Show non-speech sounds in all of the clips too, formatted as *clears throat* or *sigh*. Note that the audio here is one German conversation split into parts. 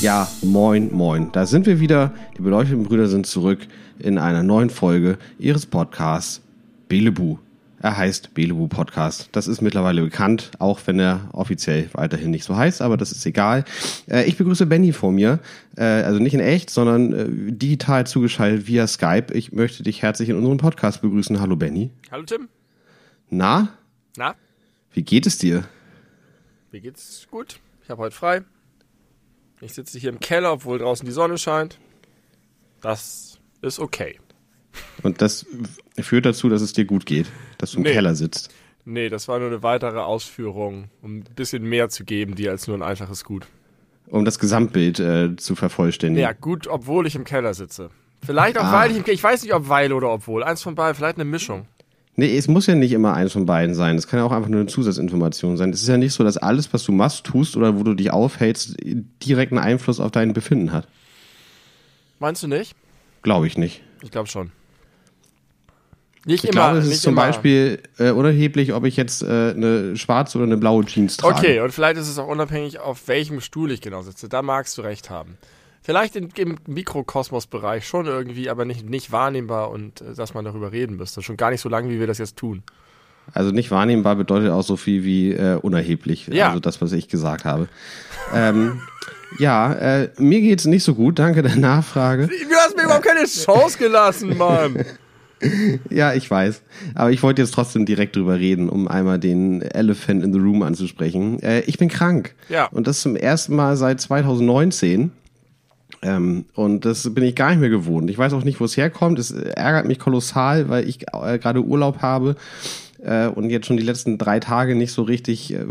Ja, moin, moin. Da sind wir wieder. Die beleuchteten Brüder sind zurück in einer neuen Folge ihres Podcasts Belebu. Er heißt Belebu Podcast. Das ist mittlerweile bekannt, auch wenn er offiziell weiterhin nicht so heißt, aber das ist egal. Äh, ich begrüße Benny vor mir, äh, also nicht in echt, sondern äh, digital zugeschaltet via Skype. Ich möchte dich herzlich in unserem Podcast begrüßen. Hallo Benny. Hallo Tim. Na, Na, wie geht es dir? mir geht's gut. Ich habe heute frei. Ich sitze hier im Keller, obwohl draußen die Sonne scheint. Das ist okay. Und das führt dazu, dass es dir gut geht, dass du im Nee. Keller sitzt. Nee, das war nur eine weitere Ausführung, um ein bisschen mehr zu geben, dir als nur ein einfaches Gut. Um das Gesamtbild äh, zu vervollständigen. Ja, gut, obwohl ich im Keller sitze. Vielleicht auch, Ah. weil ich im Keller, ich weiß nicht, ob weil oder obwohl. Eins von beiden, vielleicht eine Mischung. Nee, es muss ja nicht immer eins von beiden sein. Es kann ja auch einfach nur eine Zusatzinformation sein. Es ist ja nicht so, dass alles, was du machst, tust oder wo du dich aufhältst, direkten Einfluss auf dein Befinden hat. Meinst du nicht? Glaube ich nicht. Ich glaube schon. Nicht Ich immer. glaube, es nicht ist zum immer. Beispiel äh, unerheblich, ob ich jetzt äh, eine schwarze oder eine blaue Jeans trage. Okay, und vielleicht ist es auch unabhängig, auf welchem Stuhl ich genau sitze. Da magst du recht haben. Vielleicht in, im Mikrokosmos-Bereich schon irgendwie, aber nicht, nicht wahrnehmbar und äh, dass man darüber reden müsste. Schon gar nicht so lange, wie wir das jetzt tun. Also nicht wahrnehmbar bedeutet auch so viel wie äh, unerheblich. Ja. Also das, was ich gesagt habe. ähm, ja, äh, mir geht's nicht so gut. Danke der Nachfrage. Du hast mir überhaupt keine Chance gelassen, Mann. *laughs* *laughs* Ja, ich weiß. Aber ich wollte jetzt trotzdem direkt drüber reden, um einmal den Elephant in the Room anzusprechen. Äh, ich bin krank. Ja. Und das zum ersten Mal seit 2019. Ähm, und das bin ich gar nicht mehr gewohnt. Ich weiß auch nicht, wo es herkommt. Es ärgert mich kolossal, weil ich äh, gerade Urlaub habe äh, und jetzt schon die letzten drei Tage nicht so richtig äh,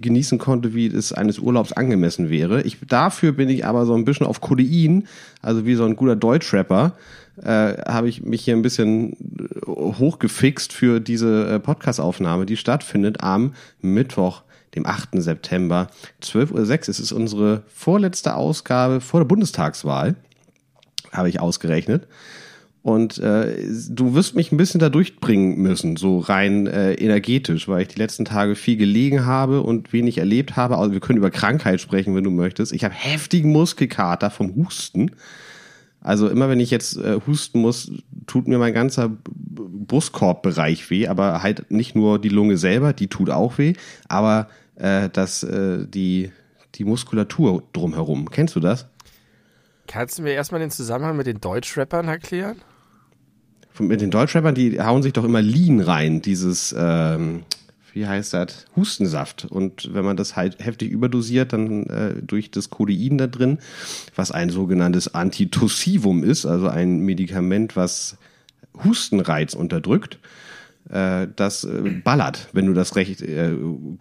genießen konnte, wie es eines Urlaubs angemessen wäre. Ich, dafür bin ich aber so ein bisschen auf Codein, also wie so ein guter Deutschrapper, äh, habe ich mich hier ein bisschen hochgefixt für diese äh, Podcast-Aufnahme, die stattfindet am Mittwoch, dem 8. September, 12.06 Uhr. Es ist unsere vorletzte Ausgabe vor der Bundestagswahl, habe ich ausgerechnet. Und äh, du wirst mich ein bisschen da durchbringen müssen, so rein äh, energetisch, weil ich die letzten Tage viel gelegen habe und wenig erlebt habe. Also wir können über Krankheit sprechen, wenn du möchtest. Ich habe heftigen Muskelkater vom Husten. Also immer wenn ich jetzt äh, husten muss, tut mir mein ganzer Brustkorbbereich weh, aber halt nicht nur die Lunge selber, die tut auch weh, aber äh, das, äh, die, die Muskulatur drumherum. Kennst du das? Kannst du mir erstmal den Zusammenhang mit den Deutschrappern erklären? Von- Mit den Deutschrappern, die hauen sich doch immer Lean rein, dieses, ähm, wie heißt das, Hustensaft. Und wenn man das halt heftig überdosiert, dann äh, durch das Codein da drin, was ein sogenanntes Antitussivum ist, also ein Medikament, was Hustenreiz unterdrückt, das äh, ballert, wenn du das recht äh,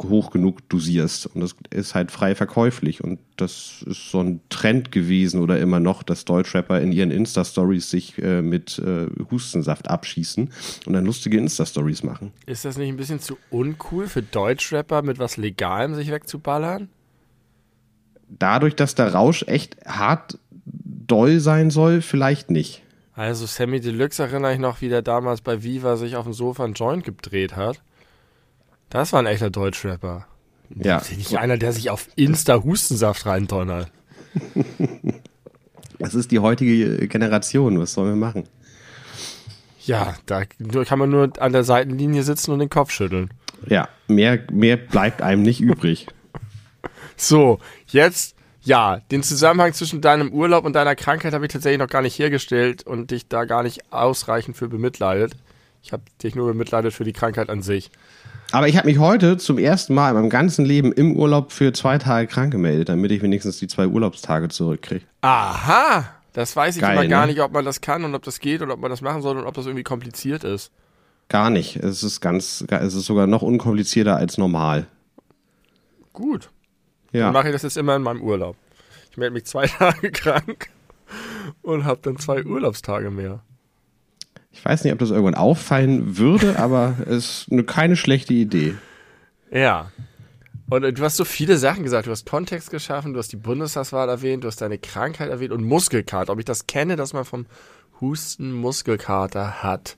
hoch genug dosierst. Und das ist halt frei verkäuflich. Und das ist so ein Trend gewesen oder immer noch, dass Deutschrapper in ihren Insta-Stories sich äh, mit äh, Hustensaft abschießen und dann lustige Insta-Stories machen. Ist das nicht ein bisschen zu uncool für Deutschrapper, mit was Legalem sich wegzuballern? Dadurch, dass der Rausch echt hart doll sein soll, vielleicht nicht. Also Sammy Deluxe erinnere ich noch, wie der damals bei Viva sich auf dem Sofa einen Joint gedreht hat. Das war ein echter Deutschrapper. Ja, Nicht einer, der sich auf Insta Hustensaft reindonnert. *laughs* das ist die heutige Generation. Was sollen wir machen? Ja, da kann man nur an der Seitenlinie sitzen und den Kopf schütteln. Ja, mehr, mehr bleibt einem nicht übrig. *laughs* So, jetzt, ja, den Zusammenhang zwischen deinem Urlaub und deiner Krankheit habe ich tatsächlich noch gar nicht hergestellt und dich da gar nicht ausreichend für bemitleidet. Ich habe dich nur bemitleidet für die Krankheit an sich. Aber ich habe mich heute zum ersten Mal in meinem ganzen Leben im Urlaub für zwei Tage krank gemeldet, damit ich wenigstens die zwei Urlaubstage zurückkriege. Aha! Das weiß ich Geil, immer gar ne? nicht, ob man das kann und ob das geht und ob man das machen soll und ob das irgendwie kompliziert ist. Gar nicht. Es ist ganz, es ist sogar noch unkomplizierter als normal. Gut. Dann Ja. mache ich das jetzt immer in meinem Urlaub. Ich melde mich zwei *laughs* Tage krank und habe dann zwei Urlaubstage mehr. Ich weiß nicht, ob das irgendwann auffallen würde, aber es ist eine, keine schlechte Idee. Ja. Und äh, du hast so viele Sachen gesagt. Du hast Kontext geschaffen, du hast die Bundestagswahl erwähnt, du hast deine Krankheit erwähnt und Muskelkater. Ob ich das kenne, dass man vom Husten Muskelkater hat.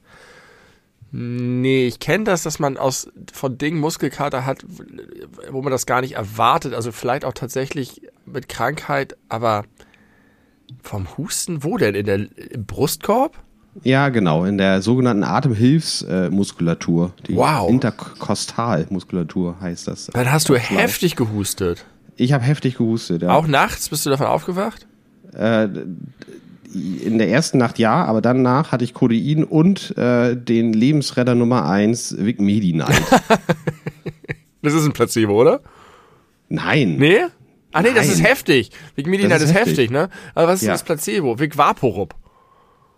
Nee, ich kenne das, dass man aus von Dingen Muskelkater hat, wo man das gar nicht erwartet. Also vielleicht auch tatsächlich mit Krankheit, aber vom Husten, wo denn? In der, Im Brustkorb? Ja, genau, in der sogenannten Atemhilfsmuskulatur. die Wow. Interkostalmuskulatur heißt das. Dann hast du heftig gehustet. Ich habe heftig gehustet, ja. Auch nachts bist du davon aufgewacht? Äh, in der ersten Nacht ja, aber danach hatte ich Codein und äh, den Lebensretter Nummer eins Vic Medi-Night. *laughs* Das ist ein Placebo, oder? Nein. Nee? Ah nee, das ist heftig. Vic Midinat Das ist ist heftig, heftig. ne? Aber was ist Ja. das Placebo? Vic Vaporub.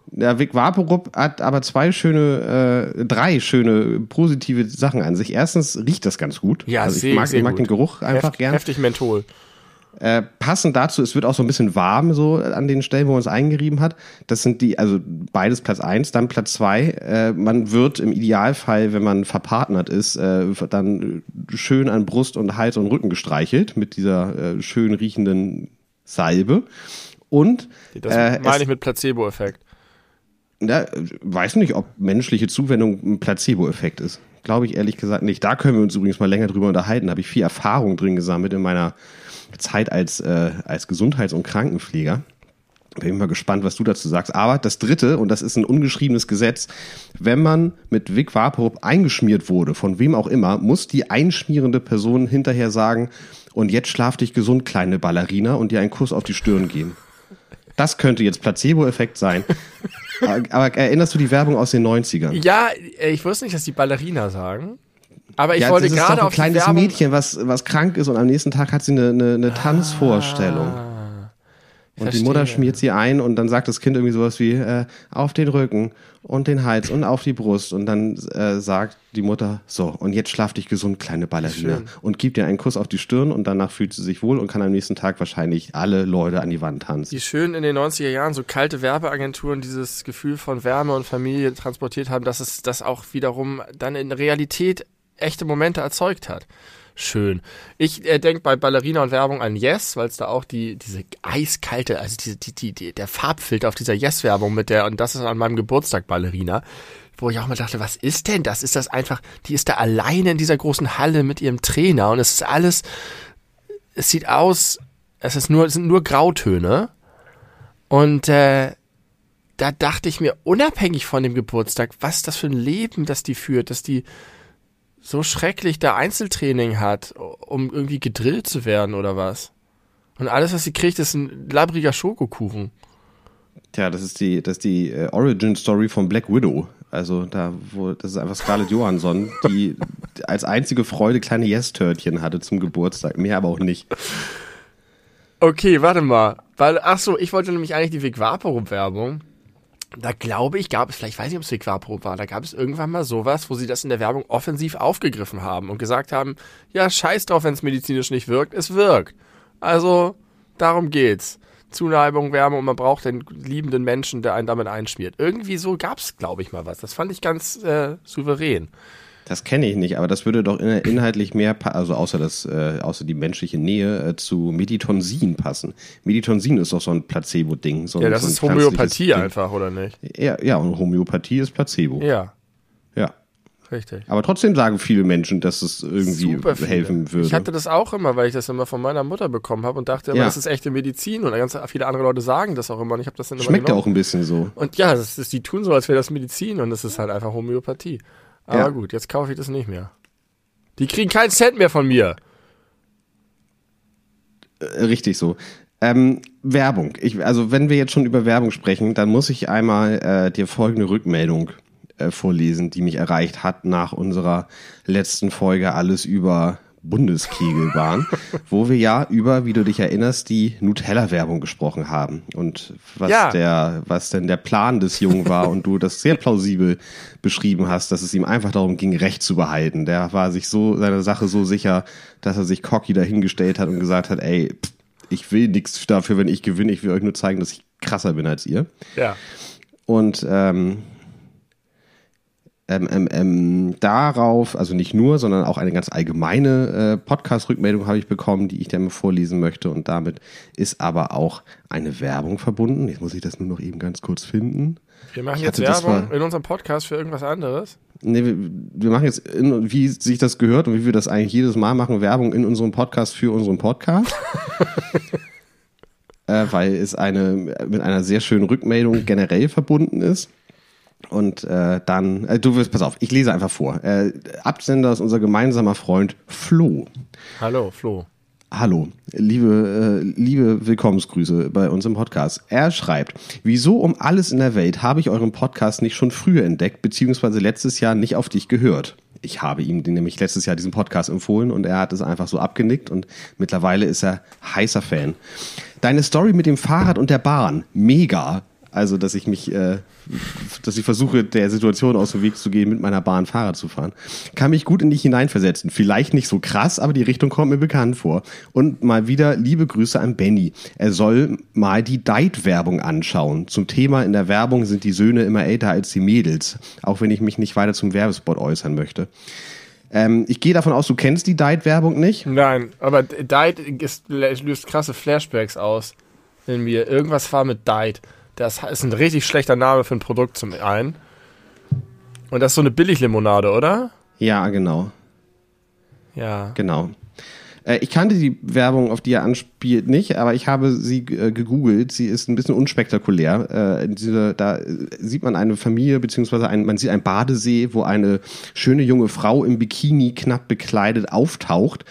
Der Vic Vaporub hat aber zwei schöne, äh, drei schöne positive Sachen an sich. Erstens riecht das ganz gut. Ja, also ich mag, ich mag den Geruch einfach Heft, gern. Heftig Menthol. Äh, passend dazu, es wird auch so ein bisschen warm so an den Stellen, wo man es eingerieben hat. Das sind die, also beides Platz eins, dann Platz zwei. Äh, man wird im Idealfall, wenn man verpartnert ist, äh, dann schön an Brust und Hals und Rücken gestreichelt mit dieser äh, schön riechenden Salbe. Und Das äh, meine ich mit Placebo-Effekt. ja, weiß nicht, ob menschliche Zuwendung ein Placebo-Effekt ist. Glaube ich ehrlich gesagt nicht. Da können wir uns übrigens mal länger drüber unterhalten. Da habe ich viel Erfahrung drin gesammelt in meiner Zeit als, äh, als Gesundheits- und Krankenpfleger. Bin ich mal gespannt, was du dazu sagst. Aber das dritte, und das ist ein ungeschriebenes Gesetz, wenn man mit Vic Vaporub eingeschmiert wurde, von wem auch immer, muss die einschmierende Person hinterher sagen, und jetzt schlaf dich gesund, kleine Ballerina, und dir einen Kuss auf die Stirn geben. Das könnte jetzt Placebo-Effekt sein. *laughs* aber, erinnerst du die Werbung aus den 90ern? Ja, ich wusste nicht, dass die Ballerina sagen. Aber ich ja, wollte gerade ein auf die kleines Werbung... Mädchen, was, was krank ist und am nächsten Tag hat sie eine, eine, eine Tanzvorstellung. Ah, und die verstehe. Mutter schmiert sie ein und dann sagt das Kind irgendwie sowas wie äh, auf den Rücken und den Hals und auf die Brust. Und dann äh, sagt die Mutter, so, und jetzt schlaf dich gesund, kleine Ballerina. Schön. Und gibt ihr einen Kuss auf die Stirn und danach fühlt sie sich wohl und kann am nächsten Tag wahrscheinlich alle Leute an die Wand tanzen. die schön in den 90er Jahren so kalte Werbeagenturen dieses Gefühl von Wärme und Familie transportiert haben, dass es das auch wiederum dann in Realität echte Momente erzeugt hat. Schön. Ich äh, denke bei Ballerina und Werbung an Yes, weil es da auch die diese eiskalte, also diese die, die, die der Farbfilter auf dieser Yes-Werbung mit der und das ist an meinem Geburtstag Ballerina, wo ich auch mal dachte, was ist denn das? Ist das einfach? Die ist da alleine in dieser großen Halle mit ihrem Trainer und es ist alles, es sieht aus, es ist nur es sind nur Grautöne und äh, da dachte ich mir, unabhängig von dem Geburtstag, was ist das für ein Leben, das die führt, dass die so schrecklich da Einzeltraining hat, um irgendwie gedrillt zu werden oder was. Und alles, was sie kriegt, ist ein labbriger Schokokuchen. Tja, das ist die, das ist die äh, Origin Story von Black Widow. Also da, wo, das ist einfach Scarlett Johansson, die *laughs* als einzige Freude kleine Yes-Törtchen hatte zum Geburtstag. Mehr aber auch nicht. Okay, warte mal. Weil, ach so, ich wollte nämlich eigentlich die Vic Vaporub Werbung. Da glaube ich, gab es, vielleicht weiß ich, ob es Vaporub war, da gab es irgendwann mal sowas, wo sie das in der Werbung offensiv aufgegriffen haben und gesagt haben, ja, scheiß drauf, wenn es medizinisch nicht wirkt, es wirkt. Also, darum geht's. Zuneigung, Wärme und man braucht den liebenden Menschen, der einen damit einschmiert. Irgendwie so gab's, glaube ich, mal was. Das fand ich ganz äh, souverän. Das kenne ich nicht, aber das würde doch in, inhaltlich mehr, also außer das, äh, außer die menschliche Nähe, äh, zu Meditonsin passen. Meditonsin ist doch so ein Placebo-Ding. So, Ja, das so ist Homöopathie einfach, oder nicht? Ja, ja, und Homöopathie ist Placebo. Ja, Ja. richtig. Aber trotzdem sagen viele Menschen, dass es irgendwie helfen würde. Ich hatte das auch immer, weil ich das immer von meiner Mutter bekommen habe und dachte immer, Ja. das ist echte Medizin und ganz viele andere Leute sagen das auch immer und ich habe das dann immer Schmeckt genommen. auch ein bisschen so. Und ja, das ist, die tun so, als wäre das Medizin und das ist halt einfach Homöopathie. Aber Ja. gut, jetzt kaufe ich das nicht mehr. Die kriegen keinen Cent mehr von mir. Äh, Richtig so. Ähm, Werbung. Ich, also wenn wir jetzt schon über Werbung sprechen, dann muss ich einmal äh, dir folgende Rückmeldung äh, vorlesen, die mich erreicht hat nach unserer letzten Folge alles über Bundeskegelbahn, *laughs* wo wir ja über, wie du dich erinnerst, die Nutella-Werbung gesprochen haben und was Ja. der, was denn der Plan des Jungen war und du das sehr plausibel beschrieben hast, dass es ihm einfach darum ging, Recht zu behalten. Der war sich so seiner Sache so sicher, dass er sich cocky dahingestellt hat und gesagt hat, ey, pff, ich will nichts dafür, wenn ich gewinne, ich will euch nur zeigen, dass ich krasser bin als ihr. Ja. Und ähm, ähm, ähm, ähm, darauf, also nicht nur, sondern auch eine ganz allgemeine äh, Podcast-Rückmeldung habe ich bekommen, die ich mal vorlesen möchte. Und damit ist aber auch eine Werbung verbunden. Jetzt muss ich das nur noch eben ganz kurz finden. Wir machen jetzt Werbung in unserem Podcast für irgendwas anderes. Nee, wir, wir machen jetzt, in, wie sich das gehört und wie wir das eigentlich jedes Mal machen, Werbung in unserem Podcast für unseren Podcast. *laughs* äh, weil es eine mit einer sehr schönen Rückmeldung generell verbunden ist. Und äh, dann, äh, du wirst, pass auf, ich lese einfach vor. Äh, Absender ist unser gemeinsamer Freund Flo. Hallo, Flo. Hallo, liebe, äh, liebe Willkommensgrüße bei uns im Podcast. Er schreibt, wieso um alles in der Welt habe ich euren Podcast nicht schon früher entdeckt, beziehungsweise letztes Jahr nicht auf dich gehört? Ich habe ihm nämlich letztes Jahr diesen Podcast empfohlen und er hat es einfach so abgenickt und mittlerweile ist er heißer Fan. Deine Story mit dem Fahrrad und der Bahn, mega. Also, dass ich mich, äh, dass ich versuche, der Situation aus dem Weg zu gehen, mit meiner Bahn Fahrrad zu fahren, kann mich gut in dich hineinversetzen. Vielleicht nicht so krass, aber die Richtung kommt mir bekannt vor. Und mal wieder liebe Grüße an Benny. Er soll mal die Deit-Werbung anschauen. Zum Thema in der Werbung sind die Söhne immer älter als die Mädels. Auch wenn ich mich nicht weiter zum Werbespot äußern möchte. Ähm, ich gehe davon aus, du kennst die Deit-Werbung nicht? Nein, aber Deit löst krasse Flashbacks aus in mir. Irgendwas war mit Deit. Das ist ein richtig schlechter Name für ein Produkt zum einen. Und das ist so eine Billiglimonade, oder? Ja, genau. Ja. Genau. Äh, ich kannte die Werbung, auf die er anspielt, nicht, aber ich habe sie äh, gegoogelt. Sie ist ein bisschen unspektakulär. Äh, diese, da sieht man eine Familie, beziehungsweise ein, man sieht einen Badesee, wo eine schöne junge Frau im Bikini knapp bekleidet auftaucht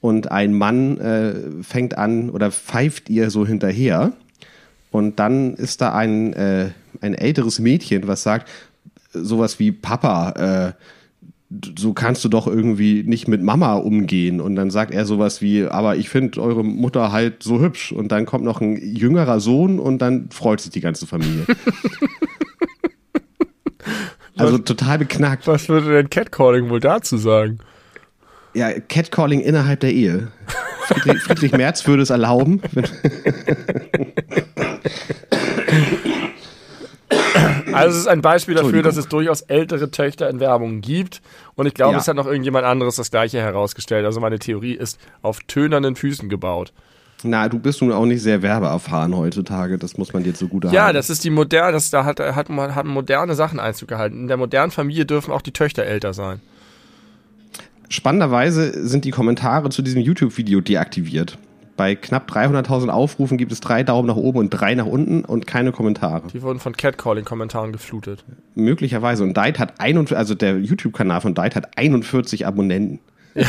und ein Mann äh, fängt an oder pfeift ihr so hinterher. Und dann ist da ein, äh, ein älteres Mädchen, was sagt sowas wie Papa, äh, so kannst du doch irgendwie nicht mit Mama umgehen. Und dann sagt er sowas wie, aber ich finde eure Mutter halt so hübsch. Und dann kommt noch ein jüngerer Sohn und dann freut sich die ganze Familie. *laughs* also was, total beknackt. Was würde denn Catcalling wohl dazu sagen? Ja, Catcalling innerhalb der Ehe. Friedrich, Friedrich Merz würde es erlauben. *laughs* Also es ist ein Beispiel dafür, dass es durchaus ältere Töchter in Werbung gibt. Und ich glaube, ja. es hat noch irgendjemand anderes das gleiche herausgestellt. Also meine Theorie ist auf tönernen Füßen gebaut. Na, du bist nun auch nicht sehr werbeerfahren heutzutage, das muss man dir zugute haben. Ja, das ist die moderne, das da hat, hat, hat moderne Sachen Einzug gehalten. In der modernen Familie dürfen auch die Töchter älter sein. Spannenderweise sind die Kommentare zu diesem YouTube-Video deaktiviert. Bei knapp 300.000 Aufrufen gibt es drei Daumen nach oben und drei nach unten und keine Kommentare. Die wurden von Catcalling-Kommentaren geflutet. Möglicherweise. Und Diet hat 41, also der YouTube-Kanal von Diet hat 41 Abonnenten. *laughs*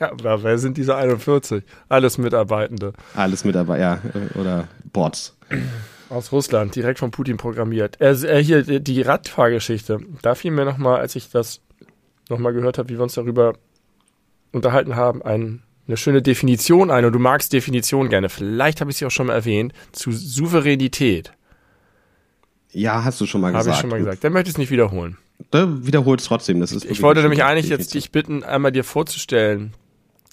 Ja, aber wer sind diese 41? Alles Mitarbeitende. Alles Mitarbeiter, ja, äh, oder Bots. Aus Russland, direkt von Putin programmiert. Äh, äh hier, die Radfahrgeschichte. Da fiel mir nochmal, als ich das nochmal gehört habe, wie wir uns darüber unterhalten haben, ein eine schöne Definition ein und du magst Definition gerne. Vielleicht habe ich sie auch schon mal erwähnt, zu Souveränität. Ja, hast du schon mal gesagt. Habe ich schon mal gesagt. Dann möchte ich es nicht wiederholen. Da wiederholt es trotzdem. Das ist ich wollte nämlich eigentlich jetzt dich bitten, einmal dir vorzustellen,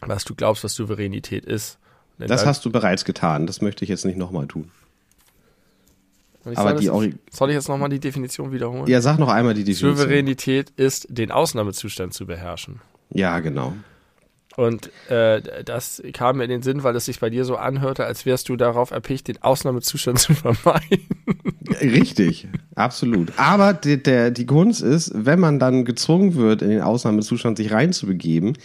was du glaubst, was Souveränität ist. Das hast du bereits getan. Das möchte ich jetzt nicht nochmal tun. Aber die jetzt, soll ich jetzt nochmal die Definition wiederholen? Ja, sag noch einmal die Definition. Souveränität ist, den Ausnahmezustand zu beherrschen. Ja, genau. Und äh, das kam mir in den Sinn, weil es sich bei dir so anhörte, als wärst du darauf erpicht, den Ausnahmezustand *laughs* zu vermeiden. Richtig, absolut. Aber die, der, die Kunst ist, wenn man dann gezwungen wird, in den Ausnahmezustand sich reinzubegeben,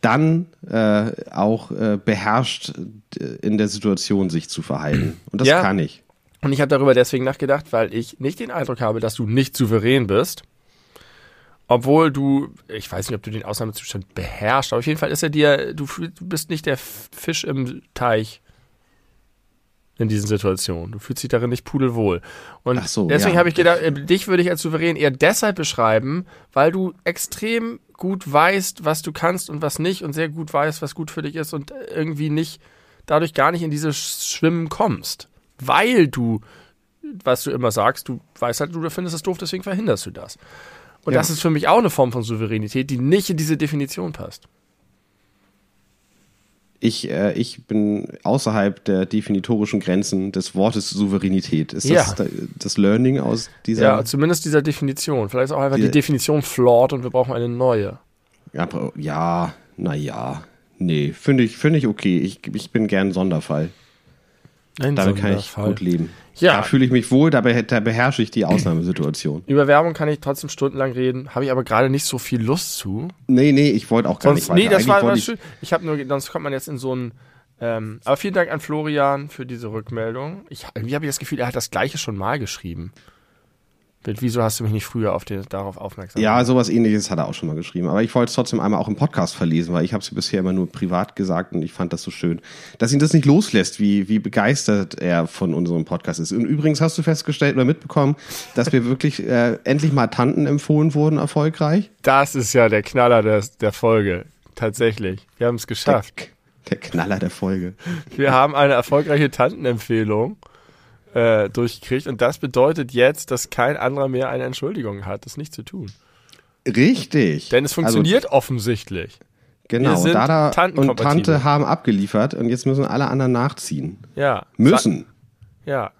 dann äh, auch äh, beherrscht äh, in der Situation sich zu verhalten. Und das ja. kann ich. Und ich habe darüber deswegen nachgedacht, weil ich nicht den Eindruck habe, dass du nicht souverän bist obwohl du, ich weiß nicht, ob du den Ausnahmezustand beherrschst, aber auf jeden Fall ist er dir, du, du bist nicht der Fisch im Teich in diesen Situationen. Du fühlst dich darin nicht pudelwohl. Und so, deswegen ja. habe ich gedacht, äh, dich würde ich als souverän eher deshalb beschreiben, weil du extrem gut weißt, was du kannst und was nicht und sehr gut weißt, was gut für dich ist und irgendwie nicht, dadurch gar nicht in dieses Schwimmen kommst. Weil du, was du immer sagst, du weißt halt, du findest es doof, deswegen verhinderst du das. Und ja. das ist für mich auch eine Form von Souveränität, die nicht in diese Definition passt. Ich, äh, ich bin außerhalb der definitorischen Grenzen des Wortes Souveränität. Ist Ja. das da- das Learning aus dieser? Ja, zumindest dieser Definition. Vielleicht ist auch einfach die Die- Definition flawed und wir brauchen eine neue. Ja, ja naja. Nee, finde ich, finde ich okay. Ich, ich bin gern Sonderfall. Ein Damit kann ich Sonderfall. gut leben. Ja. Da fühle ich mich wohl, da, beh- da beherrsche ich die Ausnahmesituation. Über Werbung kann ich trotzdem stundenlang reden, habe ich aber gerade nicht so viel Lust zu. Nee, nee, ich wollte auch gar Sonst, nicht weiter. nee, das Eigentlich war, ich- schön. Ich habe nur, sonst kommt man jetzt in so einen. Ähm, aber vielen Dank an Florian für diese Rückmeldung. Ich, irgendwie habe ich das Gefühl, er hat das Gleiche schon mal geschrieben. Bild, Wieso hast du mich nicht früher auf den, darauf aufmerksam Ja, sowas ähnliches hat er auch schon mal geschrieben. Aber ich wollte es trotzdem einmal auch im Podcast verlesen, weil ich habe es bisher immer nur privat gesagt und ich fand das so schön, dass ihn das nicht loslässt, wie, wie begeistert er von unserem Podcast ist. Und übrigens hast du festgestellt oder mitbekommen, dass wir wirklich äh, endlich mal Tanten empfohlen wurden, erfolgreich. Das ist ja der Knaller der, der Folge. Tatsächlich. Wir haben es Der, geschafft. der Knaller der Folge. Wir haben eine erfolgreiche Tantenempfehlung äh, durchgekriegt und das bedeutet jetzt, dass kein anderer mehr eine Entschuldigung hat, das nicht zu tun. Richtig. Denn es funktioniert offensichtlich. Also, genau, wir sind Dada und. Tante haben abgeliefert und jetzt müssen alle anderen nachziehen. Ja. Müssen. Ja.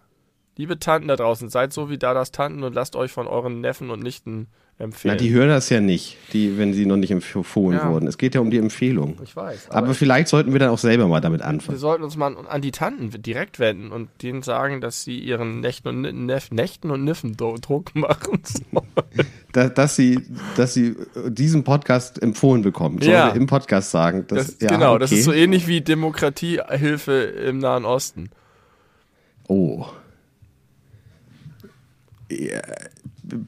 Liebe Tanten da draußen, seid so wie Dadas Tanten und lasst euch von euren Neffen und Nichten Na, empfehlen. die hören das ja nicht, die, wenn sie noch nicht empfohlen Ja. wurden. Es geht ja um die Empfehlung. ich weiß. Aber, vielleicht sollten wir dann auch selber mal damit wir anfangen. sollten uns mal an die Tanten direkt wenden und denen sagen, dass sie ihren Nächten und, Neff, Nächten und Niffen Druck machen sollen. *laughs* Da, dass sie, dass sie diesen Podcast empfohlen bekommen. Sollen Ja. wir im Podcast sagen. Das, Das, ja, genau, das okay. ist so ähnlich wie Demokratiehilfe im Nahen Osten. Oh. Ja,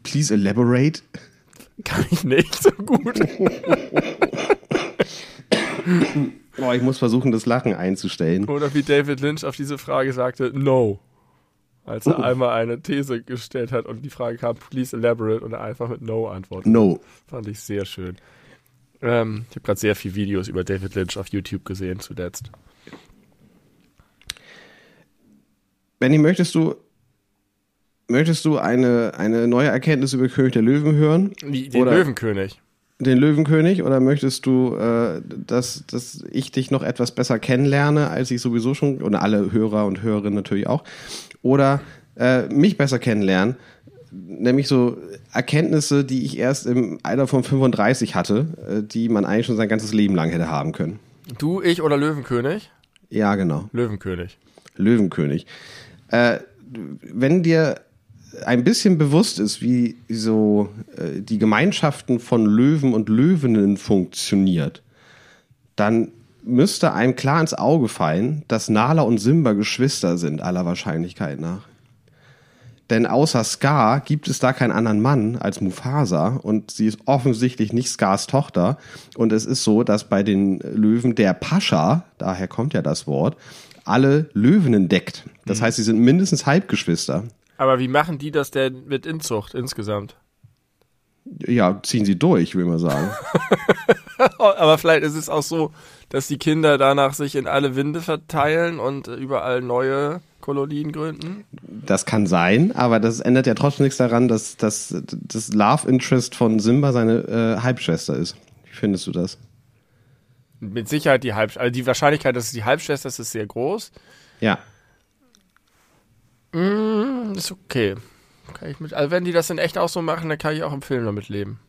please elaborate. Kann ich nicht so gut. *laughs* Oh, ich muss versuchen, das Lachen einzustellen. Oder wie David Lynch auf diese Frage sagte, no. Als er Oh. einmal eine These gestellt hat und die Frage kam, please elaborate, und er einfach mit no antwortet. No. Fand ich sehr schön. Ähm, ich habe gerade sehr viele Videos über David Lynch auf YouTube gesehen zuletzt. Benny, möchtest du, möchtest du eine, eine neue Erkenntnis über König der Löwen hören? Den Oder- Löwenkönig. Den Löwenkönig? Oder möchtest du, äh, dass, dass ich dich noch etwas besser kennenlerne, als ich sowieso schon, und alle Hörer und Hörerinnen natürlich auch, oder äh, mich besser kennenlernen? Nämlich so Erkenntnisse, die ich erst im Alter von 35 hatte, äh, die man eigentlich schon sein ganzes Leben lang hätte haben können. Du, ich oder Löwenkönig? Ja, genau. Löwenkönig. Löwenkönig. Äh, wenn dir ein bisschen bewusst ist, wie so äh, die Gemeinschaften von Löwen und Löwinnen funktioniert, dann müsste einem klar ins Auge fallen, dass Nala und Simba Geschwister sind, aller Wahrscheinlichkeit nach. Denn außer Scar gibt es da keinen anderen Mann als Mufasa und sie ist offensichtlich nicht Scars Tochter. Und es ist so, dass bei den Löwen der Pascha, daher kommt ja das Wort, alle Löwinnen deckt. Das heißt, sie sind mindestens Halbgeschwister. Aber wie machen die das denn mit Inzucht insgesamt? Ja, ziehen sie durch, will man sagen. *laughs* Aber vielleicht ist es auch so, dass die Kinder danach sich in alle Winde verteilen und überall neue Kolonien gründen. Das kann sein, aber das ändert ja trotzdem nichts daran, dass, dass das Love Interest von Simba seine äh, Halbschwester ist. Wie findest du das? Mit Sicherheit die Halbschwester. Also die Wahrscheinlichkeit, dass es die Halbschwester ist, ist sehr groß. Ja. Mm, ist okay. Mit, also wenn die das in echt auch so machen, dann kann ich auch im Film damit leben.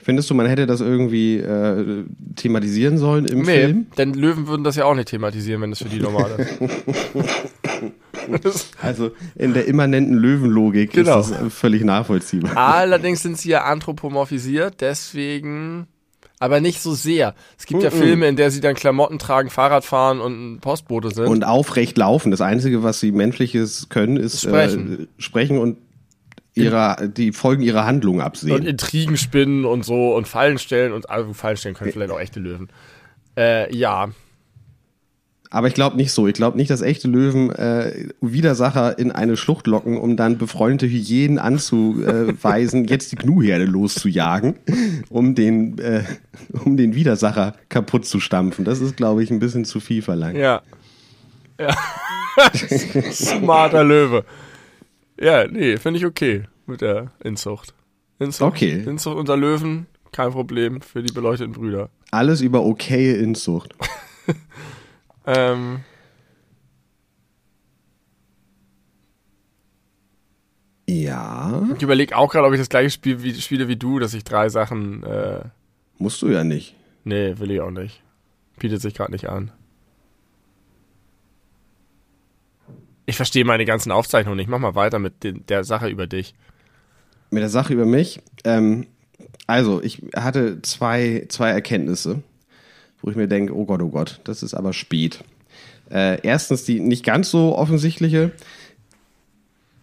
Findest du, man hätte das irgendwie äh, thematisieren sollen im Film? denn Löwen würden das ja auch nicht thematisieren, wenn das für die normal ist. *laughs* *laughs* Also in der immanenten Löwenlogik Genau. ist das völlig nachvollziehbar. Allerdings sind sie ja anthropomorphisiert, deswegen, aber nicht so sehr. Es gibt ja Mhm. Filme, in der sie dann Klamotten tragen, Fahrrad fahren und ein Postbote sind. Und aufrecht laufen. Das Einzige, was sie menschliches können, ist Sprechen. Äh, sprechen und ihrer, die Folgen ihrer Handlungen und absehen. Intrigen spinnen und so und Fallen stellen und also Fallen stellen können vielleicht auch echte Löwen. Äh, ja, Aber ich glaube nicht so. Ich glaube nicht, dass echte Löwen äh, Widersacher in eine Schlucht locken, um dann befreundete Hyänen anzuweisen, *laughs* jetzt die Gnuherde loszujagen, um den, äh, um den Widersacher kaputt zu stampfen. Das ist, glaube ich, ein bisschen zu viel verlangt. ja. Ja. *laughs* Smarter Löwe. Ja, nee, finde ich okay mit der Inzucht. Inzucht. Okay. Inzucht unter Löwen, kein Problem für die beleuchteten Brüder. Alles über okaye Inzucht. *laughs* ähm, Ja. ich überlege auch gerade, ob ich das gleiche Spiel wie, spiele wie du, dass ich drei Sachen. Äh, Musst du ja nicht. nee, will ich auch nicht. Bietet sich gerade nicht an. Ich verstehe meine ganzen Aufzeichnungen nicht. Mach mal weiter mit den, der Sache über dich. Mit der Sache über mich. Ähm, also, ich hatte zwei, zwei Erkenntnisse, wo ich mir denke, oh Gott, oh Gott, das ist aber spät. Äh, erstens die nicht ganz so offensichtliche.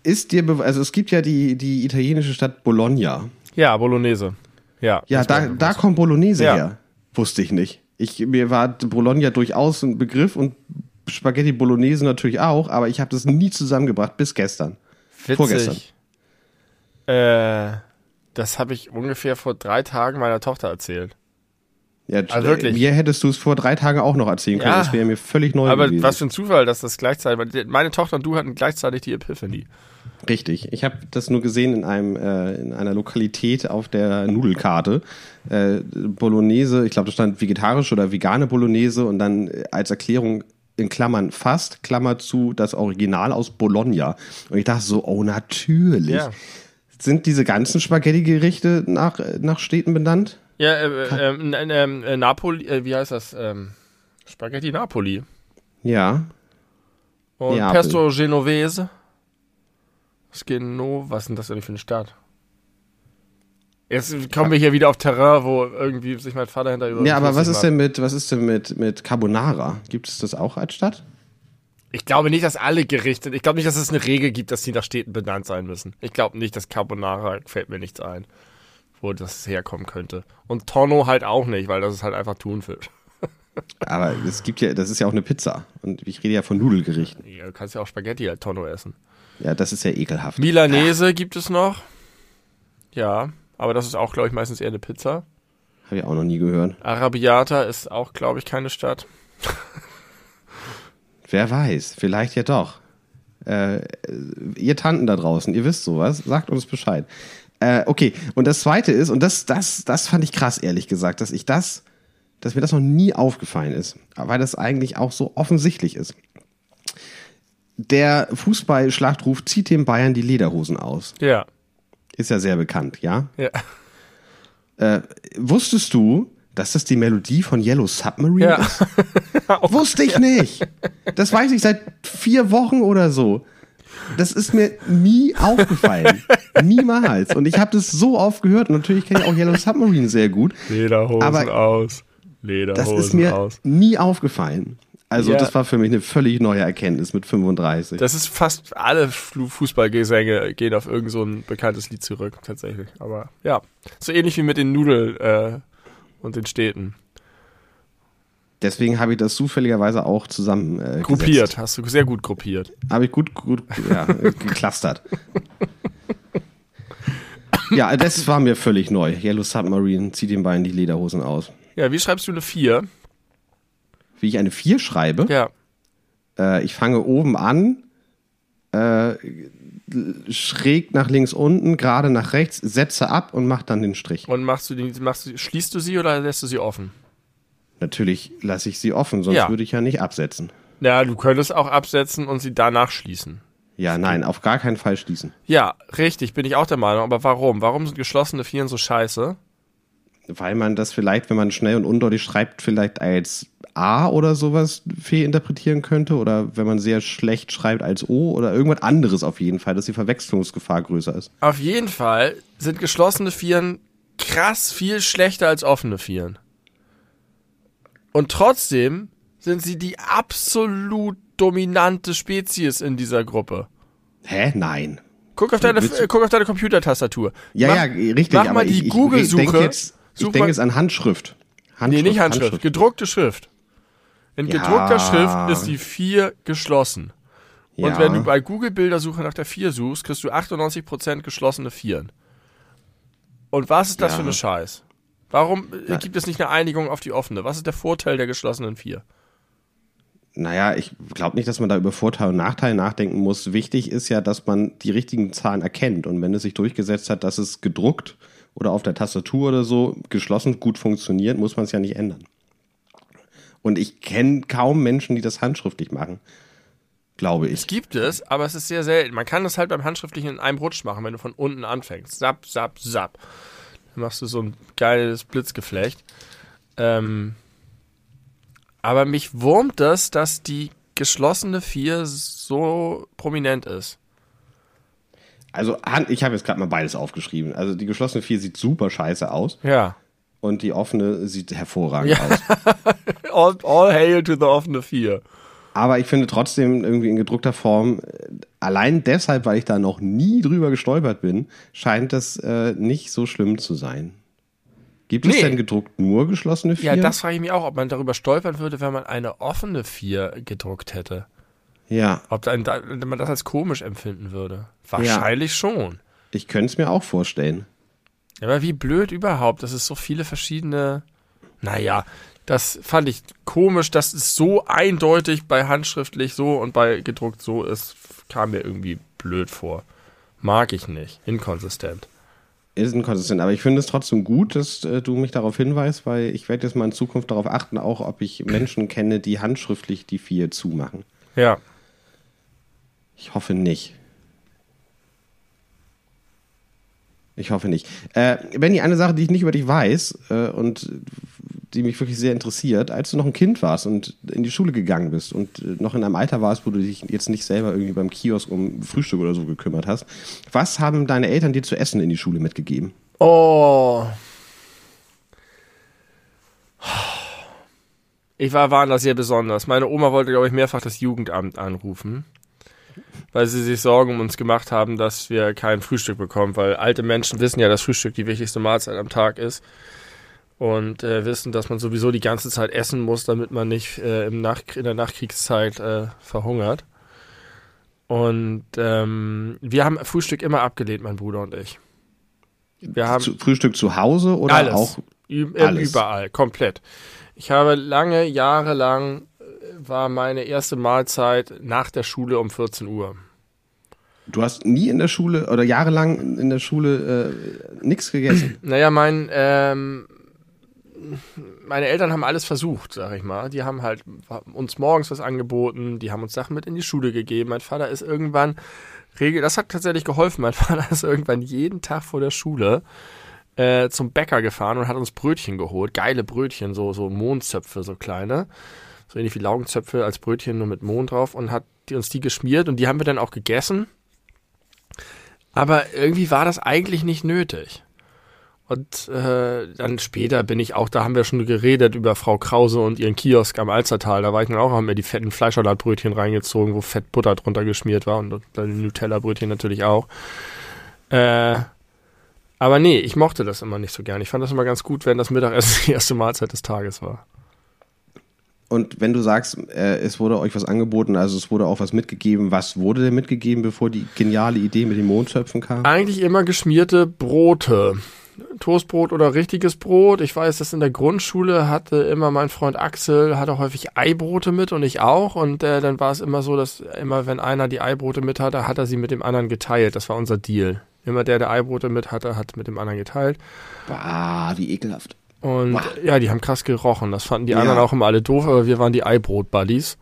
Ist dir, also es gibt ja die, die italienische Stadt Bologna. Ja, Bolognese. Ja. Ja, da, da kommt Bolognese Ja. her. Wusste ich nicht. Ich, mir war Bologna durchaus ein Begriff und Spaghetti Bolognese natürlich auch, aber ich habe das nie zusammengebracht bis gestern. Witzig. vorgestern. Äh, das habe ich ungefähr vor drei Tagen meiner Tochter erzählt. Ja, Also wirklich. Mir hättest du es vor drei Tagen auch noch erzählen können. Ja. Das wäre mir völlig neu Aber gewesen. was für ein Zufall, dass das gleichzeitig. Meine Tochter und du hatten gleichzeitig die Epiphany. Richtig. Ich habe das nur gesehen in einem äh, in einer Lokalität auf der Nudelkarte. Äh, Bolognese, ich glaube, da stand vegetarische oder vegane Bolognese und dann äh, als Erklärung in Klammern fast, Klammer zu, das Original aus Bologna. Und ich dachte so, oh natürlich. Ja. Sind diese ganzen Spaghetti-Gerichte nach, nach Städten benannt? Ja, äh, ähm, äh, ähm, äh, Napoli, äh, wie heißt das? Ähm, Spaghetti Napoli. Ja. Und Neapel. Pesto Genovese. Was Geno, was ist denn das eigentlich für eine Stadt? Jetzt kommen wir hier wieder auf Terrain, wo irgendwie sich mein Vater hinter über. Ja, aber was ist denn mit, was ist denn mit, mit Carbonara? Gibt es das auch als Stadt? Ich glaube nicht, dass alle Gerichte, ich glaube nicht, dass es eine Regel gibt, dass die nach Städten benannt sein müssen. Ich glaube nicht, dass Carbonara, fällt mir nichts ein, wo das herkommen könnte. Und Tonno halt auch nicht, weil das ist halt einfach Thunfisch. *laughs* Aber es gibt ja, das ist ja auch eine Pizza. Und ich rede ja von Nudelgerichten. Ja, du kannst ja auch Spaghetti halt Tonno essen. Ja, das ist ja ekelhaft. Milanese gibt es noch. Ja, aber das ist auch, glaube ich, meistens eher eine Pizza. Habe ich auch noch nie gehört. Arabiata ist auch, glaube ich, keine Stadt. *laughs* Wer weiß, vielleicht ja doch. Äh, ihr Tanten da draußen, ihr wisst sowas, sagt uns Bescheid. Äh, okay, und das zweite ist, und das, das, das fand ich krass, ehrlich gesagt, dass ich das, dass mir das noch nie aufgefallen ist, weil das eigentlich auch so offensichtlich ist. Der Fußballschlachtruf zieht dem Bayern die Lederhosen aus. Ja, Ist ja sehr bekannt, ja? ja. Wusstest du, dass das die Melodie von Yellow Submarine Ja. ist? *laughs* Wusste ich nicht. Das weiß ich seit vier Wochen oder so. Das ist mir nie aufgefallen. *laughs* Niemals. Und ich habe das so oft gehört. Und natürlich kenne ich auch Yellow Submarine sehr gut. Lederhosen Aber aus. Das Lederhosen ist mir aus. nie aufgefallen. Also Ja. das war für mich eine völlig neue Erkenntnis mit 35. Das ist fast alle Fußballgesänge gehen auf irgend so ein bekanntes Lied zurück, tatsächlich. Aber ja, so ähnlich wie mit den Nudeln äh, und den Städten. Deswegen habe ich das zufälligerweise auch zusammen äh, Gruppiert, hast du sehr gut gruppiert. Habe ich gut, gut ja, *laughs* geklustert. ja, das war mir völlig neu. Yellow Submarine zieht den Beinen die Lederhosen aus. Ja, wie schreibst du eine 4? Wie ich eine 4 schreibe, Ja. äh, ich fange oben an, äh, schräg nach links unten, gerade nach rechts, setze ab und mache dann den Strich. Und machst du die, machst du, schließt du sie oder lässt du sie offen? Natürlich lasse ich sie offen, sonst Ja. würde ich ja nicht absetzen. Ja, du könntest auch absetzen und sie danach schließen. Ja, nein, auf gar keinen Fall schließen. Ja, richtig, bin ich auch der Meinung. Aber warum? Warum sind geschlossene Vieren so scheiße? Weil man das vielleicht, wenn man schnell und undeutlich schreibt, vielleicht als A oder sowas fehlinterpretieren könnte. Oder wenn man sehr schlecht schreibt als O oder irgendwas anderes auf jeden Fall, dass die Verwechslungsgefahr größer ist. Auf jeden Fall sind geschlossene Vieren krass viel schlechter als offene Vieren. Und trotzdem sind sie die absolut dominante Spezies in dieser Gruppe. Hä? Nein. Guck auf deine, äh, guck auf deine Computertastatur. Ja, Mach- ja, richtig. Mach mal die Google-Suche. Jetzt, ich Such denke jetzt an Handschrift. Nee, Handschrift nicht Handschrift, gedruckte Schrift. In Ja. gedruckter Schrift ist die 4 geschlossen. Und Ja. wenn du bei Google Bildersuche nach der 4 suchst, kriegst du 98% geschlossene Vieren. Und was ist das Ja. für eine Scheiß? Warum äh, gibt es nicht eine Einigung auf die offene? Was ist der Vorteil der geschlossenen 4? Naja, ich glaube nicht, dass man da über Vorteil und Nachteil nachdenken muss. Wichtig ist ja, dass man die richtigen Zahlen erkennt. Und wenn es sich durchgesetzt hat, dass es gedruckt oder auf der Tastatur oder so geschlossen gut funktioniert, muss man es ja nicht ändern. Und ich kenne kaum Menschen, die das handschriftlich machen. Glaube ich. Es gibt es, aber es ist sehr selten. Man kann das halt beim Handschriftlichen in einem Rutsch machen, wenn du von unten anfängst. Zap, zap, zap. Dann machst du so ein geiles Blitzgeflecht. Ähm, aber mich wurmt das, dass die geschlossene 4 so prominent ist. Also, ich habe jetzt gerade mal beides aufgeschrieben. Also, die geschlossene 4 sieht super scheiße aus. Ja. Und die offene sieht hervorragend ja. aus. *laughs* all, all hail to the offene 4. Aber ich finde trotzdem irgendwie in gedruckter Form, allein deshalb, weil ich da noch nie drüber gestolpert bin, scheint das äh, nicht so schlimm zu sein. Gibt nee. es denn gedruckt nur geschlossene 4? Ja, das frage ich mich auch, ob man darüber stolpern würde, wenn man eine offene 4 gedruckt hätte. Ja. Ob man das als komisch empfinden würde. Wahrscheinlich ja. schon. Ich könnte es mir auch vorstellen. Aber wie blöd überhaupt, dass es so viele verschiedene. Naja, das fand ich komisch, dass es so eindeutig bei handschriftlich so und bei gedruckt so ist, kam mir irgendwie blöd vor. Mag ich nicht. Inkonsistent. Ist inkonsistent, aber ich finde es trotzdem gut, dass äh, du mich darauf hinweist, weil ich werde jetzt mal in Zukunft darauf achten, auch ob ich Menschen kenne, die handschriftlich die vier zumachen. Ja. Ich hoffe nicht. Ich hoffe nicht. Äh, Benny, eine Sache, die ich nicht über dich weiß äh, und die mich wirklich sehr interessiert, als du noch ein Kind warst und in die Schule gegangen bist und äh, noch in einem Alter warst, wo du dich jetzt nicht selber irgendwie beim Kiosk um Frühstück oder so gekümmert hast, was haben deine Eltern dir zu essen in die Schule mitgegeben? Oh. Ich war, war da sehr besonders. Meine Oma wollte, glaube ich, mehrfach das Jugendamt anrufen weil sie sich Sorgen um uns gemacht haben, dass wir kein Frühstück bekommen, weil alte Menschen wissen ja, dass Frühstück die wichtigste Mahlzeit am Tag ist und äh, wissen, dass man sowieso die ganze Zeit essen muss, damit man nicht äh, im Nach in der Nachkriegszeit äh, verhungert. Und ähm, wir haben Frühstück immer abgelehnt, mein Bruder und ich. Wir haben zu, Frühstück zu Hause oder alles, auch alles. überall, komplett. Ich habe lange Jahre lang war meine erste Mahlzeit nach der Schule um 14 Uhr. Du hast nie in der Schule oder jahrelang in der Schule äh, nichts gegessen? *clears throat* Naja, mein, ähm, meine Eltern haben alles versucht, sag ich mal. Die haben halt uns morgens was angeboten, die haben uns Sachen mit in die Schule gegeben. Mein Vater ist irgendwann, regel, das hat tatsächlich geholfen, mein *laughs* Vater ist irgendwann jeden Tag vor der Schule äh, zum Bäcker gefahren und hat uns Brötchen geholt. Geile Brötchen, so, so Mondzöpfe, so kleine so ähnlich wie Laugenzöpfe als Brötchen nur mit Mohn drauf und hat die, uns die geschmiert und die haben wir dann auch gegessen. Aber irgendwie war das eigentlich nicht nötig. Und äh, dann später bin ich auch, da haben wir schon geredet über Frau Krause und ihren Kiosk am Alzertal. Da war ich dann auch, haben mir die fetten Fleischsalatbrötchen reingezogen, wo Fett Butter drunter geschmiert war und dann Nutella-Brötchen natürlich auch. Äh, aber nee, ich mochte das immer nicht so gern. Ich fand das immer ganz gut, wenn das Mittagessen *laughs* die erste Mahlzeit des Tages war. Und wenn du sagst, äh, es wurde euch was angeboten, also es wurde auch was mitgegeben, was wurde denn mitgegeben, bevor die geniale Idee mit den Mondzöpfen kam? Eigentlich immer geschmierte Brote. Toastbrot oder richtiges Brot. Ich weiß, dass in der Grundschule hatte immer mein Freund Axel, hatte häufig Eibrote mit und ich auch. Und äh, dann war es immer so, dass immer, wenn einer die Eibrote mit hatte, hat er sie mit dem anderen geteilt. Das war unser Deal. Immer der, der Eibrote mit hatte, hat mit dem anderen geteilt. Bah, wie ekelhaft. Und Boah. ja, die haben krass gerochen. Das fanden die ja. anderen auch immer alle doof, aber wir waren die Eibrot-Buddies.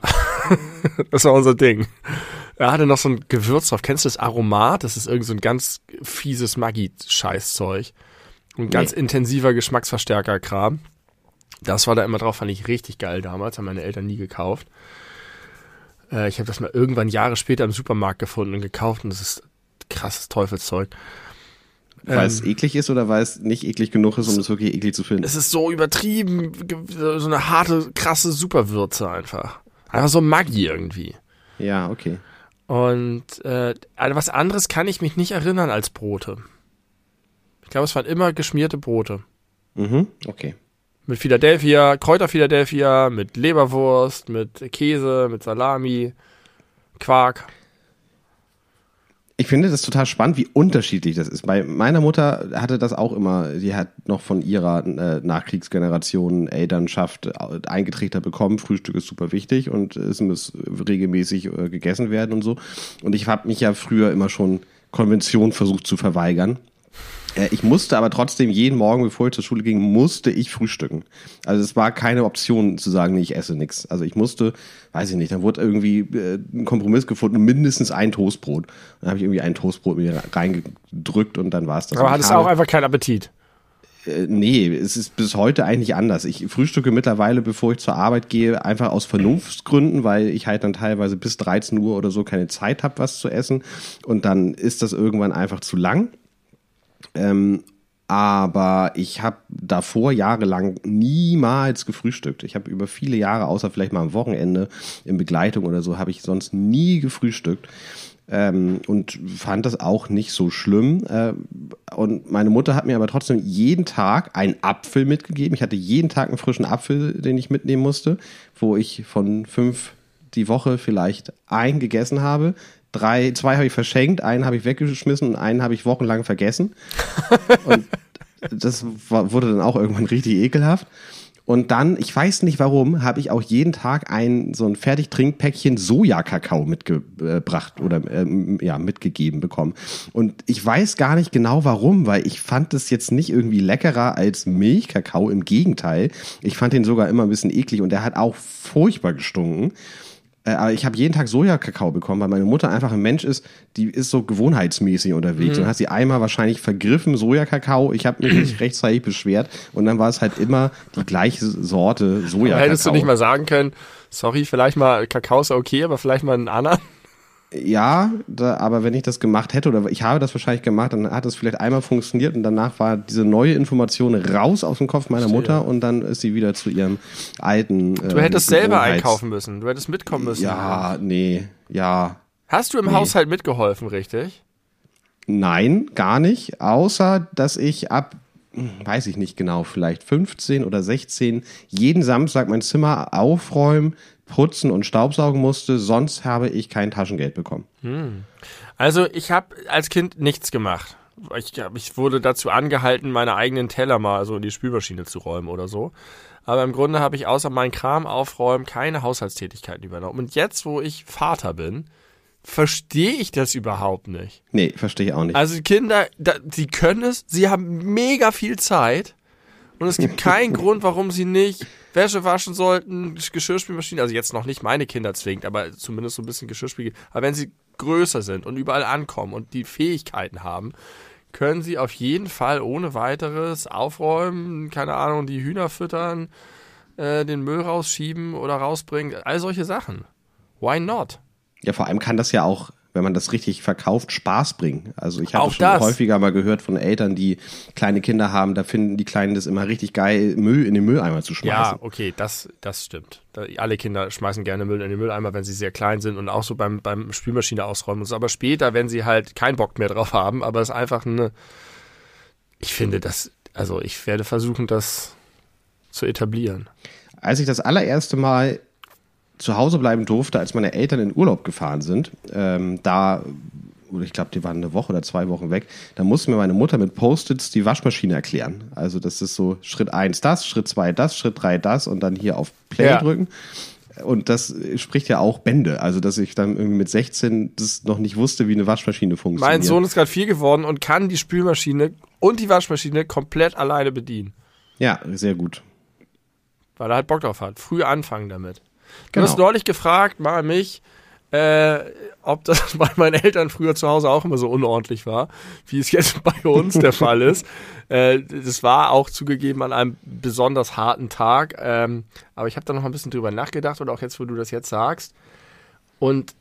*laughs* das war unser Ding. Er hatte noch so ein Gewürz drauf. Kennst du das Aromat? Das ist irgend so ein ganz fieses Maggi-Scheißzeug. Ein ganz nee. intensiver Geschmacksverstärker-Kram. Das war da immer drauf, fand ich richtig geil damals. Haben meine Eltern nie gekauft. Äh, ich habe das mal irgendwann Jahre später im Supermarkt gefunden und gekauft und das ist krasses Teufelszeug. Weil ähm, es eklig ist oder weil es nicht eklig genug ist, um es wirklich eklig zu finden? Es ist so übertrieben, so eine harte, krasse Superwürze einfach. Einfach so Maggi irgendwie. Ja, okay. Und äh, an was anderes kann ich mich nicht erinnern als Brote. Ich glaube, es waren immer geschmierte Brote. Mhm, okay. Mit Philadelphia, Kräuter Philadelphia, mit Leberwurst, mit Käse, mit Salami, Quark ich finde das total spannend, wie unterschiedlich das ist. Bei meiner Mutter hatte das auch immer, die hat noch von ihrer äh, Nachkriegsgeneration Elternschaft äh, eingetrichtert bekommen, Frühstück ist super wichtig und es muss regelmäßig äh, gegessen werden und so. Und ich habe mich ja früher immer schon Konvention versucht zu verweigern. Äh, ich musste aber trotzdem jeden Morgen, bevor ich zur Schule ging, musste ich frühstücken. Also es war keine Option zu sagen, nee, ich esse nichts. Also ich musste, weiß ich nicht, dann wurde irgendwie äh, ein Kompromiss gefunden, mindestens ein Toastbrot. Dann habe ich irgendwie ein Toastbrot mir reingedrückt und dann war es das. Aber hattest du auch einfach keinen Appetit? Äh, nee, es ist bis heute eigentlich anders. Ich frühstücke mittlerweile, bevor ich zur Arbeit gehe, einfach aus Vernunftsgründen, weil ich halt dann teilweise bis 13 Uhr oder so keine Zeit habe, was zu essen. Und dann ist das irgendwann einfach zu lang. Ähm, aber ich habe davor jahrelang niemals gefrühstückt. Ich habe über viele Jahre, außer vielleicht mal am Wochenende in Begleitung oder so, habe ich sonst nie gefrühstückt. Ähm, und fand das auch nicht so schlimm. Äh, und meine Mutter hat mir aber trotzdem jeden Tag einen Apfel mitgegeben. Ich hatte jeden Tag einen frischen Apfel, den ich mitnehmen musste, wo ich von fünf die Woche vielleicht einen gegessen habe. Drei, zwei habe ich verschenkt, einen habe ich weggeschmissen und einen habe ich wochenlang vergessen. *laughs* und das war, wurde dann auch irgendwann richtig ekelhaft. Und dann, ich weiß nicht warum, habe ich auch jeden Tag ein so ein Fertigtrinkpäckchen Sojakakao mitgebracht oder ähm, ja mitgegeben bekommen. Und ich weiß gar nicht genau warum, weil ich fand das jetzt nicht irgendwie leckerer als Milchkakao. Im Gegenteil, ich fand den sogar immer ein bisschen eklig und der hat auch furchtbar gestunken. Äh, aber ich habe jeden Tag Sojakakao bekommen, weil meine Mutter einfach ein Mensch ist, die ist so gewohnheitsmäßig unterwegs. Mhm. Und hat sie einmal wahrscheinlich vergriffen, Sojakakao. Ich habe mich *clears throat* nicht rechtzeitig beschwert. Und dann war es halt immer die gleiche Sorte Sojakakao. Hättest du nicht mal sagen können, sorry, vielleicht mal Kakao ist okay, aber vielleicht mal einen anderen? Ja, da, aber wenn ich das gemacht hätte oder ich habe das wahrscheinlich gemacht, dann hat es vielleicht einmal funktioniert und danach war diese neue Information raus aus dem Kopf meiner Mutter und dann ist sie wieder zu ihrem alten. Äh, du hättest selber einkaufen müssen, du hättest mitkommen müssen. Ja, nee, ja. Hast du im nee. Haushalt mitgeholfen, richtig? Nein, gar nicht, außer dass ich ab weiß ich nicht genau, vielleicht 15 oder 16 jeden Samstag mein Zimmer aufräumen, putzen und staubsaugen musste, sonst habe ich kein Taschengeld bekommen. Hm. Also ich habe als Kind nichts gemacht. Ich, ich wurde dazu angehalten, meine eigenen Teller mal so in die Spülmaschine zu räumen oder so. Aber im Grunde habe ich außer meinen Kram aufräumen keine Haushaltstätigkeiten übernommen. Und jetzt, wo ich Vater bin, verstehe ich das überhaupt nicht. Nee, verstehe ich auch nicht. Also Kinder, da, sie können es, sie haben mega viel Zeit und es gibt keinen *laughs* Grund, warum sie nicht Wäsche waschen sollten, Geschirrspülmaschine, also jetzt noch nicht meine Kinder zwingt, aber zumindest so ein bisschen Geschirrspül. Aber wenn sie größer sind und überall ankommen und die Fähigkeiten haben, können sie auf jeden Fall ohne weiteres aufräumen, keine Ahnung, die Hühner füttern, äh, den Müll rausschieben oder rausbringen, all solche Sachen. Why not? Ja, vor allem kann das ja auch wenn man das richtig verkauft, Spaß bringen. Also ich habe schon das. häufiger mal gehört von Eltern, die kleine Kinder haben, da finden die Kleinen das immer richtig geil, Müll in den Mülleimer zu schmeißen. Ja, okay, das, das stimmt. Alle Kinder schmeißen gerne Müll in den Mülleimer, wenn sie sehr klein sind und auch so beim, beim Spülmaschine ausräumen und so. Aber später, wenn sie halt keinen Bock mehr drauf haben, aber es ist einfach eine, ich finde das, also ich werde versuchen, das zu etablieren. Als ich das allererste Mal zu Hause bleiben durfte, als meine Eltern in Urlaub gefahren sind, ähm, da, ich glaube, die waren eine Woche oder zwei Wochen weg, da musste mir meine Mutter mit Post-its die Waschmaschine erklären. Also das ist so Schritt eins das, Schritt zwei das, Schritt drei das und dann hier auf Play ja. drücken. Und das spricht ja auch Bände. Also, dass ich dann irgendwie mit 16 das noch nicht wusste, wie eine Waschmaschine funktioniert. Mein Sohn ist gerade vier geworden und kann die Spülmaschine und die Waschmaschine komplett alleine bedienen. Ja, sehr gut. Weil er halt Bock drauf hat. Früh anfangen damit. Du hast genau. neulich gefragt, mal mich, äh, ob das bei meinen Eltern früher zu Hause auch immer so unordentlich war, wie es jetzt *laughs* bei uns der Fall ist. *laughs* Äh, das war auch zugegeben an einem besonders harten Tag, ähm, aber ich habe da noch ein bisschen drüber nachgedacht und auch jetzt, wo du das jetzt sagst. Und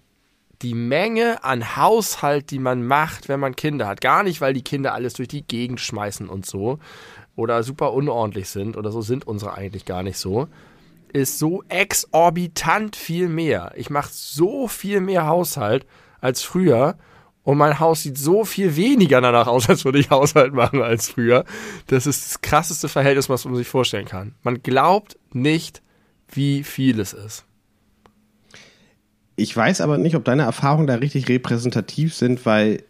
die Menge an Haushalt, die man macht, wenn man Kinder hat, gar nicht, weil die Kinder alles durch die Gegend schmeißen und so oder super unordentlich sind oder so sind unsere eigentlich gar nicht so, ist so exorbitant viel mehr. Ich mache so viel mehr Haushalt als früher. Und mein Haus sieht so viel weniger danach aus, *laughs* als würde ich Haushalt machen als früher. Das ist das krasseste Verhältnis, was man sich vorstellen kann. Man glaubt nicht, wie viel es ist. Ich weiß aber nicht, ob deine Erfahrungen da richtig repräsentativ sind, weil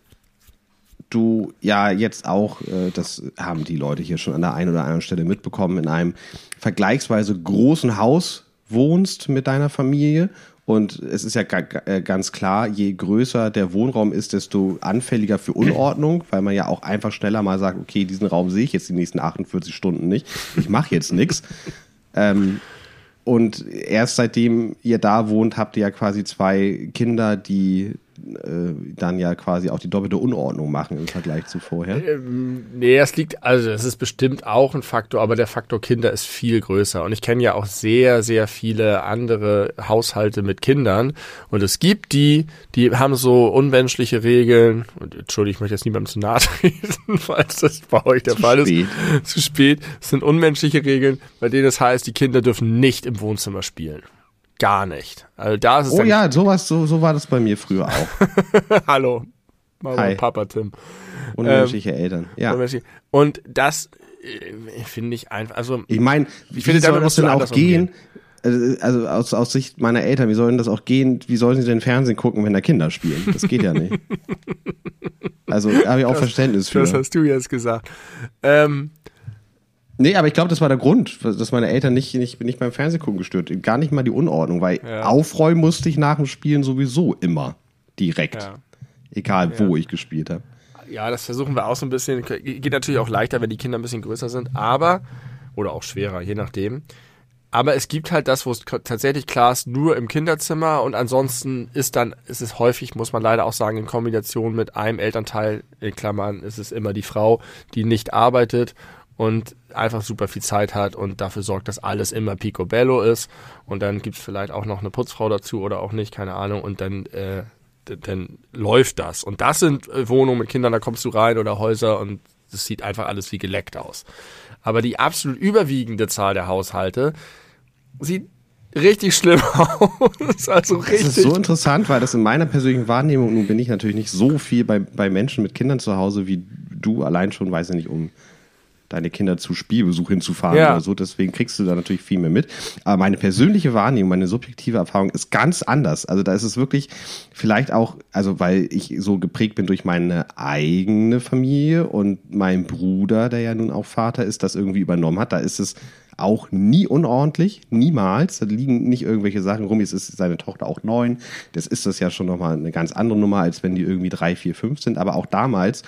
du ja jetzt auch, äh, das haben die Leute hier schon an der einen oder anderen Stelle mitbekommen, in einem vergleichsweise großen Haus wohnst mit deiner Familie Und es ist ja äh, ganz klar, je größer der Wohnraum ist, desto anfälliger für Unordnung, weil man ja auch einfach schneller mal sagt, okay, diesen Raum sehe ich jetzt die nächsten 48 Stunden nicht. Ich mache jetzt nichts. *laughs* Ähm, und erst seitdem ihr da wohnt, habt ihr ja quasi zwei Kinder, die dann ja quasi auch die doppelte Unordnung machen im Vergleich zu vorher. Ähm, nee, es liegt, also es ist bestimmt auch ein Faktor, aber der Faktor Kinder ist viel größer. Und ich kenne ja auch sehr, sehr viele andere Haushalte mit Kindern. Und es gibt die, die haben so unmenschliche Regeln. Und Entschuldigung, ich möchte jetzt niemandem zu nahe treten, *laughs* falls das bei euch der zu Fall spät. ist. Zu spät. Es sind unmenschliche Regeln, bei denen es heißt, die Kinder dürfen nicht im Wohnzimmer spielen gar nicht. Also da ist es oh ja, sowas, so, so war das bei mir früher auch. *laughs* Hallo, Mama Hi. und Papa Tim. Unmenschliche ähm, Eltern, ja. Und das äh, finde ich einfach, also. Ich meine, ich finde, damit muss dann auch gehen. Also, also aus, aus Sicht meiner Eltern, wie sollen das auch gehen? Wie sollen sie denn Fernsehen gucken, wenn da Kinder spielen? Das geht ja nicht. *laughs* Also habe ich auch das, Verständnis für. Das hast du jetzt gesagt. Ähm, Nee, aber ich glaube, das war der Grund, dass meine Eltern nicht, nicht, nicht beim Fernsehgucken gestört. Gar nicht mal die Unordnung, weil ja. aufräumen musste ich nach dem Spielen sowieso immer direkt. Ja. Egal, ja. wo ich gespielt habe. Ja, das versuchen wir auch so ein bisschen. Geht natürlich auch leichter, wenn die Kinder ein bisschen größer sind, aber, oder auch schwerer, je nachdem. Aber es gibt halt das, wo es tatsächlich klar ist, nur im Kinderzimmer und ansonsten ist dann, ist es häufig, muss man leider auch sagen, in Kombination mit einem Elternteil, in Klammern, ist es immer die Frau, die nicht arbeitet und einfach super viel Zeit hat und dafür sorgt, dass alles immer picobello ist. Und dann gibt's vielleicht auch noch eine Putzfrau dazu oder auch nicht, keine Ahnung. Und dann, äh, dann läuft das. Und das sind äh, Wohnungen mit Kindern, da kommst du rein oder Häuser und es sieht einfach alles wie geleckt aus. Aber die absolut überwiegende Zahl der Haushalte sieht richtig schlimm *laughs* aus. Also richtig. Das ist so interessant, weil das in meiner persönlichen Wahrnehmung, nun bin ich natürlich nicht so viel bei, bei Menschen mit Kindern zu Hause wie du, allein schon, weiß ich nicht, um deine Kinder zu Spielbesuch hinzufahren ja. oder so. Deswegen kriegst du da natürlich viel mehr mit. Aber meine persönliche Wahrnehmung, meine subjektive Erfahrung ist ganz anders. Also da ist es wirklich vielleicht auch, also weil ich so geprägt bin durch meine eigene Familie und mein Bruder, der ja nun auch Vater ist, das irgendwie übernommen hat. Da ist es auch nie unordentlich, niemals. Da liegen nicht irgendwelche Sachen rum. Jetzt ist seine Tochter auch neun. Das ist das ja schon nochmal eine ganz andere Nummer, als wenn die irgendwie drei, vier, fünf sind. Aber auch damals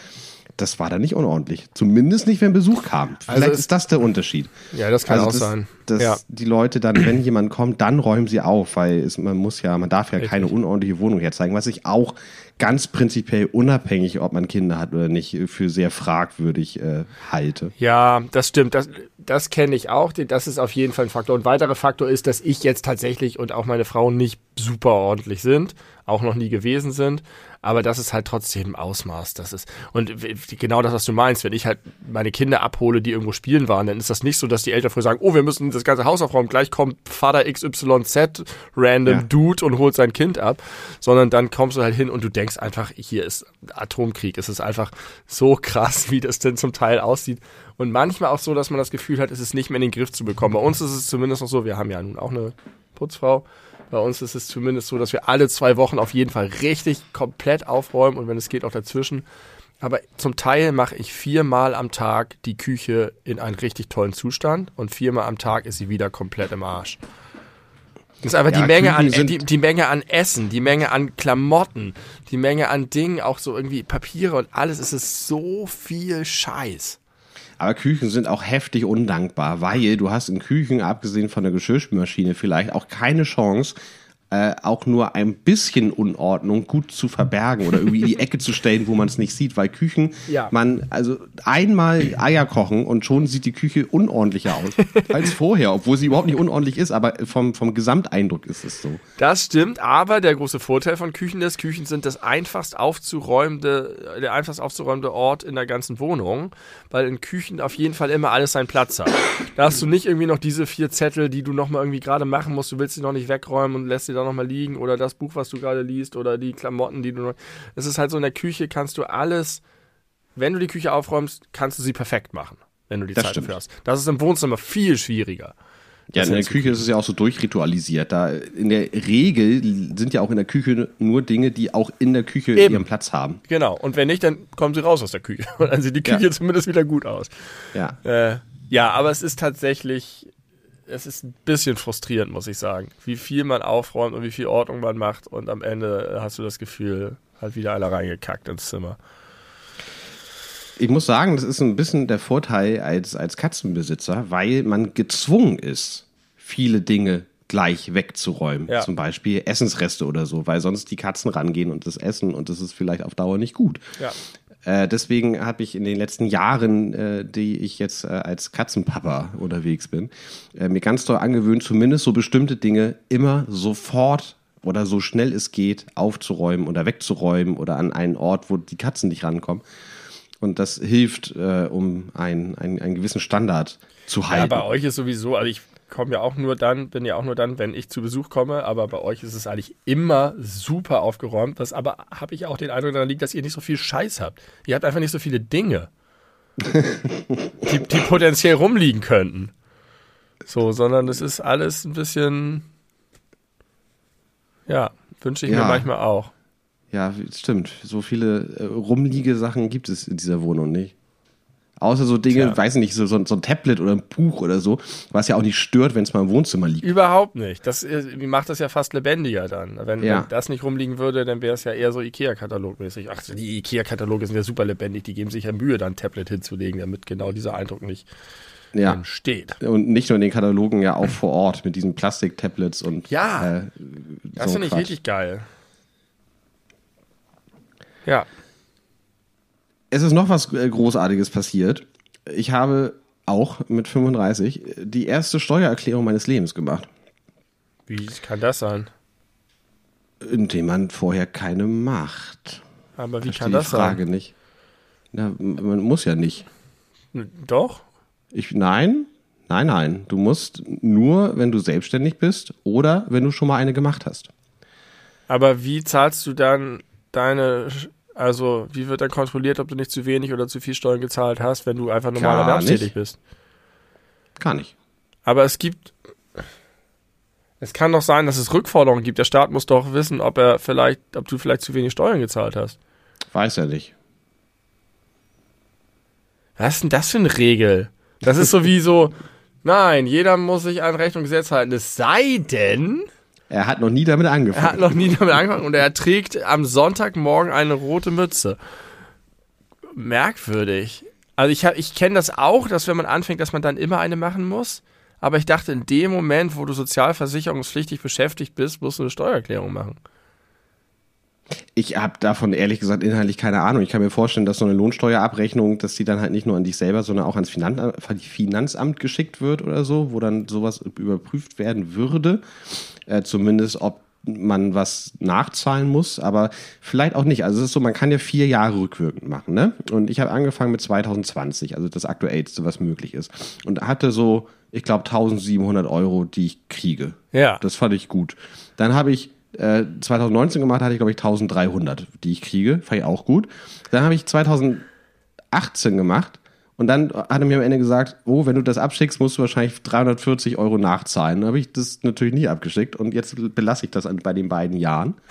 das war da nicht unordentlich. Zumindest nicht, wenn Besuch kam. Vielleicht also ist das der Unterschied. Ja, das kann also auch das, sein. Dass ja. die Leute dann, wenn *clears throat* jemand kommt, dann räumen sie auf, weil es, man muss ja, man darf ja Richtig. keine unordentliche Wohnung herzeigen, was ich auch ganz prinzipiell unabhängig, ob man Kinder hat oder nicht, für sehr fragwürdig äh, halte. Ja, das stimmt. Das, das kenne ich auch. Das ist auf jeden Fall ein Faktor. Und ein weiterer Faktor ist, dass ich jetzt tatsächlich und auch meine Frau nicht super ordentlich sind, auch noch nie gewesen sind aber das ist halt trotzdem Ausmaß. Das ist, und genau das, was du meinst, wenn ich halt meine Kinder abhole, die irgendwo spielen waren, dann ist das nicht so, dass die Eltern früher sagen, oh, wir müssen das ganze Haus aufräumen, gleich kommt Vater XYZ, random ja. Dude und holt sein Kind ab, sondern dann kommst du halt hin und du denkst einfach, hier ist Atomkrieg. Es ist einfach so krass, wie das denn zum Teil aussieht. Und manchmal auch so, dass man das Gefühl hat, es ist nicht mehr in den Griff zu bekommen. Bei uns ist es zumindest noch so, wir haben ja nun auch eine Putzfrau, bei uns ist es zumindest so, dass wir alle zwei Wochen auf jeden Fall richtig komplett aufräumen und wenn es geht auch dazwischen. Aber zum Teil mache ich viermal am Tag die Küche in einen richtig tollen Zustand und viermal am Tag ist sie wieder komplett im Arsch. Das ist einfach ja, die Menge an die, die Menge an Essen, die Menge an Klamotten, die Menge an Dingen, auch so irgendwie Papiere und alles. Es ist so viel Scheiß. Aber Küchen sind auch heftig undankbar, weil du hast in Küchen, abgesehen von der Geschirrspülmaschine, vielleicht auch keine Chance, äh, auch nur ein bisschen Unordnung gut zu verbergen oder irgendwie in die Ecke zu stellen, wo man es nicht sieht, weil Küchen, ja. man, also einmal Eier kochen und schon sieht die Küche unordentlicher aus als vorher, obwohl sie überhaupt nicht unordentlich ist, aber vom, vom Gesamteindruck ist es so. Das stimmt, aber der große Vorteil von Küchen ist, Küchen sind das einfachst aufzuräumende, der einfachst aufzuräumende Ort in der ganzen Wohnung, weil in Küchen auf jeden Fall immer alles seinen Platz hat. Da hast du nicht irgendwie noch diese vier Zettel, die du nochmal irgendwie gerade machen musst, du willst sie noch nicht wegräumen und lässt sie da nochmal liegen oder das Buch, was du gerade liest oder die Klamotten, die du noch. Es ist halt so, in der Küche kannst du alles, wenn du die Küche aufräumst, kannst du sie perfekt machen, wenn du die das Zeit dafür hast. Das ist im Wohnzimmer viel schwieriger. Ja, in der Küche ist es ja auch so durchritualisiert. Da in der Regel sind ja auch in der Küche nur Dinge, die auch in der Küche Eben. ihren Platz haben. Genau. Und wenn nicht, dann kommen sie raus aus der Küche. *laughs* Und dann sieht die Küche ja. zumindest wieder gut aus. Ja. Äh, ja, aber es ist tatsächlich es ist ein bisschen frustrierend, muss ich sagen, wie viel man aufräumt und wie viel Ordnung man macht und am Ende hast du das Gefühl, hat wieder einer reingekackt ins Zimmer. Ich muss sagen, das ist ein bisschen der Vorteil als, als Katzenbesitzer, weil man gezwungen ist, viele Dinge gleich wegzuräumen. Ja. Zum Beispiel Essensreste oder so, weil sonst die Katzen rangehen und das essen und das ist vielleicht auf Dauer nicht gut. Ja. Äh, deswegen habe ich in den letzten Jahren, äh, die ich jetzt äh, als Katzenpapa unterwegs bin, äh, mir ganz doll angewöhnt, zumindest so bestimmte Dinge immer sofort oder so schnell es geht aufzuräumen oder wegzuräumen oder an einen Ort, wo die Katzen nicht rankommen. Und das hilft, äh, um ein, ein, einen gewissen Standard zu Ja, halten. bei euch ist sowieso, also ich komme ja auch nur dann, bin ja auch nur dann, wenn ich zu Besuch komme, aber bei euch ist es eigentlich immer super aufgeräumt. Das aber habe ich auch den Eindruck daran liegt, dass ihr nicht so viel Scheiß habt. Ihr habt einfach nicht so viele Dinge, *laughs* die, die potenziell rumliegen könnten. So, sondern es ist alles ein bisschen, ja, wünsche ich mir Ja. manchmal auch. Ja, stimmt. So viele äh, rumliege Sachen gibt es in dieser Wohnung nicht. Außer so Dinge, Tja. weiß ich nicht, so, so, so ein Tablet oder ein Buch oder so, was ja auch nicht stört, wenn es mal im Wohnzimmer liegt. Überhaupt nicht. Das macht das ja fast lebendiger dann. Wenn, Ja. wenn das nicht rumliegen würde, dann wäre es ja eher so Ikea-Katalogmäßig. Ach, die Ikea-Kataloge sind ja super lebendig. Die geben sich ja Mühe, da ein Tablet hinzulegen, damit genau dieser Eindruck nicht Ja. entsteht. Und nicht nur in den Katalogen, ja auch vor Ort mit diesen Plastik-Tablets und Ja. äh, Das so finde ich richtig geil. Ja. Es ist noch was äh, Großartiges passiert. Ich habe auch mit 35 die erste Steuererklärung meines Lebens gemacht, Wie kann das sein? indem man vorher keine macht. Aber wie Verstehe kann die das Frage nicht. Na, man muss ja nicht. sein? Doch? Ich, nein, nein, nein. Du musst nur, wenn du selbstständig bist oder wenn du schon mal eine gemacht hast. Aber wie zahlst du dann deine, also wie wird dann kontrolliert, ob du nicht zu wenig oder zu viel Steuern gezahlt hast, wenn du einfach normal Gar erwerbstätig bist? Gar nicht. Aber es gibt. Es kann doch sein, dass es Rückforderungen gibt. Der Staat muss doch wissen, ob er vielleicht, ob du vielleicht zu wenig Steuern gezahlt hast. Weiß er nicht. Was ist denn das für eine Regel? Das ist so wie so, *laughs* nein, jeder muss sich an Recht und Gesetz halten. Es sei denn, Er hat noch nie damit er hat angefangen. noch nie damit angefangen und er trägt am Sonntagmorgen eine rote Mütze. Merkwürdig. Also ich, ich kenne das auch, dass wenn man anfängt, dass man dann immer eine machen muss. Aber ich dachte, in dem Moment, wo du sozialversicherungspflichtig beschäftigt bist, musst du eine Steuererklärung machen. Ich habe davon ehrlich gesagt inhaltlich keine Ahnung. Ich kann mir vorstellen, dass so eine Lohnsteuerabrechnung, dass die dann halt nicht nur an dich selber, sondern auch ans Finan Finanzamt geschickt wird oder so, wo dann sowas überprüft werden würde. Äh, zumindest, ob man was nachzahlen muss, aber vielleicht auch nicht. Also es ist so, man kann ja vier Jahre rückwirkend machen, ne? Und ich habe angefangen mit 2020, also das aktuellste, was möglich ist. Und hatte so, ich glaube, 1700 Euro, die ich kriege. Ja. Das fand ich gut. Dann habe ich äh, 2019 gemacht, hatte ich glaube ich 1300, die ich kriege. Fand ich auch gut. Dann habe ich 2018 gemacht und dann hat er mir am Ende gesagt, oh, wenn du das abschickst, musst du wahrscheinlich 340 Euro nachzahlen. Dann habe ich das natürlich nie abgeschickt und jetzt belasse ich das an- bei den beiden Jahren. *laughs*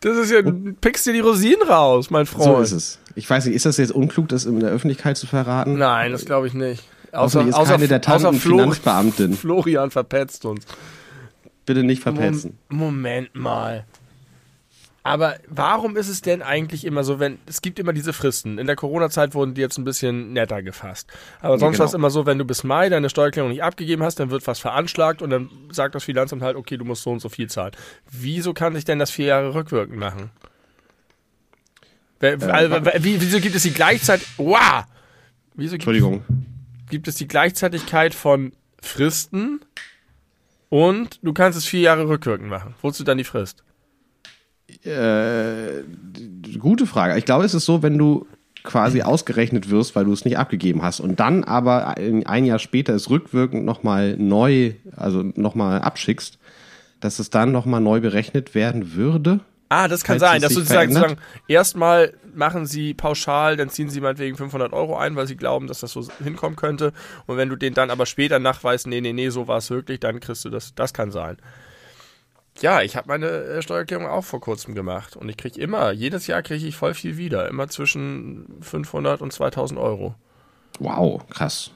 Das ist ja, du pickst dir die Rosinen raus, mein Freund. So ist es. Ich weiß nicht, ist das jetzt unklug, das in der Öffentlichkeit zu verraten? Nein, das glaube ich nicht. Hoffentlich ist keine der Tanten Flo- Finanzbeamtin. *laughs* Florian verpetzt uns. Bitte nicht verpetzen. Mom Moment mal. Aber warum ist es denn eigentlich immer so, wenn es gibt immer diese Fristen? In der Corona-Zeit wurden die jetzt ein bisschen netter gefasst. Aber sonst genau. war es immer so, wenn du bis Mai deine Steuererklärung nicht abgegeben hast, dann wird was veranschlagt und dann sagt das Finanzamt halt, okay, du musst so und so viel zahlen. Wieso kann sich denn das vier Jahre rückwirkend machen? Wie, wieso gibt es die Gleichzeitig... Wow! Wieso gibt, Entschuldigung. gibt es die Gleichzeitigkeit von Fristen und du kannst es vier Jahre rückwirkend machen? Wozu dann die Frist? Äh, gute Frage. Ich glaube, es ist so, wenn du quasi ausgerechnet wirst, weil du es nicht abgegeben hast und dann aber ein, Jahr später es rückwirkend nochmal neu, also nochmal abschickst, dass es dann nochmal neu berechnet werden würde. Ah, das kann sein, dass verändert? sozusagen erstmal machen sie pauschal, dann ziehen sie meinetwegen 500 Euro ein, weil sie glauben, dass das so hinkommen könnte. Und wenn du den dann aber später nachweist, nee, nee, nee, so war es wirklich, dann kriegst du das. Das kann sein. Ja, ich habe meine äh, Steuererklärung auch vor kurzem gemacht und ich kriege immer, jedes Jahr kriege ich voll viel wieder, immer zwischen 500 und 2000 Euro. Wow, krass.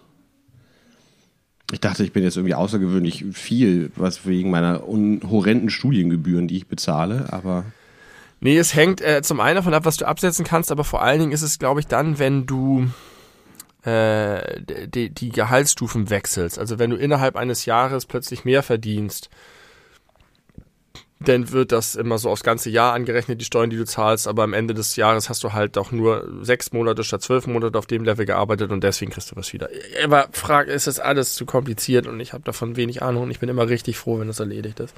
Ich dachte, ich bin jetzt irgendwie außergewöhnlich viel, was wegen meiner horrenden Studiengebühren, die ich bezahle, aber. Nee, es hängt äh, zum einen davon ab, was du absetzen kannst, aber vor allen Dingen ist es, glaube ich, dann, wenn du äh, die, die Gehaltsstufen wechselst. Also wenn du innerhalb eines Jahres plötzlich mehr verdienst, dann wird das immer so aufs ganze Jahr angerechnet, die Steuern, die du zahlst, aber am Ende des Jahres hast du halt auch nur sechs Monate statt zwölf Monate auf dem Level gearbeitet und deswegen kriegst du was wieder. Aber frag, ist das alles zu kompliziert und ich habe davon wenig Ahnung und ich bin immer richtig froh, wenn das erledigt ist.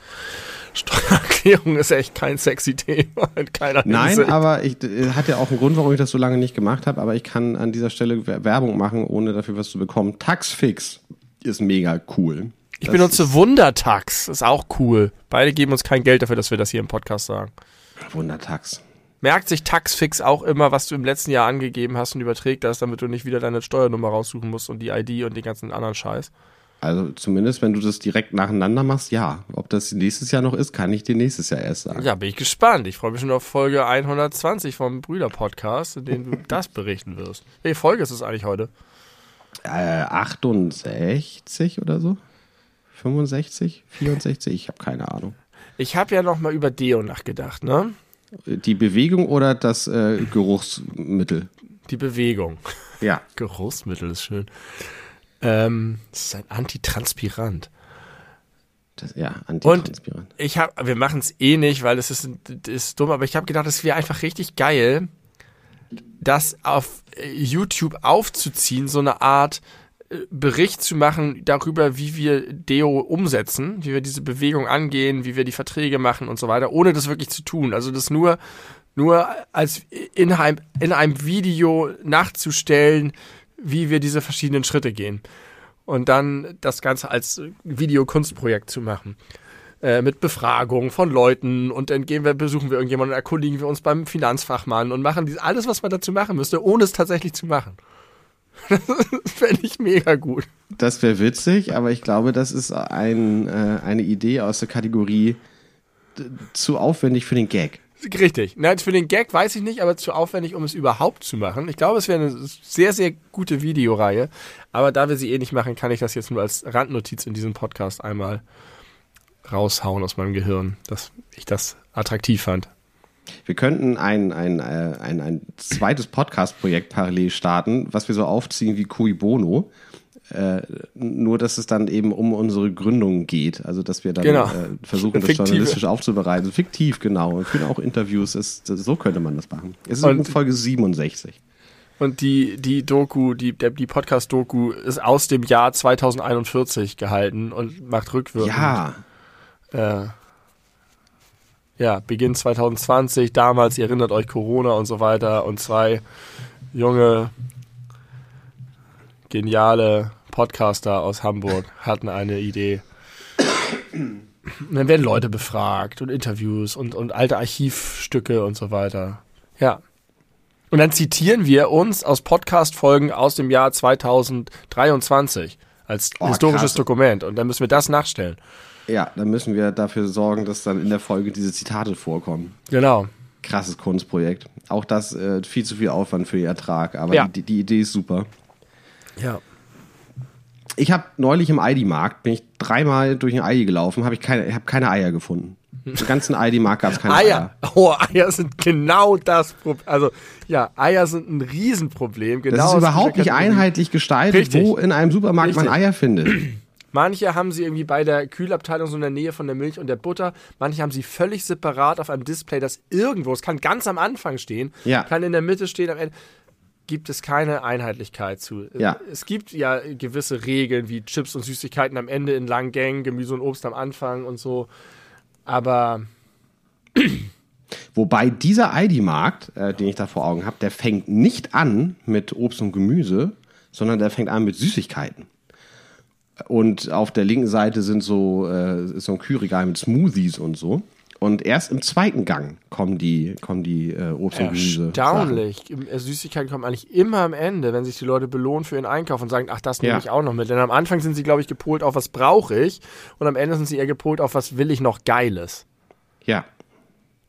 Steuererklärung ist echt kein sexy Thema in keiner Nein, Hinsicht. aber ich äh, hat ja auch einen Grund, warum ich das so lange nicht gemacht habe, aber ich kann an dieser Stelle Werbung machen, ohne dafür was zu bekommen. Taxfix ist mega cool. Ich das benutze Wundertax, ist auch cool. Beide geben uns kein Geld dafür, dass wir das hier im Podcast sagen. Wundertax. Merkt sich Taxfix auch immer, was du im letzten Jahr angegeben hast und überträgt das, damit du nicht wieder deine Steuernummer raussuchen musst und die ID und den ganzen anderen Scheiß. Also zumindest, wenn du das direkt nacheinander machst, ja. Ob das nächstes Jahr noch ist, kann ich dir nächstes Jahr erst sagen. Ja, bin ich gespannt. Ich freue mich schon auf Folge 120 vom Brüder-Podcast, in dem du *laughs* das berichten wirst. Welche Folge ist es eigentlich heute? Äh, 68 oder so? 65, 64, ich habe keine Ahnung. Ich habe ja noch mal über Deo nachgedacht, ne? Die Bewegung oder das äh, Geruchsmittel? Die Bewegung. Ja. *laughs* Geruchsmittel ist schön. Ähm, das ist ein Antitranspirant. Das, ja, Antitranspirant. Und ich habe, wir machen es eh nicht, weil es ist, ist dumm, aber ich habe gedacht, es wäre einfach richtig geil, das auf YouTube aufzuziehen, so eine Art Bericht zu machen darüber, wie wir Deo umsetzen, wie wir diese Bewegung angehen, wie wir die Verträge machen und so weiter, ohne das wirklich zu tun. Also das nur, nur als in einem, in einem Video nachzustellen, wie wir diese verschiedenen Schritte gehen. Und dann das Ganze als Videokunstprojekt zu machen. Äh, mit Befragungen von Leuten und dann gehen wir, besuchen wir irgendjemanden und erkundigen wir uns beim Finanzfachmann und machen alles, was man dazu machen müsste, ohne es tatsächlich zu machen. Das fände ich mega gut. Das wäre witzig, aber ich glaube, das ist ein, äh, eine Idee aus der Kategorie zu aufwendig für den Gag. Richtig. Na, für den Gag weiß ich nicht, aber zu aufwendig, um es überhaupt zu machen. Ich glaube, es wäre eine sehr, sehr gute Videoreihe. Aber da wir sie eh nicht machen, kann ich das jetzt nur als Randnotiz in diesem Podcast einmal raushauen aus meinem Gehirn, dass ich das attraktiv fand. Wir könnten ein, ein, äh, ein, ein zweites Podcast-Projekt parallel starten, was wir so aufziehen wie Cui Bono. Äh, nur, dass es dann eben um unsere Gründung geht. Also, dass wir dann genau. äh, versuchen, das journalistisch aufzubereiten. Fiktiv, genau. Wir führen auch Interviews. Ist, so könnte man das machen. Es ist und, Folge 67. Und die, die Doku, die, die Podcast-Doku ist aus dem Jahr 2041 gehalten und macht rückwirkend. Ja. Äh, ja, Beginn 2020, damals, ihr erinnert euch Corona und so weiter und zwei junge, geniale Podcaster aus Hamburg hatten eine Idee. Und dann werden Leute befragt und Interviews und, und alte Archivstücke und so weiter. Ja. Und dann zitieren wir uns aus Podcast-Folgen aus dem Jahr 2023 als oh, historisches krass. Dokument. Und dann müssen wir das nachstellen. Ja, dann müssen wir dafür sorgen, dass dann in der Folge diese Zitate vorkommen. Genau. Krasses Kunstprojekt. Auch das äh, viel zu viel Aufwand für den Ertrag, aber ja. die, die Idee ist super. Ja. Ich habe neulich im ID-Markt, bin ich dreimal durch den ID gelaufen, habe ich keine, hab keine Eier gefunden. Im ganzen ID-Markt gab es keine Eier. Eier. Oh, Eier sind genau das Problem. Also, ja, Eier sind ein Riesenproblem. Genau das ist überhaupt nicht einheitlich gestaltet, Richtig. wo in einem Supermarkt Richtig. man Eier findet. *clears throat* Manche haben sie irgendwie bei der Kühlabteilung so in der Nähe von der Milch und der Butter. Manche haben sie völlig separat auf einem Display, das irgendwo, es kann ganz am Anfang stehen, ja. kann in der Mitte stehen, am Ende gibt es keine Einheitlichkeit zu. Ja. Es gibt ja gewisse Regeln wie Chips und Süßigkeiten am Ende in langen Gängen, Gemüse und Obst am Anfang und so. Aber *clears throat* Wobei dieser ID-Markt, äh, den ich da vor Augen habe, der fängt nicht an mit Obst und Gemüse, sondern der fängt an mit Süßigkeiten. Und auf der linken Seite sind so, äh, ist so ein Kühlregal mit Smoothies und so. Und erst im zweiten Gang kommen die, kommen die äh, Obst und Gemüse. Erstaunlich. Äh, Süßigkeiten kommen eigentlich immer am Ende, wenn sich die Leute belohnen für ihren Einkauf und sagen, ach, das nehme ja. ich auch noch mit. Denn am Anfang sind sie, glaube ich, gepolt auf was brauche ich und am Ende sind sie eher gepolt auf was will ich noch Geiles. Ja.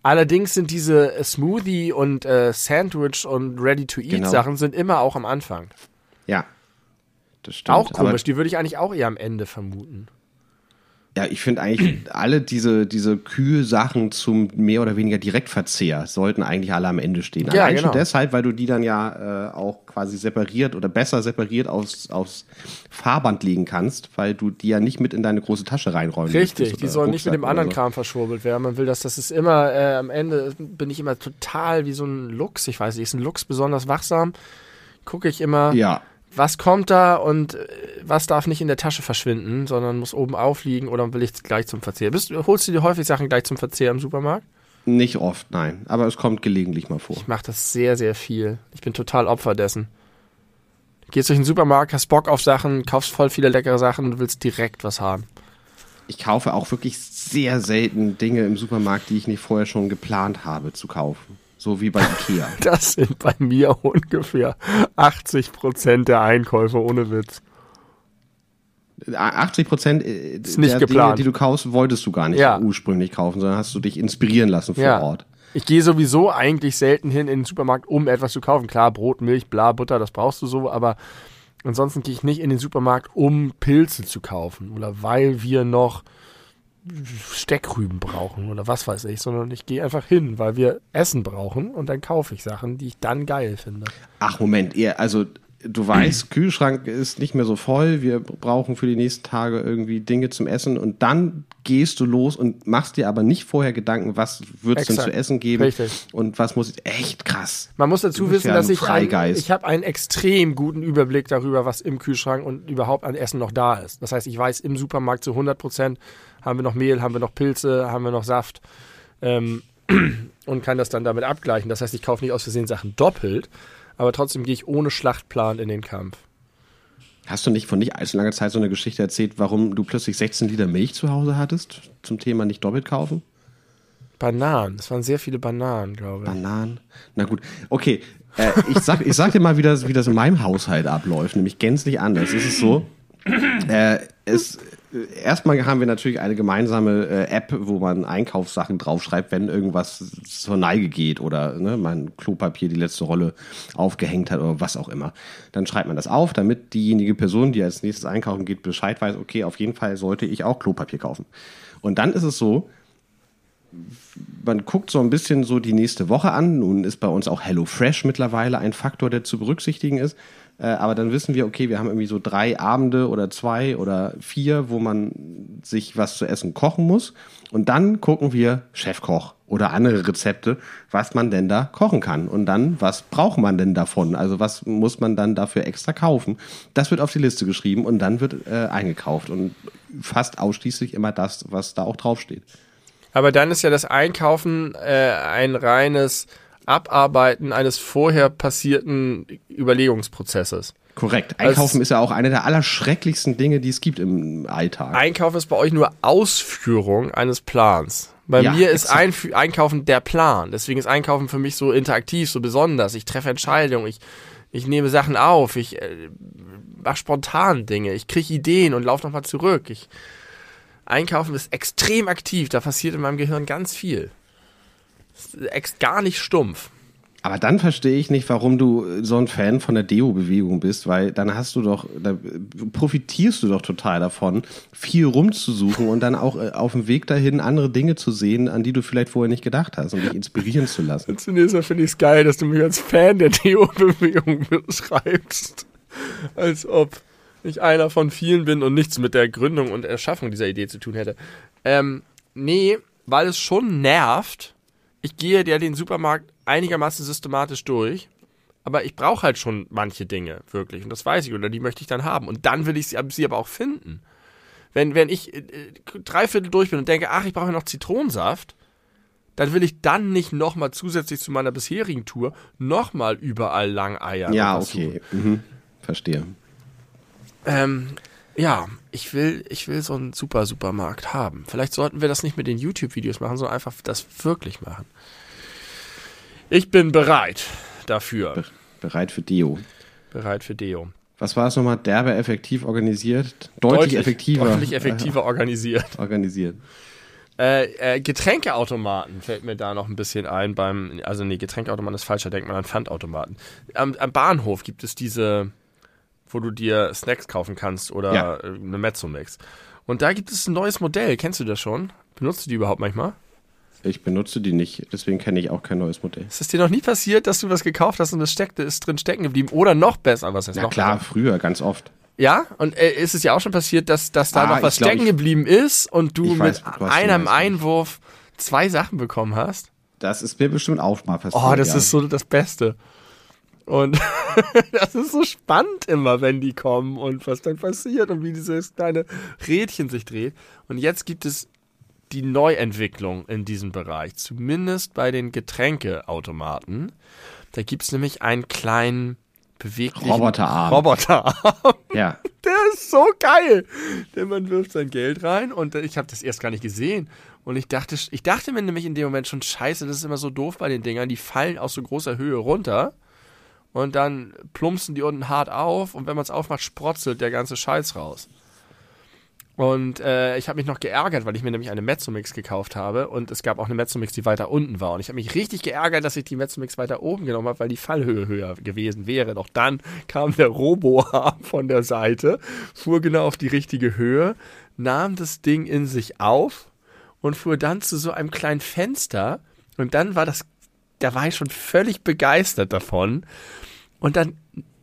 Allerdings sind diese äh, Smoothie und äh, Sandwich und Ready-to-Eat-Sachen genau. sind immer auch am Anfang. Ja, das stimmt. Auch Aber- komisch, die würde ich eigentlich auch eher am Ende vermuten. Ja, ich finde eigentlich alle diese, diese Kühlsachen zum mehr oder weniger Direktverzehr sollten eigentlich alle am Ende stehen. Ja, Allein genau. schon deshalb, weil du die dann ja äh, auch quasi separiert oder besser separiert aufs, aufs Fahrband legen kannst, weil du die ja nicht mit in deine große Tasche reinräumen Richtig, die sollen nicht mit dem Rucksack anderen so. Kram verschwurbelt werden. Man will, dass das ist immer, äh, am Ende bin ich immer total wie so ein Luchs. Ich weiß nicht, ist ein Luchs besonders wachsam? Gucke ich immer, Ja, was kommt da und äh, was darf nicht in der Tasche verschwinden, sondern muss oben aufliegen oder will ich gleich zum Verzehr. Bist, holst du dir häufig Sachen gleich zum Verzehr im Supermarkt? nicht oft, nein. Aber es kommt gelegentlich mal vor. Ich mache das sehr, sehr viel. Ich bin total Opfer dessen. Du gehst durch den Supermarkt, hast Bock auf Sachen, kaufst voll viele leckere Sachen und willst direkt was haben. Ich kaufe auch wirklich sehr selten Dinge im Supermarkt, die ich nicht vorher schon geplant habe zu kaufen. So wie bei Ikea. *laughs* Das sind bei mir ungefähr 80 Prozent der Einkäufe, ohne Witz. 80 Prozent äh, Ist nicht der geplant. Dinge, die du kaufst, wolltest du gar nicht Ja. ursprünglich kaufen, sondern hast du dich inspirieren lassen vor Ja. Ort. Ich gehe sowieso eigentlich selten hin in den Supermarkt, um etwas zu kaufen. Klar, Brot, Milch, bla, Butter, das brauchst du so, aber ansonsten gehe ich nicht in den Supermarkt, um Pilze zu kaufen oder weil wir noch Steckrüben brauchen oder was weiß ich, sondern ich gehe einfach hin, weil wir Essen brauchen und dann kaufe ich Sachen, die ich dann geil finde. Ach, Moment, ihr, also du weißt, Kühlschrank ist nicht mehr so voll, wir brauchen für die nächsten Tage irgendwie Dinge zum Essen und dann gehst du los und machst dir aber nicht vorher Gedanken, was wird es denn zu essen geben Richtig. und was muss ich, echt krass. Man muss dazu wissen, ja dass ich ein, ich habe einen extrem guten Überblick darüber, was im Kühlschrank und überhaupt an Essen noch da ist. Das heißt, ich weiß im Supermarkt zu 100 Prozent, haben wir noch Mehl, haben wir noch Pilze, haben wir noch Saft ähm, *clears throat* und kann das dann damit abgleichen. Das heißt, ich kaufe nicht aus Versehen Sachen doppelt, aber trotzdem gehe ich ohne Schlachtplan in den Kampf. Hast du nicht vor nicht allzu langer Zeit so eine Geschichte erzählt, warum du plötzlich 16 Liter Milch zu Hause hattest? Zum Thema nicht doppelt kaufen? Bananen, es waren sehr viele Bananen, glaube ich. Bananen. Na gut, okay. Äh, ich, sag, ich sag dir mal, wie das, wie das in meinem Haushalt abläuft, nämlich gänzlich anders. Es ist so, äh, es, erstmal haben wir natürlich eine gemeinsame äh, App, wo man Einkaufssachen draufschreibt, wenn irgendwas zur Neige geht oder ne, mein Klopapier die letzte Rolle aufgehängt hat oder was auch immer. Dann schreibt man das auf, damit diejenige Person, die als nächstes einkaufen geht, Bescheid weiß, okay, auf jeden Fall sollte ich auch Klopapier kaufen. Und dann ist es so, man guckt so ein bisschen so die nächste Woche an. Nun ist bei uns auch HelloFresh mittlerweile ein Faktor, der zu berücksichtigen ist. Äh, aber dann wissen wir, okay, wir haben irgendwie so drei Abende oder zwei oder vier, wo man sich was zu essen kochen muss. Und dann gucken wir Chefkoch oder andere Rezepte, was man denn da kochen kann. Und dann, was braucht man denn davon? Also was muss man dann dafür extra kaufen? Das wird auf die Liste geschrieben und dann wird äh, eingekauft. Und fast ausschließlich immer das, was da auch draufsteht. Aber dann ist ja das Einkaufen äh, ein reines Abarbeiten eines vorher passierten Überlegungsprozesses. Korrekt. Also- Einkaufen ist ja auch eine der allerschrecklichsten Dinge, die es gibt im Alltag. Einkaufen ist bei euch nur Ausführung eines Plans. Bei Ja, mir ist exakt. Einkaufen der Plan. Deswegen ist Einkaufen für mich so interaktiv, so besonders. Ich treffe Entscheidungen, ich, ich nehme Sachen auf, ich äh, mache spontan Dinge, ich kriege Ideen und laufe nochmal zurück. Ich, Einkaufen ist extrem aktiv, da passiert in meinem Gehirn ganz viel. Gar nicht stumpf. Aber dann verstehe ich nicht, warum du so ein Fan von der Deo-Bewegung bist, weil dann hast du doch, da profitierst du doch total davon, viel rumzusuchen und dann auch äh, auf dem Weg dahin andere Dinge zu sehen, an die du vielleicht vorher nicht gedacht hast und dich inspirieren zu lassen. *laughs* Zunächst mal finde ich es geil, dass du mich als Fan der Deo-Bewegung *laughs* beschreibst. Als ob ich einer von vielen bin und nichts mit der Gründung und Erschaffung dieser Idee zu tun hätte. Ähm, nee, weil es schon nervt. Ich gehe ja den Supermarkt einigermaßen systematisch durch. Aber ich brauche halt schon manche Dinge, wirklich. Und das weiß ich. Oder die möchte ich dann haben. Und dann will ich sie, sie aber auch finden. Wenn, wenn ich äh, dreiviertel durch bin und denke, ach, ich brauche noch Zitronensaft, dann will ich dann nicht nochmal zusätzlich zu meiner bisherigen Tour nochmal überall lang eiern. Ja, okay. Mhm. Verstehe. Ähm, ja, ich will, ich will so einen super Supermarkt haben. Vielleicht sollten wir das nicht mit den YouTube-Videos machen, sondern einfach das wirklich machen. Ich bin bereit dafür. Bereit für Deo. Bereit für Deo. Was war es nochmal? Derbe effektiv organisiert? Deutlich, effektiver. Deutlich effektiver organisiert. *laughs* Organisiert. Äh, äh, Getränkeautomaten fällt mir da noch ein bisschen ein beim, also nee, Getränkeautomaten ist falsch, da denkt man an Pfandautomaten. Am, am Bahnhof gibt es diese wo du dir Snacks kaufen kannst oder Ja. eine Mezzomix. Und da gibt es ein neues Modell. Kennst du das schon? Benutzt du die überhaupt manchmal? Ich benutze die nicht, deswegen kenne ich auch kein neues Modell. Ist es dir noch nie passiert, dass du was gekauft hast und das steckte, ist drin stecken geblieben? Oder noch besser, was heißt Ja noch klar, besser? früher, ganz oft. Ja, und äh, ist es ja auch schon passiert, dass, dass da Ah, noch was ich glaub, stecken ich- geblieben ist und du Ich weiß, mit du einem. Einwurf zwei Sachen bekommen hast? Das ist mir bestimmt auch mal passiert. Oh, das ja. ist so das Beste. Und *laughs* das ist so spannend immer, wenn die kommen und was dann passiert und wie dieses kleine Rädchen sich dreht. Und jetzt gibt es die Neuentwicklung in diesem Bereich, zumindest bei den Getränkeautomaten. Da gibt es nämlich einen kleinen beweglichen Roboterarm. Roboterarm. *laughs* Ja. Der ist so geil. Denn man wirft sein Geld rein und ich habe das erst gar nicht gesehen. Und ich dachte, ich dachte mir nämlich in dem Moment schon, scheiße, das ist immer so doof bei den Dingern, die fallen aus so großer Höhe runter und dann plumpsen die unten hart auf und wenn man es aufmacht, sprotzelt der ganze Scheiß raus. Und äh, ich habe mich noch geärgert, weil ich mir nämlich eine Mezzomix gekauft habe und es gab auch eine Mezzomix, die weiter unten war. Und ich habe mich richtig geärgert, dass ich die Mezzomix weiter oben genommen habe, weil die Fallhöhe höher gewesen wäre. Doch dann kam der Roboarm *laughs* von der Seite, fuhr genau auf die richtige Höhe, nahm das Ding in sich auf und fuhr dann zu so einem kleinen Fenster. Und dann war das, da war ich schon völlig begeistert davon. Und dann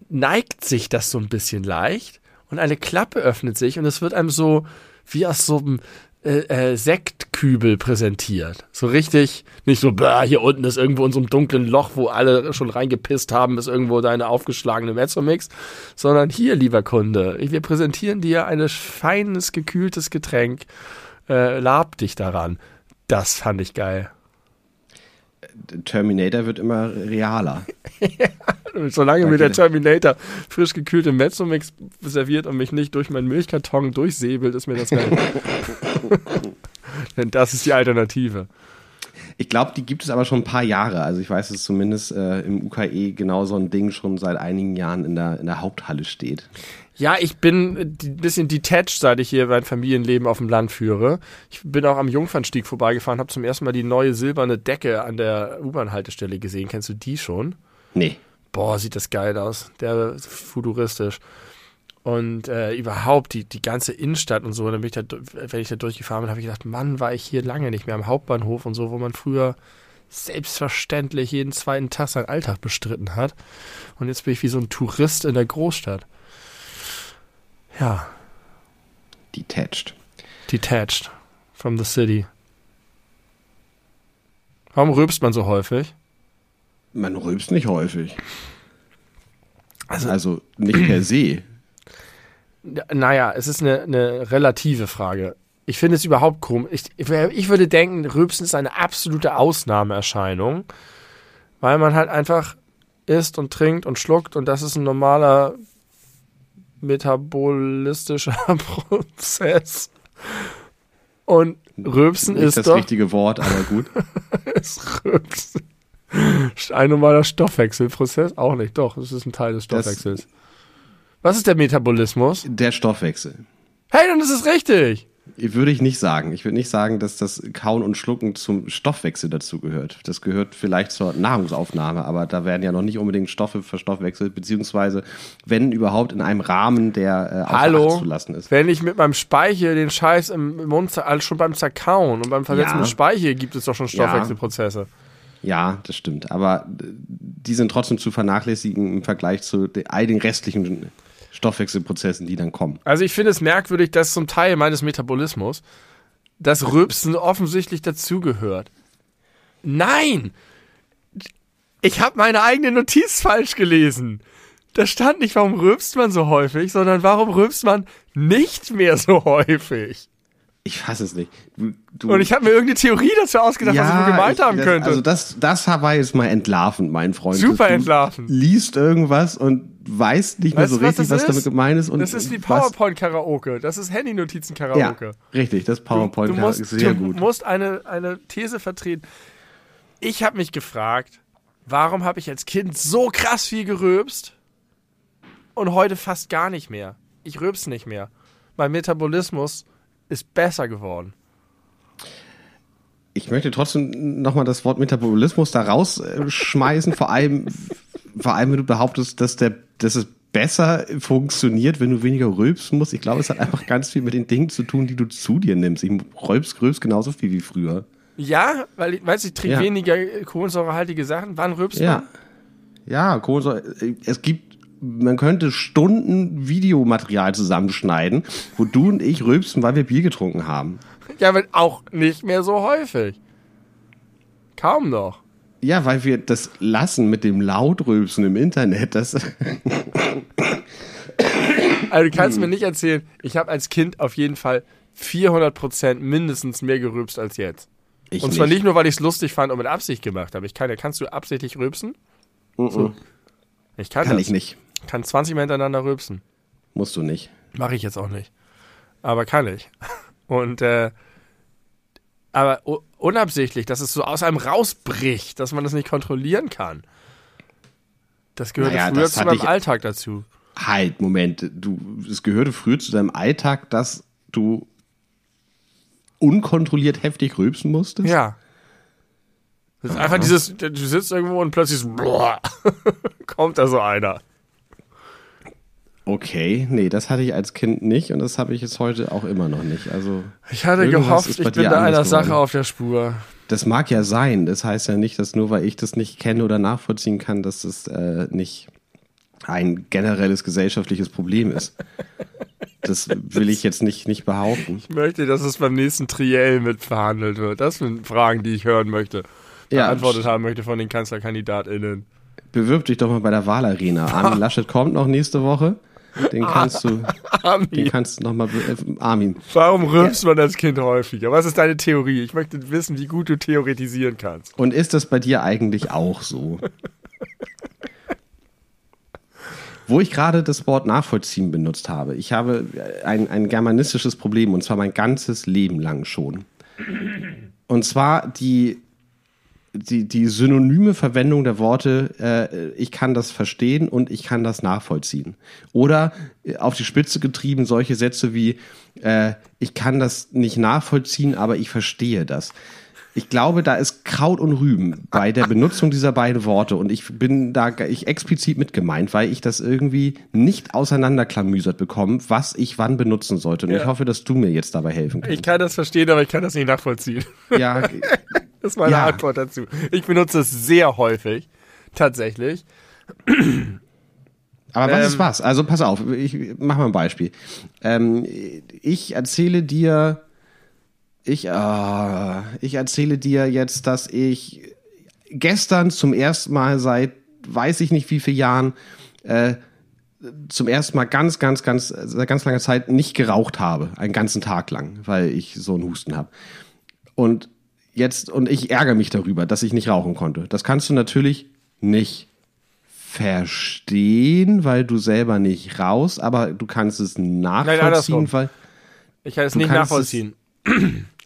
neigt sich das so ein bisschen leicht und eine Klappe öffnet sich und es wird einem so wie aus so einem äh, äh, Sektkübel präsentiert. So richtig, nicht so, bäh, hier unten ist irgendwo in so einem dunklen Loch, wo alle schon reingepisst haben, ist irgendwo deine aufgeschlagene Mezzomix, sondern hier, lieber Kunde, wir präsentieren dir ein feines, gekühltes Getränk, äh, lab dich daran. Das fand ich geil. Terminator wird immer realer. *laughs* Solange mir der Danke. Terminator frisch gekühlte Mezzomix serviert und mich nicht durch meinen Milchkarton durchsäbelt, ist mir das geil. *laughs* Denn das ist die Alternative. Ich glaube, die gibt es aber schon ein paar Jahre. Also ich weiß, dass zumindest äh, im UKE genau so ein Ding schon seit einigen Jahren in der, in der Haupthalle steht. Ja, ich bin ein bisschen detached, seit ich hier mein Familienleben auf dem Land führe. Ich bin auch am Jungfernstieg vorbeigefahren, habe zum ersten Mal die neue silberne Decke an der U-Bahn-Haltestelle gesehen. Kennst du die schon? Nee. Boah, sieht das geil aus. Der ist futuristisch. Und äh, überhaupt die, die ganze Innenstadt und so, dann bin ich da, wenn ich da durchgefahren bin, habe ich gedacht, Mann, war ich hier lange nicht mehr am Hauptbahnhof und so, wo man früher selbstverständlich jeden zweiten Tag seinen Alltag bestritten hat. Und jetzt bin ich wie so ein Tourist in der Großstadt. Ja, Detached. detached from the city. Warum rülpst man so häufig? Man rülpst nicht häufig. Also- Also nicht per se. Ja, Naja, es ist eine, eine relative Frage. Ich finde es überhaupt komisch. Ich, ich, würde denken, Rülpsen ist eine absolute Ausnahmeerscheinung, weil man halt einfach isst und trinkt und schluckt und das ist ein normaler metabolistischer *laughs* Prozess. Und Rülpsen Nicht ist das doch richtige Wort, aber gut. *laughs* ist Rülpsen. Ein normaler Stoffwechselprozess? Auch nicht, doch, es ist ein Teil des Stoffwechsels. Was ist der Metabolismus? Der Stoffwechsel. Hey, dann ist es richtig. Würde ich nicht sagen. Ich würde nicht sagen, dass das Kauen und Schlucken zum Stoffwechsel dazu gehört. Das gehört vielleicht zur Nahrungsaufnahme, aber da werden ja noch nicht unbedingt Stoffe verstoffwechselt, beziehungsweise wenn überhaupt in einem Rahmen, der äh, Hallo, zu lassen ist. wenn ich mit meinem Speichel den Scheiß im Mund, also schon beim Zerkauen und beim Versetzen Ja. des Speichel gibt es doch schon Stoffwechselprozesse. Ja, das stimmt. Aber äh, die sind trotzdem zu vernachlässigen im Vergleich zu all den restlichen Stoffwechselprozessen, die dann kommen. Also ich finde es merkwürdig, dass zum Teil meines Metabolismus das Rülpsen offensichtlich dazugehört. Nein! Ich habe meine eigene Notiz falsch gelesen. Da stand nicht, warum rülpst man so häufig, sondern warum rülpst man nicht mehr so häufig. Ich fasse es nicht. Du, Und ich habe mir irgendeine Theorie dazu ausgedacht, was ich gemeint ich- haben das, könnte. Also das, das war jetzt mal entlarvend, mein Freund. Super du entlarvend. Liest irgendwas und weißt nicht mehr Weißt so du, was richtig, das was, damit gemeint ist. Und Das ist wie was- PowerPoint-Karaoke. Das ist Ja, Handy-Notizen-Karaoke. richtig, das PowerPoint du, du musst, ist sehr du gut. musst eine, eine These vertreten. Ich habe mich gefragt, warum habe ich als Kind so krass viel gerülpst und heute fast gar nicht mehr? Ich rülps nicht mehr. Mein Metabolismus ist besser geworden. Ich möchte trotzdem nochmal das Wort Metabolismus da rausschmeißen, vor allem, vor allem, wenn du behauptest, dass der, dass es besser funktioniert, wenn du weniger rülpsen musst. Ich glaube, es hat einfach ganz viel mit den Dingen zu tun, die du zu dir nimmst. Ich rülps, rülps genauso viel wie früher. Ja, weil ich weiß, ich trinke Ja. weniger kohlensäurehaltige Sachen. Wann rülpst Ja. man? Ja, Kohlensäure. Es gibt, man könnte Stunden Videomaterial zusammenschneiden, wo du und ich rülpsen, weil wir Bier getrunken haben. Ja, aber auch nicht mehr so häufig. Kaum noch. Ja, weil wir das lassen mit dem Lautrülpsen im Internet. Das, Also du kannst Hm. mir nicht erzählen, ich habe als Kind auf jeden Fall 400% mindestens mehr gerülpst als jetzt. ich Und zwar nicht nur, weil ich es lustig fand und mit Absicht gemacht habe. Ich kann, ja- kannst du absichtlich rülpsen? So. Ich kann, Kann das. ich nicht. kann 20 Mal hintereinander rülpsen. Musst du nicht. Mache ich jetzt auch nicht. Aber kann ich. *laughs* Und äh, aber u- unabsichtlich, dass es so aus einem rausbricht, dass man das nicht kontrollieren kann. Das gehörte Naja, früher das zu meinem ich- Alltag dazu. Halt, Moment. Du, es gehörte früher zu deinem Alltag, dass du unkontrolliert heftig rülpsen musstest? Ja. Das ist einfach dieses, du sitzt irgendwo und plötzlich so, boah, *laughs* kommt da so einer. Okay, nee, das hatte ich als Kind nicht und das habe ich jetzt heute auch immer noch nicht. Also, Ich hatte gehofft, ich bin da einer Sache geworden. auf der Spur. das mag ja sein. Das heißt ja nicht, dass nur weil ich das nicht kenne oder nachvollziehen kann, dass das äh, nicht ein generelles gesellschaftliches Problem ist. Das will ich jetzt nicht, nicht behaupten. Ich möchte, dass es beim nächsten Triell mit verhandelt wird. Das sind Fragen, die ich hören möchte. Ja, Beantwortet haben möchte von den KanzlerkandidatInnen. Bewirb dich doch mal bei der Wahlarena. Armin *laughs* Laschet kommt noch nächste Woche. Den kannst du, den Armin, kannst du noch mal, be- äh, Armin. warum rülpst man als Kind häufiger? Was ist deine Theorie? Ich möchte wissen, wie gut du theoretisieren kannst. Und ist das bei dir eigentlich auch so? Wo ich gerade das Wort nachvollziehen benutzt habe. Ich habe ein, ein germanistisches Problem und zwar mein ganzes Leben lang schon. Und zwar die, die, die synonyme Verwendung der Worte, äh, ich kann das verstehen und ich kann das nachvollziehen. Oder äh, auf die Spitze getrieben solche Sätze wie, äh, ich kann das nicht nachvollziehen, aber ich verstehe das. Ich glaube, da ist Kraut und Rüben bei der Benutzung dieser beiden Worte und ich bin da ich explizit mit gemeint, weil ich das irgendwie nicht auseinanderklamüsert bekomme, was ich wann benutzen sollte. Und Ja. ich hoffe, dass du mir jetzt dabei helfen kannst. Ich kann das verstehen, aber ich kann das nicht nachvollziehen. ja, *laughs* Das ist meine Ja. Antwort dazu. Ich benutze es sehr häufig. Tatsächlich. Aber was Ähm. ist was? Also pass auf, ich mach mal ein Beispiel. Ähm, ich erzähle dir, ich, äh, ich erzähle dir jetzt, dass ich gestern zum ersten Mal seit weiß ich nicht wie vielen Jahren äh, zum ersten Mal ganz, ganz, ganz, seit ganz langer Zeit nicht geraucht habe, einen ganzen Tag lang, weil ich so einen Husten habe. Und jetzt, und ich ärgere mich darüber, dass ich nicht rauchen konnte. Das kannst du natürlich nicht verstehen, weil du selber nicht raus, aber du kannst es nachvollziehen, andersrum. weil Ich kann es nicht nachvollziehen.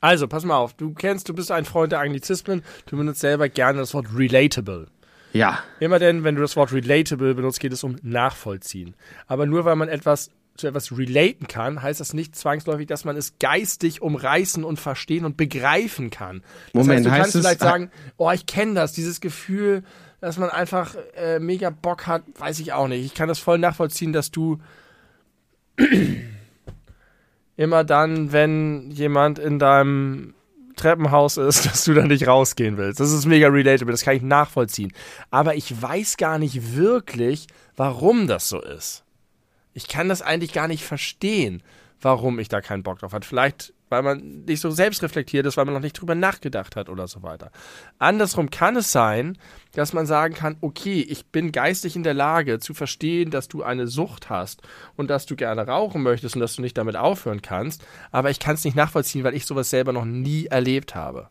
Also, pass mal auf. Du kennst, du bist ein Freund der Anglizismen. Du benutzt selber gerne das Wort relatable. ja, Immer denn, wenn du das Wort relatable benutzt, geht es um nachvollziehen. Aber nur weil man etwas zu etwas relaten kann, heißt das nicht zwangsläufig, dass man es geistig umreißen und verstehen und begreifen kann. Das Moment, heißt, du heißt kannst es- vielleicht sagen, oh, ich kenne das, dieses Gefühl, dass man einfach äh, mega Bock hat, weiß ich auch nicht. Ich kann das voll nachvollziehen, dass du immer dann, wenn jemand in deinem Treppenhaus ist, *laughs* dass du da nicht rausgehen willst. Das ist mega relatable, das kann ich nachvollziehen. Aber ich weiß gar nicht wirklich, warum das so ist. Ich kann das eigentlich gar nicht verstehen, warum ich da keinen Bock drauf habe. Vielleicht, weil man nicht so selbst reflektiert ist, weil man noch nicht drüber nachgedacht hat oder so weiter. Andersrum kann es sein, dass man sagen kann, okay, ich bin geistig in der Lage zu verstehen, dass du eine Sucht hast und dass du gerne rauchen möchtest und dass du nicht damit aufhören kannst, aber ich kann es nicht nachvollziehen, weil ich sowas selber noch nie erlebt habe.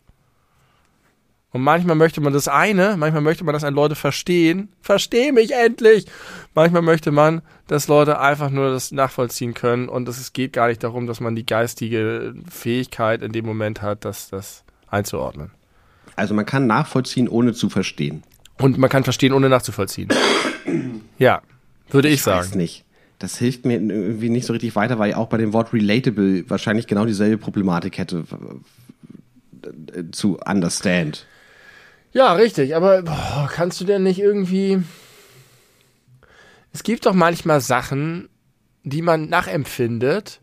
Und manchmal möchte man das eine, manchmal möchte man, dass ein Leute verstehen. Versteh mich endlich! Manchmal möchte man, dass Leute einfach nur das nachvollziehen können und es geht gar nicht darum, dass man die geistige Fähigkeit in dem Moment hat, das, das einzuordnen. also man kann nachvollziehen, ohne zu verstehen. Und man kann verstehen, ohne nachzuvollziehen. Ja, würde ich, Ich weiß sagen. nicht. Das hilft mir irgendwie nicht so richtig weiter, weil ich auch bei dem Wort relatable wahrscheinlich genau dieselbe Problematik hätte äh, zu understand. Ja, richtig, aber boah, kannst du denn nicht irgendwie. es gibt doch manchmal Sachen, die man nachempfindet,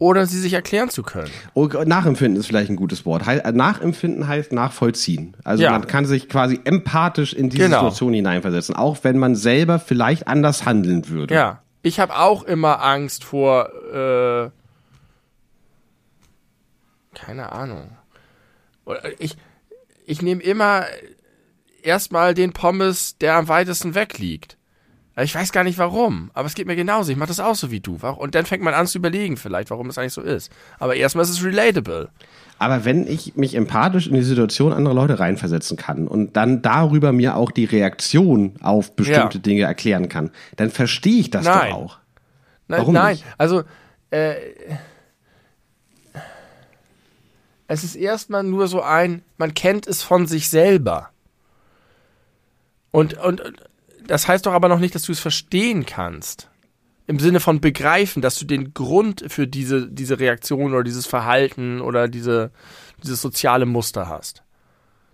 oder sie sich erklären zu können. Oh, nachempfinden ist vielleicht ein gutes Wort. He äh, nachempfinden heißt nachvollziehen. Also Ja. man kann sich quasi empathisch in diese Genau. Situation hineinversetzen, auch wenn man selber vielleicht anders handeln würde. Ja. Ich habe auch immer Angst vor, äh, keine Ahnung. Oder Ich, ich nehme immer erstmal den Pommes, der am weitesten weg liegt. Ich weiß gar nicht warum, aber es geht mir genauso. Ich mache das auch so wie du. Und dann fängt man an zu überlegen vielleicht, warum es eigentlich so ist. Aber erstmal ist es relatable. Aber wenn ich mich empathisch in die Situation anderer Leute reinversetzen kann und dann darüber mir auch die Reaktion auf bestimmte Ja. Dinge erklären kann, dann verstehe ich das Nein. doch auch. Nein, Warum nein. nicht? also äh, es ist erstmal nur so ein, man kennt es von sich selber. Und, und das heißt doch aber noch nicht, dass du es verstehen kannst. Im Sinne von begreifen, dass du den Grund für diese, diese Reaktion oder dieses Verhalten oder diese, dieses soziale Muster hast.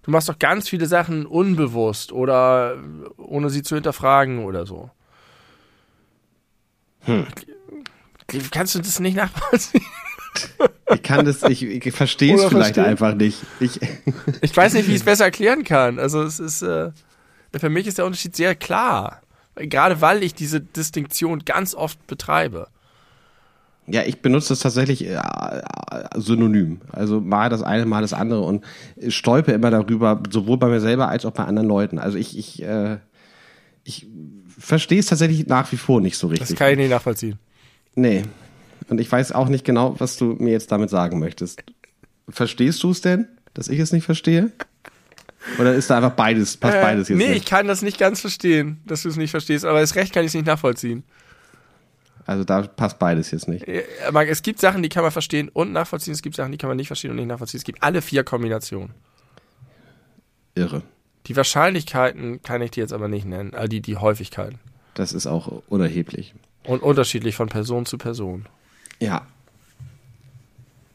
Du machst doch ganz viele Sachen unbewusst oder ohne sie zu hinterfragen oder so. Kannst du das nicht nachvollziehen? Ich kann das, ich, ich verstehe es vielleicht verstehen? einfach nicht. Ich, Ich weiß nicht, wie ich es *laughs* besser erklären kann. Also es ist, äh, für mich ist der Unterschied sehr klar. Gerade weil ich diese Distinktion ganz oft betreibe. ja, ich benutze das tatsächlich äh, synonym. Also mal das eine, mal das andere und stolpe immer darüber, sowohl bei mir selber als auch bei anderen Leuten. Also ich, ich, äh, ich verstehe es tatsächlich nach wie vor nicht so Das richtig. kann ich nicht nachvollziehen. Nee. Und ich weiß auch nicht genau, was du mir jetzt damit sagen möchtest. Verstehst du es denn, dass ich es nicht verstehe? Oder ist da einfach beides, passt beides äh, jetzt nee, ich nicht? kann das nicht ganz verstehen, dass du es nicht verstehst. Aber das Recht kann ich es nicht nachvollziehen. Also da passt beides jetzt nicht. Äh, Es gibt Sachen, die kann man verstehen und nachvollziehen. Es gibt Sachen, die kann man nicht verstehen und nicht nachvollziehen. Es gibt alle vier Kombinationen. Irre. Die Wahrscheinlichkeiten kann ich dir jetzt aber nicht nennen. Äh, die, die Häufigkeiten. Das ist auch unerheblich. Und unterschiedlich von Person zu Person. Ja.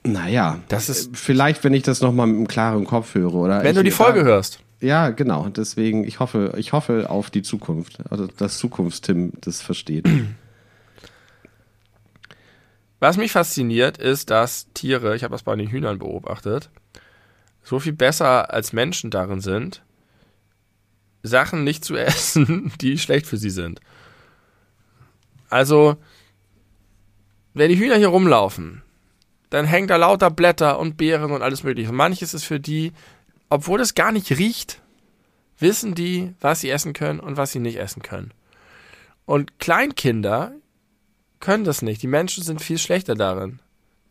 Naja, Das ist- vielleicht, wenn ich das nochmal mit einem klaren Kopf höre, oder? Wenn ich, du die Folge da, hörst. Ja, genau. Deswegen, ich hoffe, ich hoffe auf die Zukunft. Also, dass Zukunftstim das versteht. Was mich fasziniert, ist, dass Tiere, ich habe das bei den Hühnern beobachtet, so viel besser als Menschen darin sind, Sachen nicht zu *laughs* essen, die schlecht für sie sind. Also, wenn die Hühner hier rumlaufen, dann hängen da lauter Blätter und Beeren und alles mögliche. Und manches ist für die, obwohl es gar nicht riecht, wissen die, was sie essen können und was sie nicht essen können. Und Kleinkinder können das nicht. Die Menschen sind viel schlechter darin.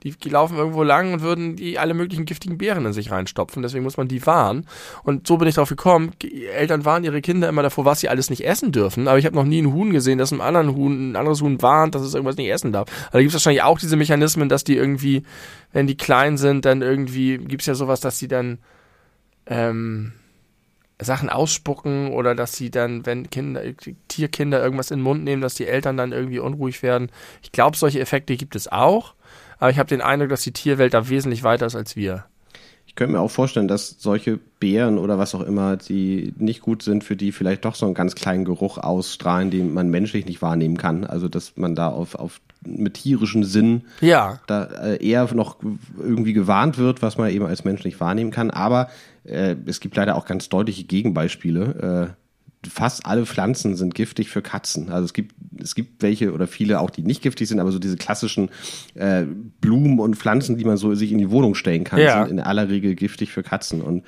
Die, die laufen irgendwo lang und würden die alle möglichen giftigen Beeren in sich reinstopfen. Deswegen muss man die warnen. Und so bin ich drauf gekommen. Eltern warnen ihre Kinder immer davor, was sie alles nicht essen dürfen. Aber ich habe noch nie einen Huhn gesehen, das einem anderen Huhn, ein anderes Huhn warnt, dass es irgendwas nicht essen darf. Aber da gibt es wahrscheinlich auch diese Mechanismen, dass die irgendwie, wenn die klein sind, dann irgendwie, gibt es ja sowas, dass sie dann ähm, Sachen ausspucken oder dass sie dann, wenn Kinder, Tierkinder irgendwas in den Mund nehmen, dass die Eltern dann irgendwie unruhig werden. Ich glaube, solche Effekte gibt es auch, aber ich habe den Eindruck, dass die Tierwelt da wesentlich weiter ist als wir. Ich könnte mir auch vorstellen, dass solche Beeren oder was auch immer, die nicht gut sind, für die vielleicht doch so einen ganz kleinen Geruch ausstrahlen, den man menschlich nicht wahrnehmen kann. Also, dass man da auf, auf mit tierischen Sinn Ja, da äh, eher noch irgendwie gewarnt wird, was man eben als Mensch nicht wahrnehmen kann. Aber äh, es gibt leider auch ganz deutliche Gegenbeispiele. Äh, fast alle Pflanzen sind giftig für Katzen. Also es gibt, es gibt welche oder viele auch, die nicht giftig sind, aber so diese klassischen äh, Blumen und Pflanzen, die man so sich in die Wohnung stellen kann, Ja. sind in aller Regel giftig für Katzen. Und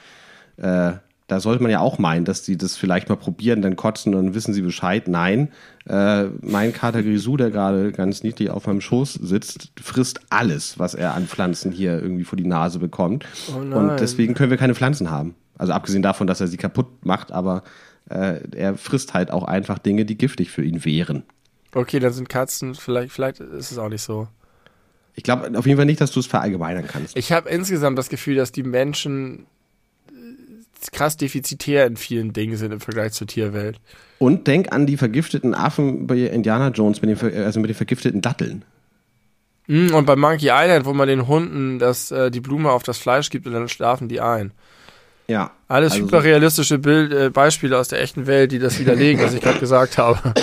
äh, da sollte man ja auch meinen, dass die das vielleicht mal probieren, dann kotzen und dann wissen sie Bescheid. Nein, äh, mein Kater Grisou, der gerade ganz niedlich auf meinem Schoß sitzt, frisst alles, was er an Pflanzen hier irgendwie vor die Nase bekommt. Oh und deswegen können wir keine Pflanzen haben. Also abgesehen davon, dass er sie kaputt macht, aber äh, er frisst halt auch einfach Dinge, die giftig für ihn wären. okay, dann sind Katzen, vielleicht, vielleicht ist es auch nicht so. Ich glaube auf jeden Fall nicht, dass du es verallgemeinern kannst. Ich habe insgesamt das Gefühl, dass die Menschen äh, krass defizitär in vielen Dingen sind im Vergleich zur Tierwelt. Und denk an die vergifteten Affen bei Indiana Jones, mit den, ver- also mit den vergifteten Datteln. Mm, Und bei Monkey Island, wo man den Hunden das, äh, die Blume auf das Fleisch gibt und dann schlafen die ein. Ja. Alles Also- hyperrealistische Bild, äh, Beispiele aus der echten Welt, die das widerlegen, was ich gerade gesagt habe.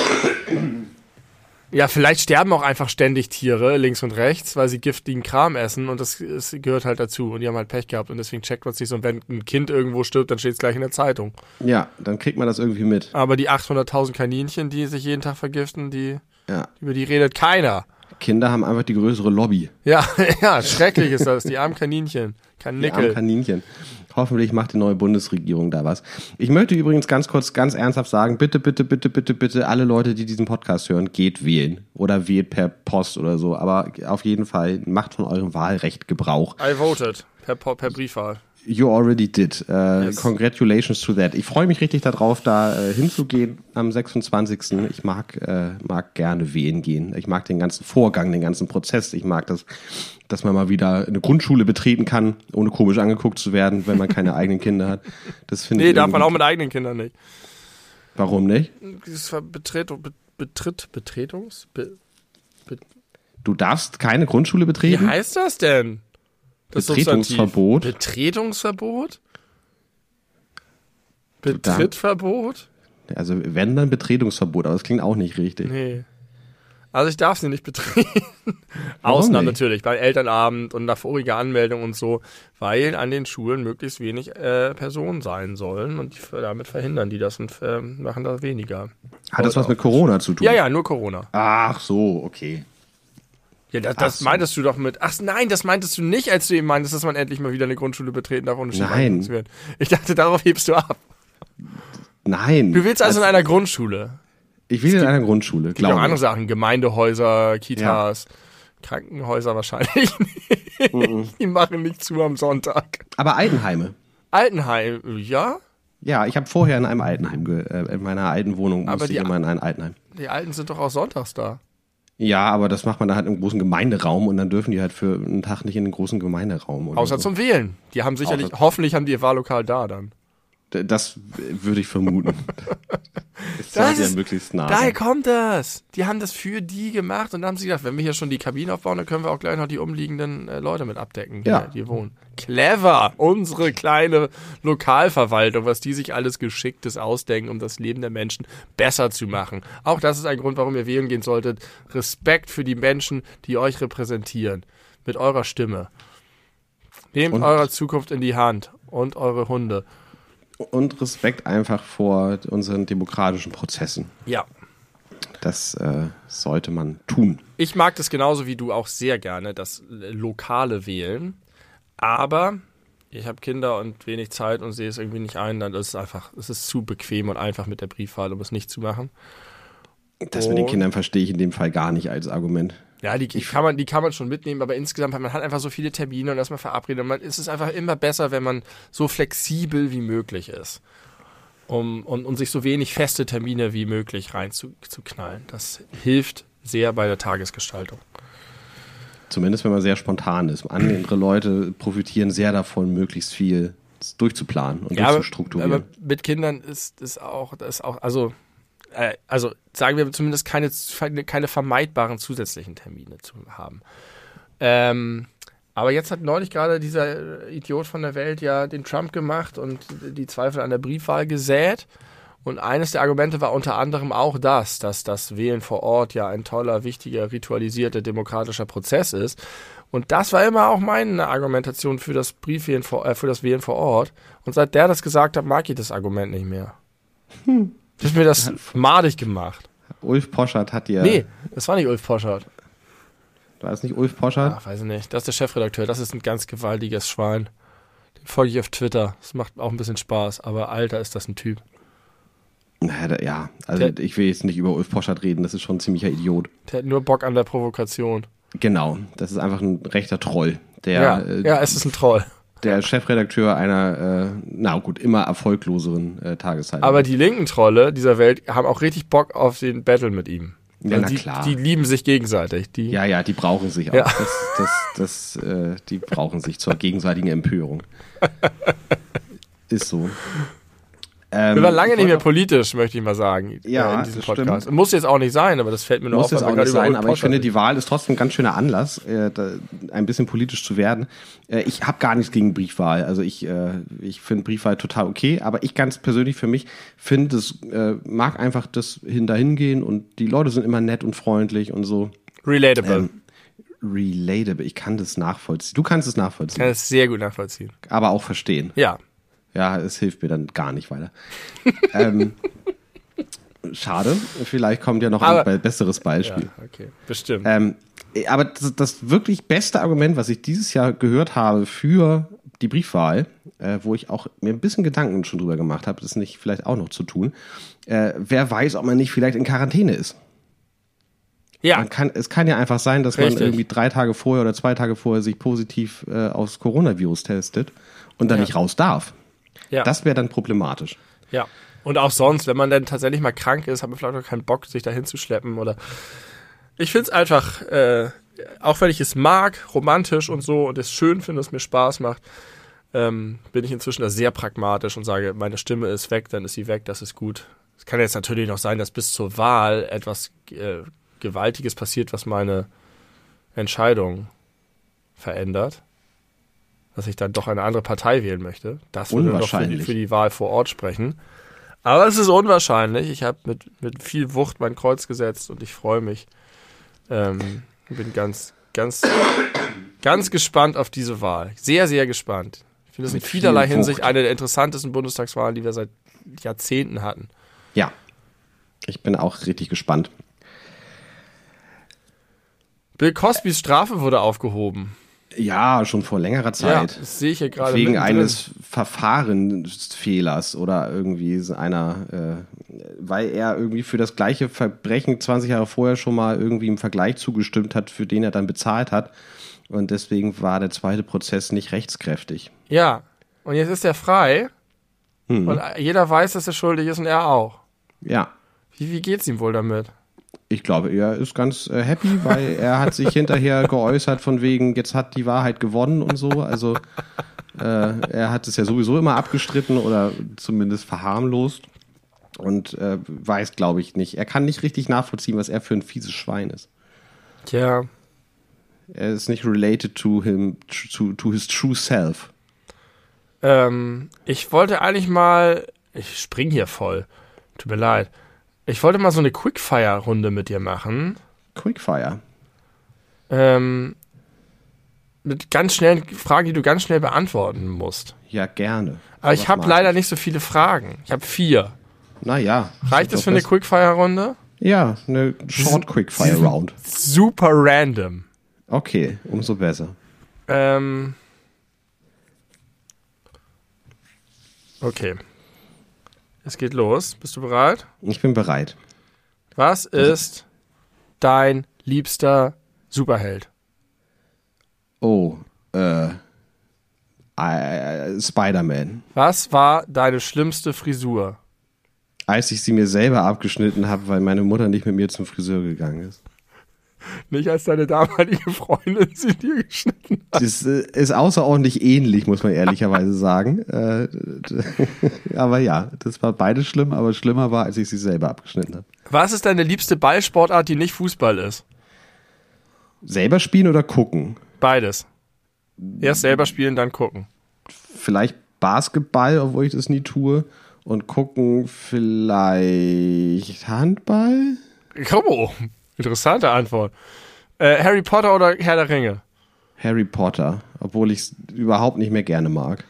Ja, vielleicht sterben auch einfach ständig Tiere links und rechts, weil sie giftigen Kram essen und das, das gehört halt dazu und die haben halt Pech gehabt und deswegen checkt man es nicht so. Und wenn ein Kind irgendwo stirbt, dann steht es gleich in der Zeitung. Ja, dann kriegt man das irgendwie mit. Aber die 800.000 Kaninchen, die sich jeden Tag vergiften, die, Ja. über die redet keiner. Kinder haben einfach die größere Lobby. Ja, *laughs* ja, schrecklich ist das. Die armen Kaninchen. Kein Die armen. Kaninchen. Hoffentlich macht die neue Bundesregierung da was. Ich möchte übrigens ganz kurz, ganz ernsthaft sagen, bitte, bitte, bitte, bitte, bitte, alle Leute, die diesen Podcast hören, geht wählen. Oder wählt per Post oder so. Aber auf jeden Fall macht von eurem Wahlrecht Gebrauch. I voted. Per, per Briefwahl. You already did. Äh, Yes. Congratulations to that. Ich freue mich richtig darauf, da äh, hinzugehen am 26. Ich mag, äh, mag gerne wählen gehen. Ich mag den ganzen Vorgang, den ganzen Prozess. Ich mag das, dass man mal wieder eine Grundschule betreten kann, ohne komisch angeguckt zu werden, wenn man keine *laughs* eigenen Kinder hat. Das finde Nee, ich. darf man auch mit eigenen Kindern nicht. Warum nicht? Dieses Ver- Betretung, Be- Betritt, Betretungs? Be, Du darfst keine Grundschule wie betreten? heißt das denn? Das Betretungsverbot. Betretungsverbot? Betrittverbot? Also wenn dann Betretungsverbot, aber das klingt auch nicht richtig. Nee. Also ich darf sie nicht betreten. Warum Ausnahmen nicht? natürlich, beim Elternabend und nach voriger Anmeldung und so, weil an den Schulen möglichst wenig äh, Personen sein sollen und die, damit verhindern die das und äh, machen da weniger. Hat das was mit Corona zu tun? Ja, ja, nur Corona. Ach so, okay. Ja, das, das so. meintest du doch mit. Ach nein, das meintest du nicht, als du eben meintest, dass man endlich mal wieder eine Grundschule betreten darf, ohne Nein. zu werden. Ich dachte, darauf hebst du ab. Nein. Du willst also in einer Grundschule. Ich will in einer Grundschule, Gibt auch glaube andere ich. Sachen, Gemeindehäuser, Kitas, Krankenhäuser wahrscheinlich nicht. Mhm. Die machen nicht zu am Sonntag. Aber Altenheime. Altenheim, ja. Ja, ich habe vorher in einem Altenheim, äh, in meiner alten Wohnung musste ich immer in ein Altenheim. Die Alten sind doch auch sonntags da. Ja, aber das macht man dann halt im großen Gemeinderaum und dann dürfen die halt für einen Tag nicht in den großen Gemeinderaum. Oder Außer so. zum Wählen. Die haben sicherlich, Außer- hoffentlich haben die ihr Wahllokal da dann. Das würde ich vermuten. *laughs* es Das sollte ja ist- möglichst nah Daher kommt das. Die haben das für die gemacht und haben sie gedacht, wenn wir hier schon die Kabine aufbauen, dann können wir auch gleich noch die umliegenden äh, Leute mit abdecken, die, Ja. hier wohnen. Clever! Unsere kleine Lokalverwaltung, was die sich alles Geschicktes ausdenken, um das Leben der Menschen besser zu machen. Auch das ist ein Grund, warum ihr wählen gehen solltet. Respekt für die Menschen, die euch repräsentieren. Mit eurer Stimme. Nehmt Und- eure Zukunft in die Hand und eure Hunde. Und Respekt einfach vor unseren demokratischen Prozessen. Ja. Das äh, sollte man tun. Ich mag das genauso wie du auch sehr gerne, das äh, lokale Wählen. Aber ich habe Kinder und wenig Zeit und sehe es irgendwie nicht ein. Dann ist es einfach, es ist zu bequem und einfach mit der Briefwahl, um es nicht zu machen. Das mit den Und- Kindern verstehe ich in dem Fall gar nicht als Argument. Ja, die, die, kann man, die kann man schon mitnehmen, aber insgesamt man hat einfach so viele Termine und erstmal verabredet. Und man, es ist einfach immer besser, wenn man so flexibel wie möglich ist. Um, und, und sich so wenig feste Termine wie möglich reinzuknallen. Das hilft sehr bei der Tagesgestaltung. Zumindest wenn man sehr spontan ist. Andere Leute profitieren sehr davon, möglichst viel durchzuplanen und Ja, durchzustrukturieren. aber mit Kindern ist ist auch, das auch, also, äh, also sagen wir zumindest keine, keine vermeidbaren zusätzlichen Termine zu haben. Ähm, aber jetzt hat neulich gerade dieser Idiot von der Welt ja den Trump gemacht und die Zweifel an der Briefwahl gesät. Und eines der Argumente war unter anderem auch das, dass das Wählen vor Ort ja ein toller, wichtiger, ritualisierter demokratischer Prozess ist. Und das war immer auch meine Argumentation für das Briefwählen vor, äh, für das Wählen vor Ort. Und seit der das gesagt hat, mag ich das Argument nicht mehr. Hm. Das ist mir das madig gemacht. Ulf Poschert hat ja. Nee, das war nicht Ulf Poschardt. War das nicht Ulf Poschert? Ach, weiß ich nicht. Das ist der Chefredakteur. Das ist ein ganz gewaltiges Schwein. Den folge ich auf Twitter. Das macht auch ein bisschen Spaß. Aber Alter, ist das ein Typ. Na, da, ja, also Der- ich will jetzt nicht über Ulf Poschert reden, das ist schon ein ziemlicher Idiot. Der hat nur Bock an der Provokation. Genau, das ist einfach ein rechter Troll. Der, Ja, äh, ja es ist ein Troll. Der Chefredakteur einer, äh, na gut, immer erfolgloseren äh, Tageszeitung. Aber die linken Trolle dieser Welt haben auch richtig Bock auf den Battle mit ihm. Ja, na die, klar. die lieben sich gegenseitig. Die, ja, ja, die brauchen sich auch. Ja. Das, das, das, äh, die brauchen sich zur gegenseitigen Empörung. *laughs* Ist so. Ähm, Wir waren lange ich nicht mehr politisch, möchte ich mal sagen, Ja, äh, in diesem das stimmt. Podcast. Muss jetzt auch nicht sein, aber das fällt mir nur Muss auf. jetzt weil wir auch nicht sein, aber ich finde, die Wahl ist trotzdem ein ganz schöner Anlass, äh, da, ein bisschen politisch zu werden. Äh, ich habe gar nichts gegen Briefwahl. Also ich, äh, ich finde Briefwahl total okay, aber ich ganz persönlich für mich finde, es äh, mag einfach das hin dahin gehen und die Leute sind immer nett und freundlich und so. Relatable. Ähm, relatable, ich kann das nachvollziehen. Du kannst es nachvollziehen, Kann das sehr gut nachvollziehen. aber auch verstehen. Ja. Ja, es hilft mir dann gar nicht weiter. *laughs* ähm, schade, vielleicht kommt ja noch Aber- ein be- besseres Ja, Beispiel. okay. Bestimmt. Ähm, aber das, das wirklich beste Argument, was ich dieses Jahr gehört habe für die Briefwahl, äh, wo ich auch mir ein bisschen Gedanken schon drüber gemacht habe, das nicht vielleicht auch noch zu tun. Äh, wer weiß, ob man nicht vielleicht in Quarantäne ist. ja. Kann, es kann ja einfach sein, dass Richtig. man irgendwie drei Tage vorher oder zwei Tage vorher sich positiv äh, aufs Coronavirus testet und dann Ja. nicht raus darf. Ja. Das wäre dann problematisch. Ja. Und auch sonst, wenn man dann tatsächlich mal krank ist, hat man vielleicht auch keinen Bock, sich dahin zu schleppen oder. Ich finde es einfach, äh, auch wenn ich es mag, romantisch und so und es schön finde, es mir Spaß macht, ähm, bin ich inzwischen da sehr pragmatisch und sage, meine Stimme ist weg, dann ist sie weg, das ist gut. Es kann jetzt natürlich noch sein, dass bis zur Wahl etwas äh, Gewaltiges passiert, was meine Entscheidung verändert. Dass ich dann doch eine andere Partei wählen möchte. Das würde doch für die, für die Wahl vor Ort sprechen. Aber es ist unwahrscheinlich. Ich habe mit, mit viel Wucht mein Kreuz gesetzt und ich freue mich. Ähm, bin ganz, ganz, ganz gespannt auf diese Wahl. Sehr, sehr gespannt. Ich finde es in vielerlei Hinsicht eine der interessantesten Bundestagswahlen, die wir seit Jahrzehnten hatten. Ja. Ich bin auch richtig gespannt. Bill Cosbys Strafe wurde aufgehoben. Ja, schon vor längerer Ja, Zeit. das sehe ich hier gerade. Wegen eines Verfahrensfehlers oder irgendwie einer, äh, weil er irgendwie für das gleiche Verbrechen 20 Jahre vorher schon mal irgendwie im Vergleich zugestimmt hat, für den er dann bezahlt hat. Und deswegen war der zweite Prozess nicht rechtskräftig. Ja, und jetzt ist er frei Hm. und jeder weiß, dass er schuldig ist und er auch. Ja. Wie, wie geht's ihm wohl damit? Ich glaube, er ist ganz äh, happy, weil er hat sich hinterher geäußert von wegen, jetzt hat die Wahrheit gewonnen und so. Also äh, er hat es ja sowieso immer abgestritten oder zumindest verharmlost und äh, weiß, glaube ich, nicht. Er kann nicht richtig nachvollziehen, was er für ein fieses Schwein ist. Tja, Er ist nicht related to him, to, to his true self. ähm, ich wollte eigentlich mal, ich spring hier voll, tut mir leid. Ich wollte mal so eine Quickfire-Runde mit dir machen. Quickfire. Ähm, mit ganz schnellen Fragen, die du ganz schnell beantworten musst. Ja, gerne. Aber ich habe leider nicht so viele Fragen. Ich habe vier. Naja. Reicht es für eine Quickfire-Runde? Ja, eine Short Quickfire Round. Super random. Okay, umso besser. Ähm. Okay. Es geht los. Bist du bereit? Ich bin bereit. Was ist dein liebster Superheld? Oh, äh, äh, Spider-Man. Was war deine schlimmste Frisur? Als ich sie mir selber abgeschnitten habe, weil meine Mutter nicht mit mir zum Friseur gegangen ist. Nicht als deine damalige Freundin sie dir geschnitten hat. Das äh, ist außerordentlich ähnlich, muss man ehrlicherweise sagen. Äh, *laughs* aber ja, das war beides schlimm, aber schlimmer war, als ich sie selber abgeschnitten habe. Was ist deine liebste Ballsportart, die nicht Fußball ist? Selber spielen oder gucken? Beides. Erst selber spielen, dann gucken. Vielleicht Basketball, obwohl ich das nie tue. Und gucken vielleicht Handball? Oh, interessante Antwort. Äh, Harry Potter oder Herr der Ringe? Harry Potter, obwohl ich es überhaupt nicht mehr gerne mag.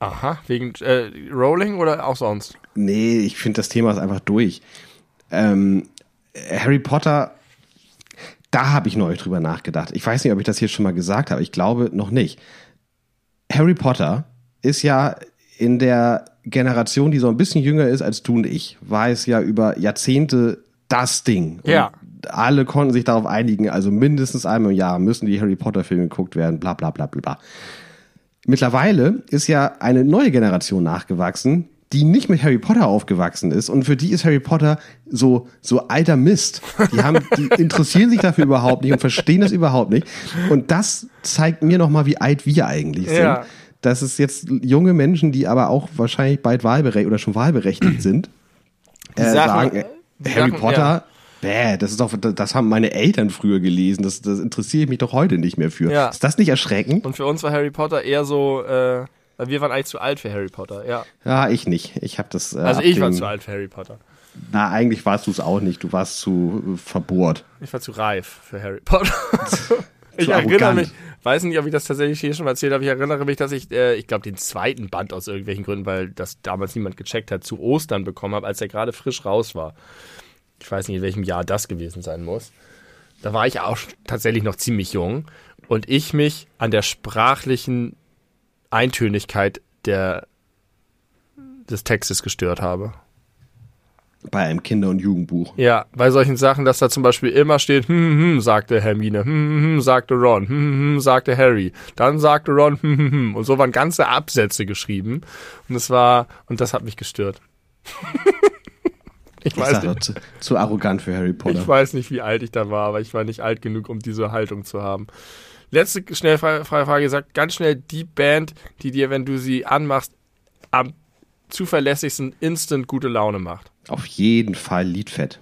Aha, wegen äh, Rowling oder auch sonst? Nee, ich finde das Thema ist einfach durch. Ähm, Harry Potter, da habe ich neulich drüber nachgedacht. Ich weiß nicht, ob ich das hier schon mal gesagt habe. Ich glaube noch nicht. Harry Potter ist ja in der Generation, die so ein bisschen jünger ist als du und ich, war es ja über Jahrzehnte das Ding. Und Ja. Alle konnten sich darauf einigen, also mindestens einmal im Jahr müssen die Harry Potter Filme geguckt werden, bla bla bla bla bla. Mittlerweile ist ja eine neue Generation nachgewachsen, die nicht mit Harry Potter aufgewachsen ist und für die ist Harry Potter so so alter Mist. Die haben die *laughs* interessieren sich dafür überhaupt nicht und verstehen das überhaupt nicht und das zeigt mir noch mal, wie alt wir eigentlich sind. Ja. dass es jetzt junge Menschen, die aber auch wahrscheinlich bald wahlberechtigt oder schon wahlberechtigt sind, äh, sagen, äh, Harry Sachen, Potter, bäh, das ist doch, das haben meine Eltern früher gelesen, das, das interessiere ich mich doch heute nicht mehr für. Ja. Ist das nicht erschreckend? Und für uns war Harry Potter eher so, äh, wir waren eigentlich zu alt für Harry Potter, ja. Ja, ich nicht. Ich habe das. Äh, Also ich war zu alt für Harry Potter. Na, eigentlich warst du es auch nicht. Du warst zu äh, verbohrt. Ich war zu reif für Harry Potter. *laughs* ich erinnere mich, weiß nicht, ob ich das tatsächlich hier schon mal erzählt habe, ich erinnere mich, dass ich, äh, ich glaube, den zweiten Band aus irgendwelchen Gründen, weil das damals niemand gecheckt hat, zu Ostern bekommen habe, als er gerade frisch raus war. Ich weiß nicht, in welchem Jahr das gewesen sein muss. Da war ich auch tatsächlich noch ziemlich jung und ich mich an der sprachlichen Eintönigkeit der, des Textes gestört habe. Bei einem Kinder- und Jugendbuch. Ja, bei solchen Sachen, dass da zum Beispiel immer steht, hm, hm, hm, sagte Hermine, hm, hm, hm, sagte Ron, hm, hm, hm, sagte Harry, dann sagte Ron, hm, hm, hm. Und so waren ganze Absätze geschrieben. Und es war, und das hat mich gestört. *laughs* ich, Ich weiß nicht, zu, zu arrogant für Harry Potter. ich weiß nicht, wie alt ich da war, aber ich war nicht alt genug, um diese Haltung zu haben. Letzte schnell freie Frage gesagt, ganz schnell die Band, die dir, wenn du sie anmachst, am zuverlässigsten instant gute Laune macht. Auf jeden Fall Liedfett.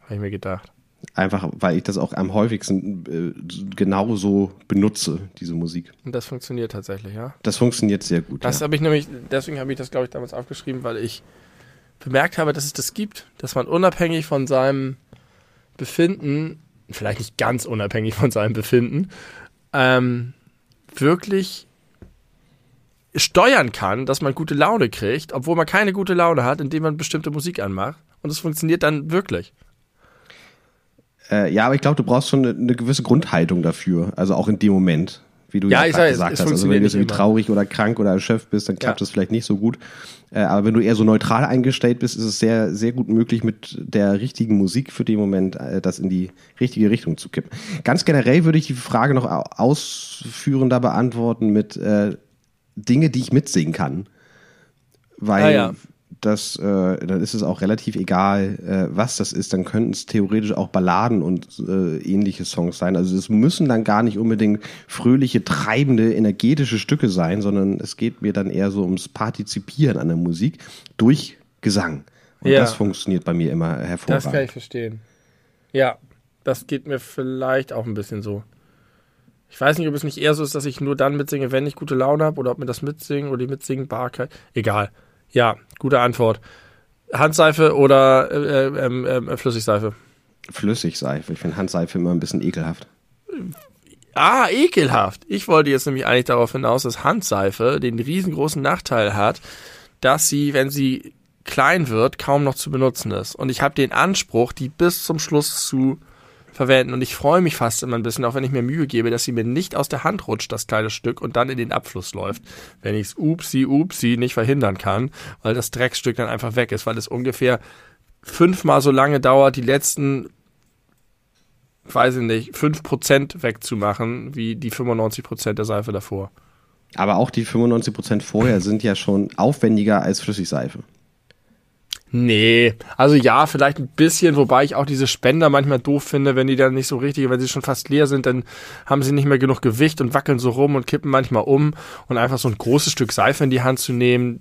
Habe ich mir gedacht. Einfach, weil ich das auch am häufigsten äh, genauso benutze, diese Musik. Und das funktioniert tatsächlich, ja? Das funktioniert sehr gut. Das ja. habe ich nämlich, deswegen habe ich das, glaube ich, damals aufgeschrieben, weil ich bemerkt habe, dass es das gibt, dass man unabhängig von seinem Befinden, vielleicht nicht ganz unabhängig von seinem Befinden, ähm, wirklich steuern kann, dass man gute Laune kriegt, obwohl man keine gute Laune hat, indem man bestimmte Musik anmacht. Und es funktioniert dann wirklich. Äh, ja, aber ich glaube, du brauchst schon eine, eine gewisse Grundhaltung dafür. Also auch in dem Moment, wie du Ja, ja, sag, gesagt es hast. Also wenn du irgendwie traurig oder krank oder erschöpft bist, dann klappt Ja. es vielleicht nicht so gut. Äh, aber wenn du eher so neutral eingestellt bist, ist es sehr, sehr gut möglich, mit der richtigen Musik für den Moment äh, das in die richtige Richtung zu kippen. Ganz generell würde ich die Frage noch au- ausführender beantworten mit äh, Dinge, die ich mitsingen kann. Weil Ah, ja. das, äh, dann ist es auch relativ egal, äh, was das ist. Dann könnten es theoretisch auch Balladen und äh, ähnliche Songs sein. Also es müssen dann gar nicht unbedingt fröhliche, treibende, energetische Stücke sein, sondern es geht mir dann eher so ums Partizipieren an der Musik durch Gesang. Und Ja. das funktioniert bei mir immer Das hervorragend. kann ich verstehen. Ja, das geht mir vielleicht auch ein bisschen so. Ich weiß nicht, ob es nicht eher so ist, dass ich nur dann mitsinge, wenn ich gute Laune habe, oder ob mir das Mitsingen oder die Mitsingbarkeit. Egal. Ja, gute Antwort. Handseife oder äh, äh, ähm, Flüssigseife? Flüssigseife. Ich finde Handseife immer ein bisschen ekelhaft. Ah, ekelhaft. Ich wollte jetzt nämlich eigentlich darauf hinaus, dass Handseife den riesengroßen Nachteil hat, dass sie, wenn sie klein wird, kaum noch zu benutzen ist. Und ich habe den Anspruch, die bis zum Schluss zu verwenden. Und ich freue mich fast immer ein bisschen, auch wenn ich mir Mühe gebe, dass sie mir nicht aus der Hand rutscht, das kleine Stück, und dann in den Abfluss läuft. Wenn ich es upsi, upsi nicht verhindern kann, weil das Dreckstück dann einfach weg ist, weil es ungefähr fünfmal so lange dauert, die letzten weiß ich nicht, 5% wegzumachen, wie die 95% der Seife davor. Aber auch die 95% vorher sind ja schon aufwendiger als Flüssigseife. Nee, also ja, vielleicht ein bisschen, wobei ich auch diese Spender manchmal doof finde, wenn die dann nicht so richtig, wenn sie schon fast leer sind, dann haben sie nicht mehr genug Gewicht und wackeln so rum und kippen manchmal um und einfach so ein großes Stück Seife in die Hand zu nehmen,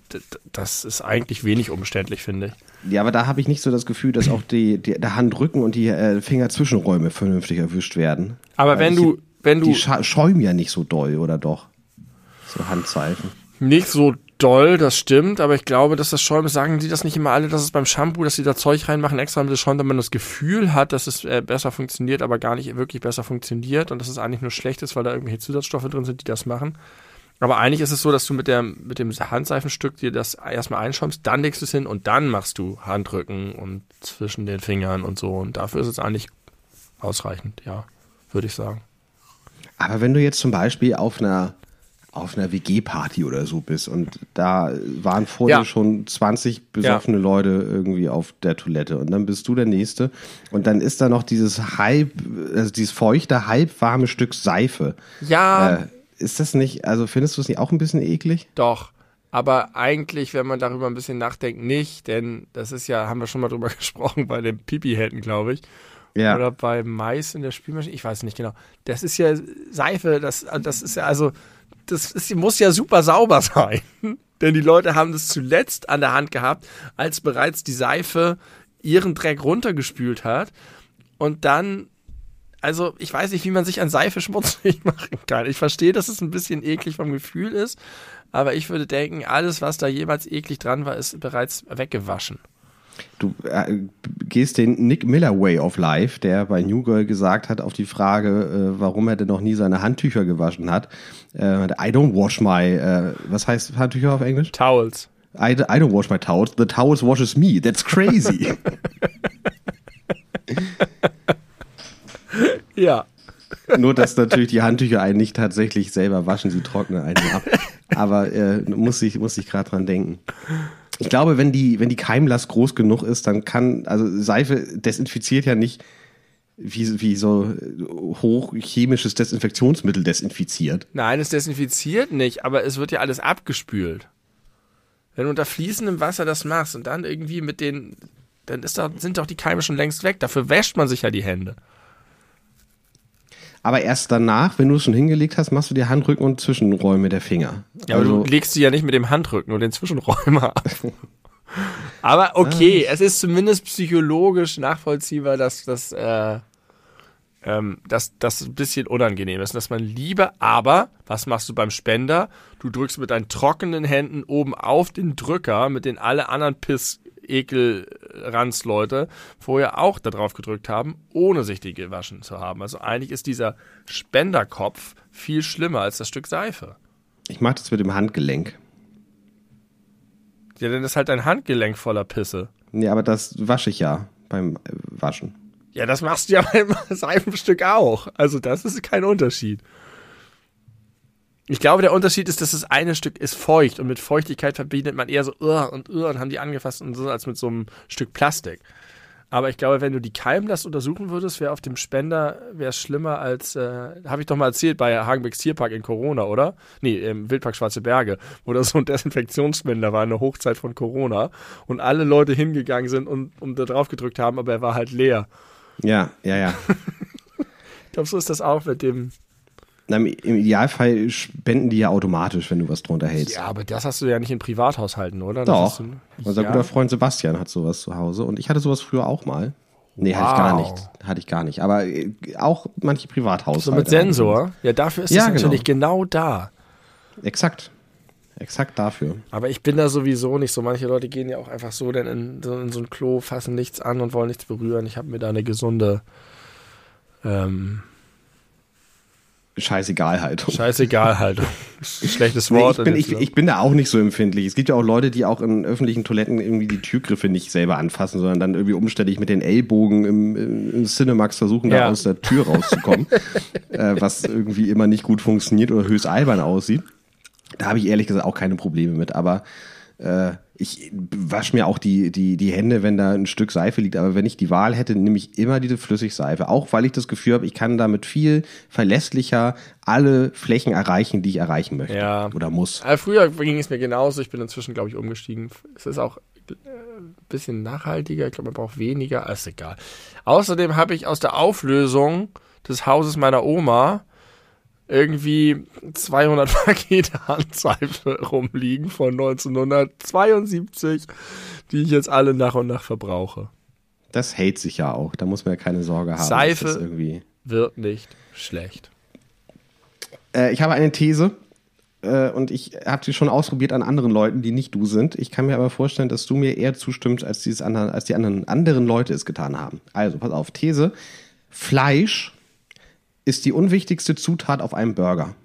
das ist eigentlich wenig umständlich, finde ich. Ja, aber da habe ich nicht so das Gefühl, dass auch die, die, der Handrücken und die äh, Fingerzwischenräume vernünftig erwischt werden. Aber Weil wenn ich- du, wenn du Die schäumen ja nicht so doll, oder doch? So Handseifen. Nicht so doll, das stimmt, aber ich glaube, dass das Schäumen, sagen die das nicht immer alle, dass es beim Shampoo, dass sie da Zeug reinmachen, extra damit es schäumt, damit man das Gefühl hat, dass es äh, besser funktioniert, aber gar nicht wirklich besser funktioniert und dass es eigentlich nur schlecht ist, weil da irgendwelche Zusatzstoffe drin sind, die das machen. Aber eigentlich ist es so, dass du mit, der, mit dem Handseifenstück dir das erstmal einschäumst, dann legst du es hin und dann machst du Handrücken und zwischen den Fingern und so. Und dafür ist es eigentlich ausreichend, ja, würde ich sagen. Aber wenn du jetzt zum Beispiel auf einer auf einer WG-Party oder so bist und da waren vor Ja. schon 20 besoffene Leute irgendwie auf der Toilette und dann bist du der Nächste und dann ist da noch dieses halb, also dieses feuchte, halbwarme Stück Seife. Ja, Äh, ist das nicht, also findest du es nicht auch ein bisschen eklig? Doch. Aber eigentlich, wenn man darüber ein bisschen nachdenkt, nicht, denn das ist ja, haben wir schon mal drüber *laughs* gesprochen bei den Pipi-Händen, glaube ich. Ja. Oder bei Mais in der Spülmaschine, ich weiß nicht genau. Das ist ja Seife, das, das ist ja also, das ist, muss ja super sauber sein. *laughs* Denn die Leute haben das zuletzt an der Hand gehabt, als bereits die Seife ihren Dreck runtergespült hat. Und dann, also ich weiß nicht, wie man sich an Seife *laughs* schmutzig machen kann. Ich verstehe, dass es ein bisschen eklig vom Gefühl ist, aber ich würde denken, alles, was da jemals eklig dran war, ist bereits weggewaschen. Du äh, gehst den Nick Miller Way of Life, der bei New Girl gesagt hat, auf die Frage, äh, warum er denn noch nie seine Handtücher gewaschen hat. Äh, I don't wash my, äh, was heißt Handtücher auf Englisch? Towels. I, I don't wash my towels. The towels washes me. That's crazy. *laughs* ja. Nur, dass natürlich die Handtücher einen nicht tatsächlich selber waschen, sie trocknen einen ab. Aber äh, muss ich, muss ich gerade dran denken. Ich glaube, wenn die, wenn die Keimlast groß genug ist, dann kann, also Seife desinfiziert ja nicht wie, wie so hochchemisches Desinfektionsmittel desinfiziert. Nein, es desinfiziert nicht, aber es wird ja alles abgespült. Wenn du unter fließendem Wasser das machst und dann irgendwie mit den, dann ist da, sind doch die Keime schon längst weg. Dafür wäscht man sich ja die Hände. Aber erst danach, wenn du es schon hingelegt hast, machst du die Handrücken und Zwischenräume der Finger. Ja, aber also, du legst sie ja nicht mit dem Handrücken und den Zwischenräumen ab. *laughs* aber okay, es ist zumindest psychologisch nachvollziehbar, dass das, äh, ähm, dass das ein bisschen unangenehm ist, dass man lieber, aber was machst du beim Spender? Du drückst mit deinen trockenen Händen oben auf den Drücker, mit den alle anderen Piss Ekelranz-Leute vorher auch da drauf gedrückt haben, ohne sich die gewaschen zu haben. Also eigentlich ist dieser Spenderkopf viel schlimmer als das Stück Seife. Ich mach das mit dem Handgelenk. Ja, dann ist halt dein Handgelenk voller Pisse. Nee, aber das wasche ich ja beim äh, Waschen. Ja, das machst du ja *laughs* beim Seifenstück auch. Also das ist kein Unterschied. Ich glaube, der Unterschied ist, dass das eine Stück ist feucht und mit Feuchtigkeit verbindet man eher so uh, und uh, und haben die angefasst und so als mit so einem Stück Plastik. Aber ich glaube, wenn du die Keimlast untersuchen würdest, wäre auf dem Spender wäre schlimmer als, äh, habe ich doch mal erzählt bei Hagenbecks Tierpark in Corona, oder? Nee, im Wildpark Schwarze Berge, wo da so ein Desinfektionsspender war in der Hochzeit von Corona und alle Leute hingegangen sind und, und da drauf gedrückt haben, aber er war halt leer. Ja, ja, ja. *laughs* ich glaube, so ist das auch mit dem na, Im Idealfall spenden die ja automatisch, wenn du was drunter hältst. Ja, aber das hast du ja nicht in Privathaushalten, oder? Doch. Du, Unser ja. guter Freund Sebastian hat sowas zu Hause und ich hatte sowas früher auch mal. Nee, wow. hatte ich gar nicht. Hatte ich gar nicht. Aber äh, auch manche Privathaushalte. So mit Sensor? Ja, dafür ist ja, es natürlich genau. genau da. Exakt. Exakt dafür. Aber ich bin da sowieso nicht so. Manche Leute gehen ja auch einfach so denn in, so, in so ein Klo, fassen nichts an und wollen nichts berühren. Ich habe mir da eine gesunde ähm, Scheißegalhaltung. Scheißegalhaltung. *laughs* Schlechtes Wort. Nee, ich, bin, ich, ich, bin da auch nicht so empfindlich. Es gibt ja auch Leute, die auch in öffentlichen Toiletten irgendwie die Türgriffe nicht selber anfassen, sondern dann irgendwie umständlich mit den Ellbogen im, im Cinemax versuchen, ja. da aus der Tür rauszukommen. *laughs* äh, was irgendwie immer nicht gut funktioniert oder höchst albern aussieht. Da habe ich ehrlich gesagt auch keine Probleme mit. Aber äh, ich wasche mir auch die, die, die Hände, wenn da ein Stück Seife liegt. Aber wenn ich die Wahl hätte, nehme ich immer diese Flüssigseife. Auch weil ich das Gefühl habe, ich kann damit viel verlässlicher alle Flächen erreichen, die ich erreichen möchte. Ja. Oder muss. Aber früher ging es mir genauso. Ich bin inzwischen, glaube ich, umgestiegen. Es ist auch ein äh, bisschen nachhaltiger. Ich glaube, man braucht weniger. Ist egal. Außerdem habe ich aus der Auflösung des Hauses meiner Oma irgendwie 200 *laughs* Pakete Handseife rumliegen von 1972, die ich jetzt alle nach und nach verbrauche. Das hält sich ja auch, da muss man ja keine Sorge haben. Seife wird nicht schlecht. Äh, ich habe eine These äh, und ich habe sie schon ausprobiert an anderen Leuten, die nicht du sind. Ich kann mir aber vorstellen, dass du mir eher zustimmst, als, dieses anderen, als die anderen, anderen Leute es getan haben. Also, pass auf, These. Fleisch ist die unwichtigste Zutat auf einem Burger?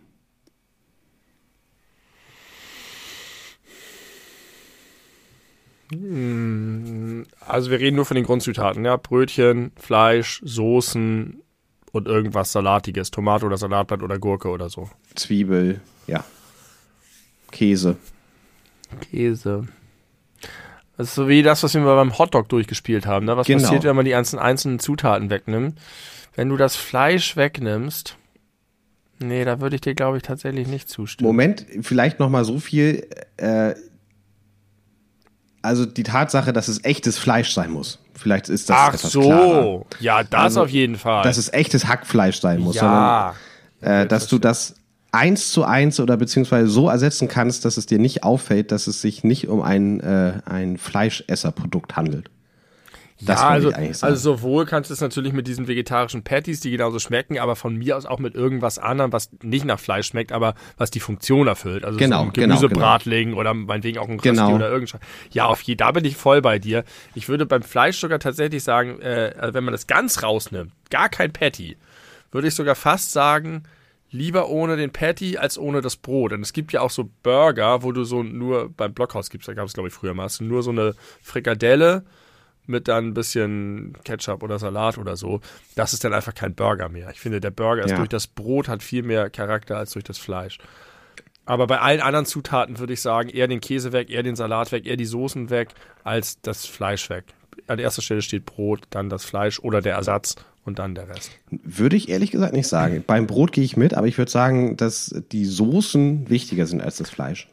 Hm, also wir reden nur von den Grundzutaten, ja, Brötchen, Fleisch, Soßen und irgendwas Salatiges, Tomate oder Salatblatt oder Gurke oder so. Zwiebel, ja. Käse. Käse. Das ist so wie das, was wir beim Hotdog durchgespielt haben. Ne? Was genau. passiert, wenn man die ganzen einzelnen Zutaten wegnimmt? Wenn du das Fleisch wegnimmst, nee, da würde ich dir, glaube ich, tatsächlich nicht zustimmen. Moment, vielleicht noch mal so viel. Äh, also die Tatsache, dass es echtes Fleisch sein muss. Vielleicht ist das Ach etwas so, klarer. ja, das also, auf jeden Fall. Dass es echtes Hackfleisch sein muss. Ja. Sondern, äh, dass du das eins zu eins oder beziehungsweise so ersetzen kannst, dass es dir nicht auffällt, dass es sich nicht um ein, äh, ein Fleischesserprodukt handelt. Das ja, also, also sowohl kannst du es natürlich mit diesen vegetarischen Patties, die genauso schmecken, aber von mir aus auch mit irgendwas anderem, was nicht nach Fleisch schmeckt, aber was die Funktion erfüllt. Also genau, so ein genau, Gemüsebratling genau. oder meinetwegen auch ein Rösti genau. oder irgendwas. Ja, auf je, da bin ich voll bei dir. Ich würde beim Fleisch sogar tatsächlich sagen, äh, also wenn man das ganz rausnimmt, gar kein Patty, würde ich sogar fast sagen, lieber ohne den Patty als ohne das Brot. Denn es gibt ja auch so Burger, wo du so nur beim Blockhaus gibst, da gab es glaube ich früher mal, nur so eine Frikadelle mit dann ein bisschen Ketchup oder Salat oder so, das ist dann einfach kein Burger mehr. Ich finde, der Burger ist ja. durch das Brot hat viel mehr Charakter als durch das Fleisch. Aber bei allen anderen Zutaten würde ich sagen, eher den Käse weg, eher den Salat weg, eher die Soßen weg, als das Fleisch weg. An erster Stelle steht Brot, dann das Fleisch oder der Ersatz und dann der Rest. Würde ich ehrlich gesagt nicht sagen. Beim Brot gehe ich mit, aber ich würde sagen, dass die Soßen wichtiger sind als das Fleisch.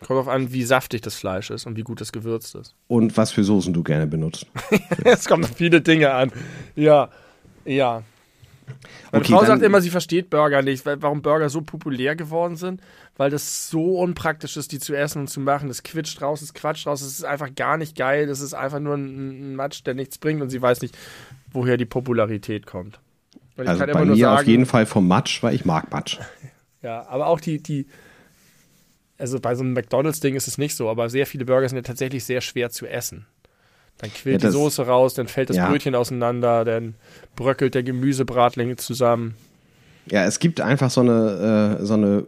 Kommt darauf an, wie saftig das Fleisch ist und wie gut das gewürzt ist. Und was für Soßen du gerne benutzt. *laughs* es kommen viele Dinge an. Ja, ja. Meine okay, Frau sagt immer, sie versteht Burger nicht, warum Burger so populär geworden sind, weil das so unpraktisch ist, die zu essen und zu machen. Das quitscht raus, das quatscht raus, das ist einfach gar nicht geil, das ist einfach nur ein, ein Matsch, der nichts bringt und sie weiß nicht, woher die Popularität kommt. also bei mir sagen, auf jeden Fall vom Matsch, weil ich mag Matsch. *laughs* Ja, aber auch die, die, also bei so einem McDonalds-Ding ist es nicht so, aber sehr viele Burger sind ja tatsächlich sehr schwer zu essen. Dann quillt ja, die Soße raus, dann fällt das ja. Brötchen auseinander, dann bröckelt der Gemüsebratling zusammen. Ja, es gibt einfach so eine, äh, so eine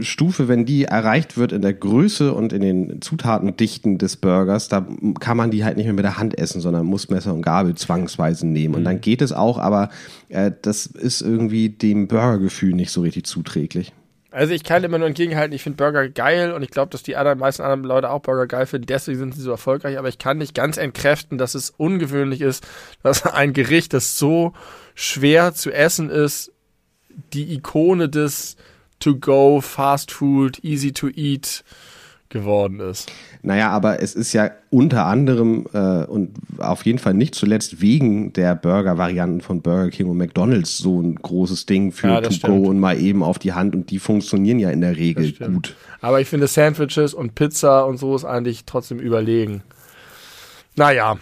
Stufe, wenn die erreicht wird in der Größe und in den Zutatendichten des Burgers, da kann man die halt nicht mehr mit der Hand essen, sondern muss Messer und Gabel zwangsweise nehmen. Und dann mhm. geht es auch, aber äh, das ist irgendwie dem Burgergefühl nicht so richtig zuträglich. Also ich kann immer nur entgegenhalten, ich finde Burger geil und ich glaube, dass die anderen, meisten anderen Leute auch Burger geil finden, deswegen sind sie so erfolgreich, aber ich kann nicht ganz entkräften, dass es ungewöhnlich ist, dass *laughs* ein Gericht, das so schwer zu essen ist, die Ikone des To-Go, Fast Food, Easy to Eat geworden ist. Naja, aber es ist ja unter anderem äh, und auf jeden Fall nicht zuletzt wegen der Burger-Varianten von Burger King und McDonalds so ein großes Ding für ja, To-Go und mal eben auf die Hand und die funktionieren ja in der Regel gut. Aber ich finde Sandwiches und Pizza und so ist eigentlich trotzdem überlegen. Naja,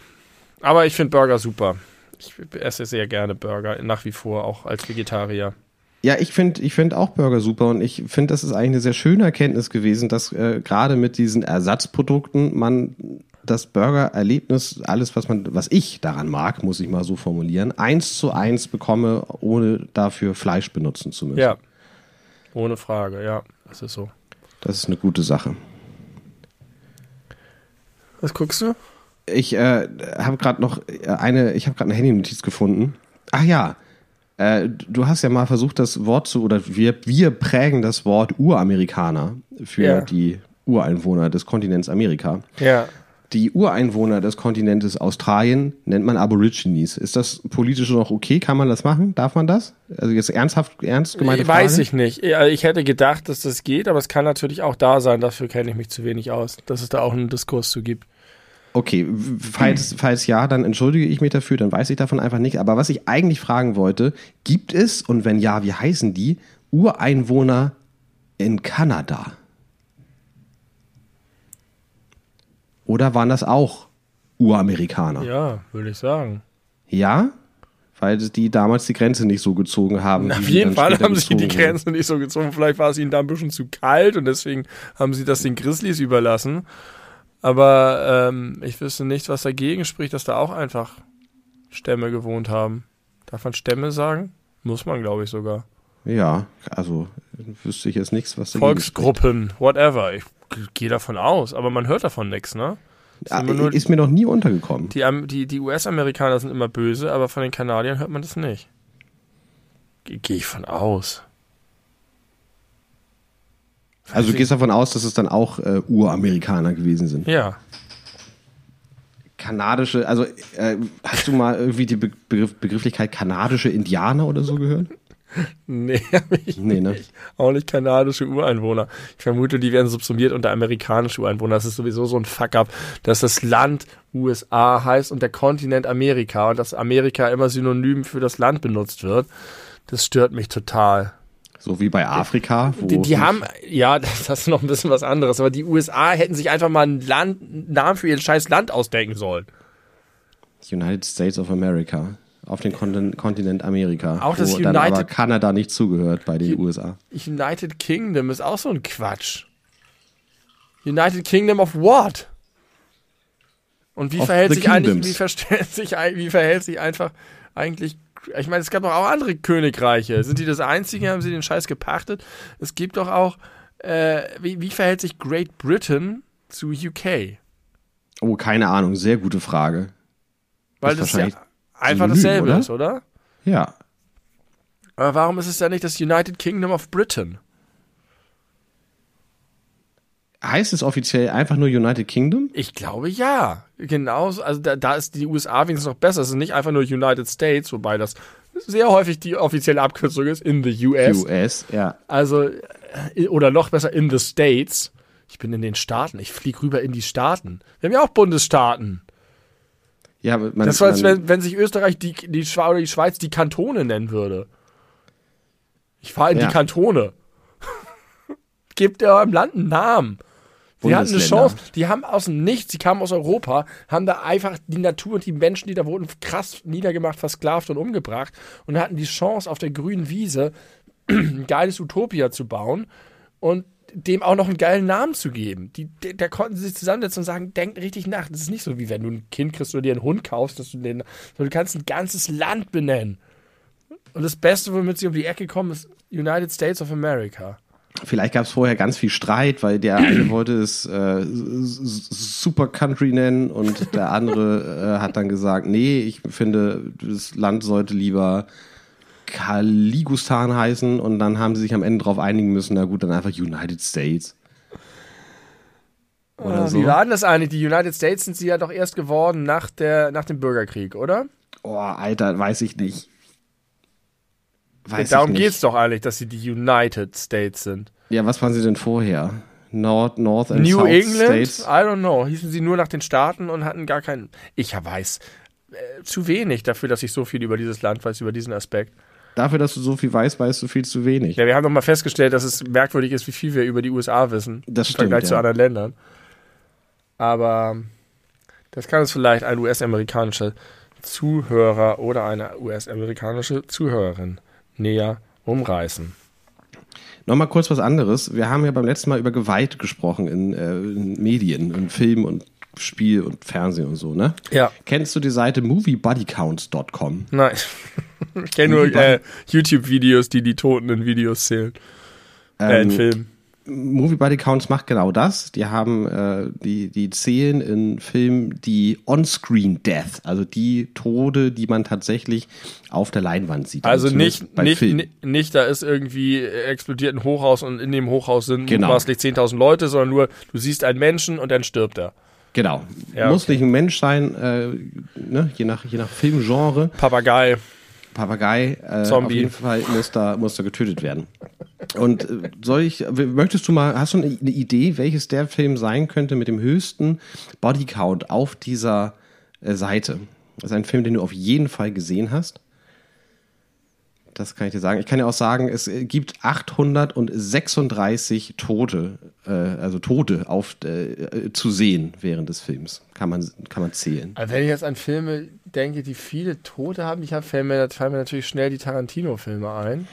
aber ich finde Burger super. Ich esse sehr gerne Burger, nach wie vor, auch als Vegetarier. Ja, ich finde ich find auch Burger super und ich finde, das ist eigentlich eine sehr schöne Erkenntnis gewesen, dass äh, gerade mit diesen Ersatzprodukten man das Burger-Erlebnis, alles, was man, was ich daran mag, muss ich mal so formulieren, eins zu eins bekomme, ohne dafür Fleisch benutzen zu müssen. Ja. Ohne Frage, ja. Das ist so. Das ist eine gute Sache. Was guckst du? Ich äh, habe gerade noch eine, ich habe gerade eine Handy-Notiz gefunden. Ach ja, äh, du hast ja mal versucht, das Wort zu, oder wir, wir prägen das Wort Uramerikaner für ja. die Ureinwohner des Kontinents Amerika. Ja. Die Ureinwohner des Kontinentes Australien nennt man Aborigines. Ist das politisch noch okay? Kann man das machen? Darf man das? Also jetzt ernsthaft, ernst gemeinte Frage? Weiß ich nicht. Ich hätte gedacht, dass das geht, aber es kann natürlich auch da sein. Dafür kenne ich mich zu wenig aus, dass es da auch einen Diskurs zu gibt. Okay, falls, falls ja, dann entschuldige ich mich dafür, dann weiß ich davon einfach nicht. Aber was ich eigentlich fragen wollte, gibt es, und wenn ja, wie heißen die, Ureinwohner in Kanada? Oder waren das auch Uramerikaner? Ja, würde ich sagen. Ja? Weil die damals die Grenze nicht so gezogen haben. Auf jeden Fall haben sie die Grenze nicht so gezogen. Vielleicht war es ihnen da ein bisschen zu kalt und deswegen haben sie das den Grizzlies überlassen. Aber ähm, ich wüsste nicht, was dagegen spricht, dass da auch einfach Stämme gewohnt haben. Darf man Stämme sagen? Muss man, glaube ich, sogar. Ja, also wüsste ich jetzt nichts, was Volksgruppen, whatever. Ich gehe davon aus, aber man hört davon nichts, ne? Ja, nur, ist mir noch nie untergekommen. Die, die, die US-Amerikaner sind immer böse, aber von den Kanadiern hört man das nicht. Gehe ich von aus. Also du gehst davon aus, dass es dann auch äh, Uramerikaner gewesen sind. Ja. Kanadische, also äh, hast du mal irgendwie die Begriff, Begrifflichkeit kanadische Indianer oder so gehört? *laughs* Nee, ich nee, ne? nicht. Auch nicht kanadische Ureinwohner. Ich vermute, die werden subsumiert unter amerikanische Ureinwohner. Das ist sowieso so ein Fuck-up, dass das Land USA heißt und der Kontinent Amerika und dass Amerika immer synonym für das Land benutzt wird. Das stört mich total. So wie bei Afrika. Wo Die, die haben, ja, *laughs* das ist noch ein bisschen was anderes, aber die USA hätten sich einfach mal einen, Land, Namen für ihr scheiß Land ausdenken sollen. United States of America. Auf den Kontin Kontinent Amerika. Auch das wo dann aber United- Kanada nicht zugehört bei den USA. United Kingdom ist auch so ein Quatsch. United Kingdom of what? Und wie Of verhält sich eigentlich, wie verstellt *laughs* sich, wie verhält sich einfach eigentlich, ich meine, es gab doch auch andere Königreiche. Sind die das einzige? Haben sie den Scheiß gepachtet? Es gibt doch auch, äh, wie, wie verhält sich Great Britain zu UK? Oh, keine Ahnung. Sehr gute Frage. Weil Ist das ja einfach dasselbe oder? ist, oder? Ja. Aber warum ist es dann nicht das United Kingdom of Britain? Heißt es offiziell einfach nur United Kingdom? Ich glaube ja. Genauso, also da, da ist die USA wenigstens noch besser. Es ist nicht einfach nur United States, wobei das sehr häufig die offizielle Abkürzung ist, in the US. US, ja. Also, äh, oder noch besser, in the States. Ich bin in den Staaten. Ich fliege rüber in die Staaten. Wir haben ja auch Bundesstaaten. Ja, man, Das war, als wenn, wenn sich Österreich die, die, oder die Schweiz die Kantone nennen würde. Ich fahre in Ja. die Kantone. *laughs* Gebt eurem Land einen Namen. Die hatten eine. Chance, die haben aus dem Nichts, die kamen aus Europa, haben da einfach die Natur und die Menschen, die da wurden, krass niedergemacht, versklavt und umgebracht und hatten die Chance, auf der grünen Wiese ein geiles Utopia zu bauen und dem auch noch einen geilen Namen zu geben. Die, die, da konnten sie sich zusammensetzen und sagen, denkt richtig nach. Das ist nicht so, wie wenn du ein Kind kriegst oder dir einen Hund kaufst, dass du den, sondern du kannst ein ganzes Land benennen. Und das Beste, womit sie um die Ecke kommen, ist United States of America. Vielleicht gab es vorher ganz viel Streit, weil der eine *clears throat* wollte es äh, Super Country nennen und der andere äh, hat dann gesagt, nee, ich finde, das Land sollte lieber Kaligustan heißen und dann haben sie sich am Ende darauf einigen müssen, na gut, dann einfach United States. Oder Ah, so. Wie war denn das eigentlich? Die United States sind sie ja doch erst geworden nach, der, nach dem Bürgerkrieg, oder? Oh, Alter, weiß ich nicht. Weiß Darum nicht. geht's doch eigentlich, dass sie die United States sind. Ja, was waren sie denn vorher? North, North and New South England? States? I don't know. Hießen sie nur nach den Staaten und hatten gar keinen. Ich weiß äh, zu wenig dafür, dass ich so viel über dieses Land weiß, über diesen Aspekt. Dafür, dass du so viel weißt, weißt du viel zu wenig. Ja, wir haben doch mal festgestellt, dass es merkwürdig ist, wie viel wir über die USA wissen. Das Im stimmt, Vergleich zu ja. anderen Ländern. Aber das kann uns vielleicht ein US-amerikanischer Zuhörer oder eine US-amerikanische Zuhörerin näher umreißen. Nochmal kurz was anderes. Wir haben ja beim letzten Mal über Gewalt gesprochen in, äh, in Medien, in Film und Spiel und Fernsehen und so, ne? Ja. Kennst du die Seite moviebodycounts.com? Nein. *laughs* ich kenne nur äh, YouTube-Videos, die die Toten in Videos zählen. Äh, in Ähm, Filmen. Movie Body Counts macht genau das. Die haben, äh, die, die zählen in Filmen die On-Screen Death, also die Tode, die man tatsächlich auf der Leinwand sieht. Also nicht, nicht, nicht, nicht, da ist irgendwie explodiert ein Hochhaus und in dem Hochhaus sind Genau. mutmaßlich 10.000 Leute, sondern nur, du siehst einen Menschen und dann stirbt er. Genau. Ja, Muss okay. nicht ein Mensch sein, äh, ne? je, nach, je nach Filmgenre. Papagei. Papagei, äh, Zombie. auf jeden Fall muss da, muss da getötet werden. Und äh, soll ich, möchtest du mal, hast du eine Idee, welches der Film sein könnte mit dem höchsten Bodycount auf dieser äh, Seite? Das ist ein Film, den du auf jeden Fall gesehen hast. Das kann ich dir sagen. Ich kann dir auch sagen, es äh, gibt 836 Tote, äh, also Tote auf, äh, zu sehen während des Films. Kann man, kann man zählen. Also wenn ich jetzt an Filme denke, die viele Tote haben, ich hab, fallen, mir, fallen mir natürlich schnell die Tarantino-Filme ein.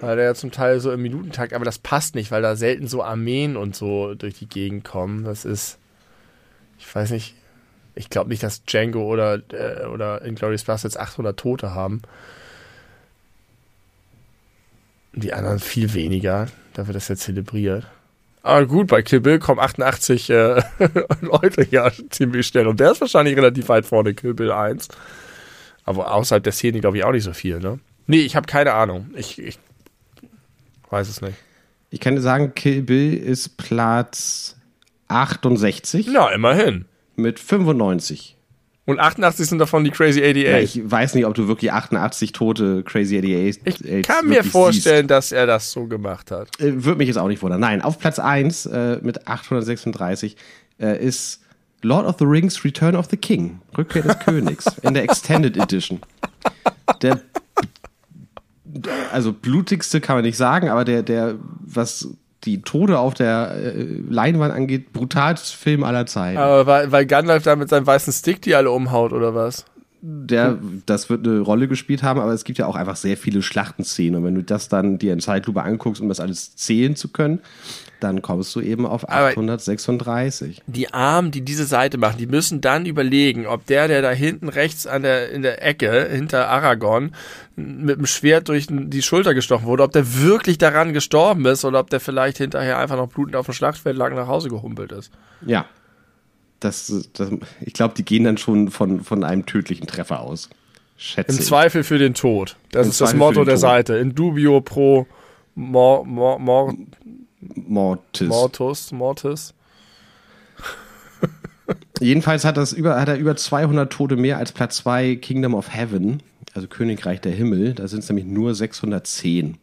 Weil der ja zum Teil so im Minutentakt, aber das passt nicht, weil da selten so Armeen und so durch die Gegend kommen. Das ist, ich weiß nicht, ich glaube nicht, dass Django oder, äh, oder Inglourious Basterds 800 Tote haben. Die anderen viel weniger. Da wird das ja zelebriert. Aber gut, bei Kill Bill kommen 88 äh, *laughs* Leute ja ziemlich schnell. Und der ist wahrscheinlich relativ weit vorne, Kill Bill 1. Aber außerhalb der Szene, glaube ich, auch nicht so viel, ne? Nee, ich habe keine Ahnung. Ich, ich weiß es nicht. Ich kann dir sagen, Kill Bill ist Platz 68 Na, immerhin. mit 95. Und 88 sind davon die Crazy 88. Ja, ich weiß nicht, ob du wirklich 88 tote Crazy 88 ich kann mir vorstellen, dass er das so gemacht hat. Siehst. Äh, Würde mich jetzt auch nicht wundern. Nein, auf Platz 1 äh, mit 836 äh, ist Lord of the Rings Return of the King, Rückkehr des *laughs* Königs in der Extended Edition. Der also blutigste kann man nicht sagen, aber der, der, was die Tode auf der äh, Leinwand angeht, brutalste Film aller Zeiten. Aber weil, weil Gandalf da mit seinem weißen Stick die alle umhaut, oder was? Der, das wird eine Rolle gespielt haben, aber es gibt ja auch einfach sehr viele Schlachtenszenen. Und wenn du das dann dir in Zeitlupe anguckst, um das alles zählen zu können, dann kommst du eben auf Aber 836. Die Armen, die diese Seite machen, die müssen dann überlegen, ob der, der da hinten rechts an der, in der Ecke hinter Aragorn mit dem Schwert durch die Schulter gestochen wurde, ob der wirklich daran gestorben ist oder ob der vielleicht hinterher einfach noch blutend auf dem Schlachtfeld lag und nach Hause gehumpelt ist. Ja. Das, das, ich glaube, die gehen dann schon von, von einem tödlichen Treffer aus. Schätze Im ich. Zweifel für den Tod. Das Im ist das Zweifel Motto für den der Tod. Seite. In dubio pro mor, mor, mor, Mortis. mortus, mortis. *laughs* Jedenfalls hat, das über, hat er über 200 Tote mehr als Platz 2 Kingdom of Heaven, also Königreich der Himmel. Da sind es nämlich nur 610.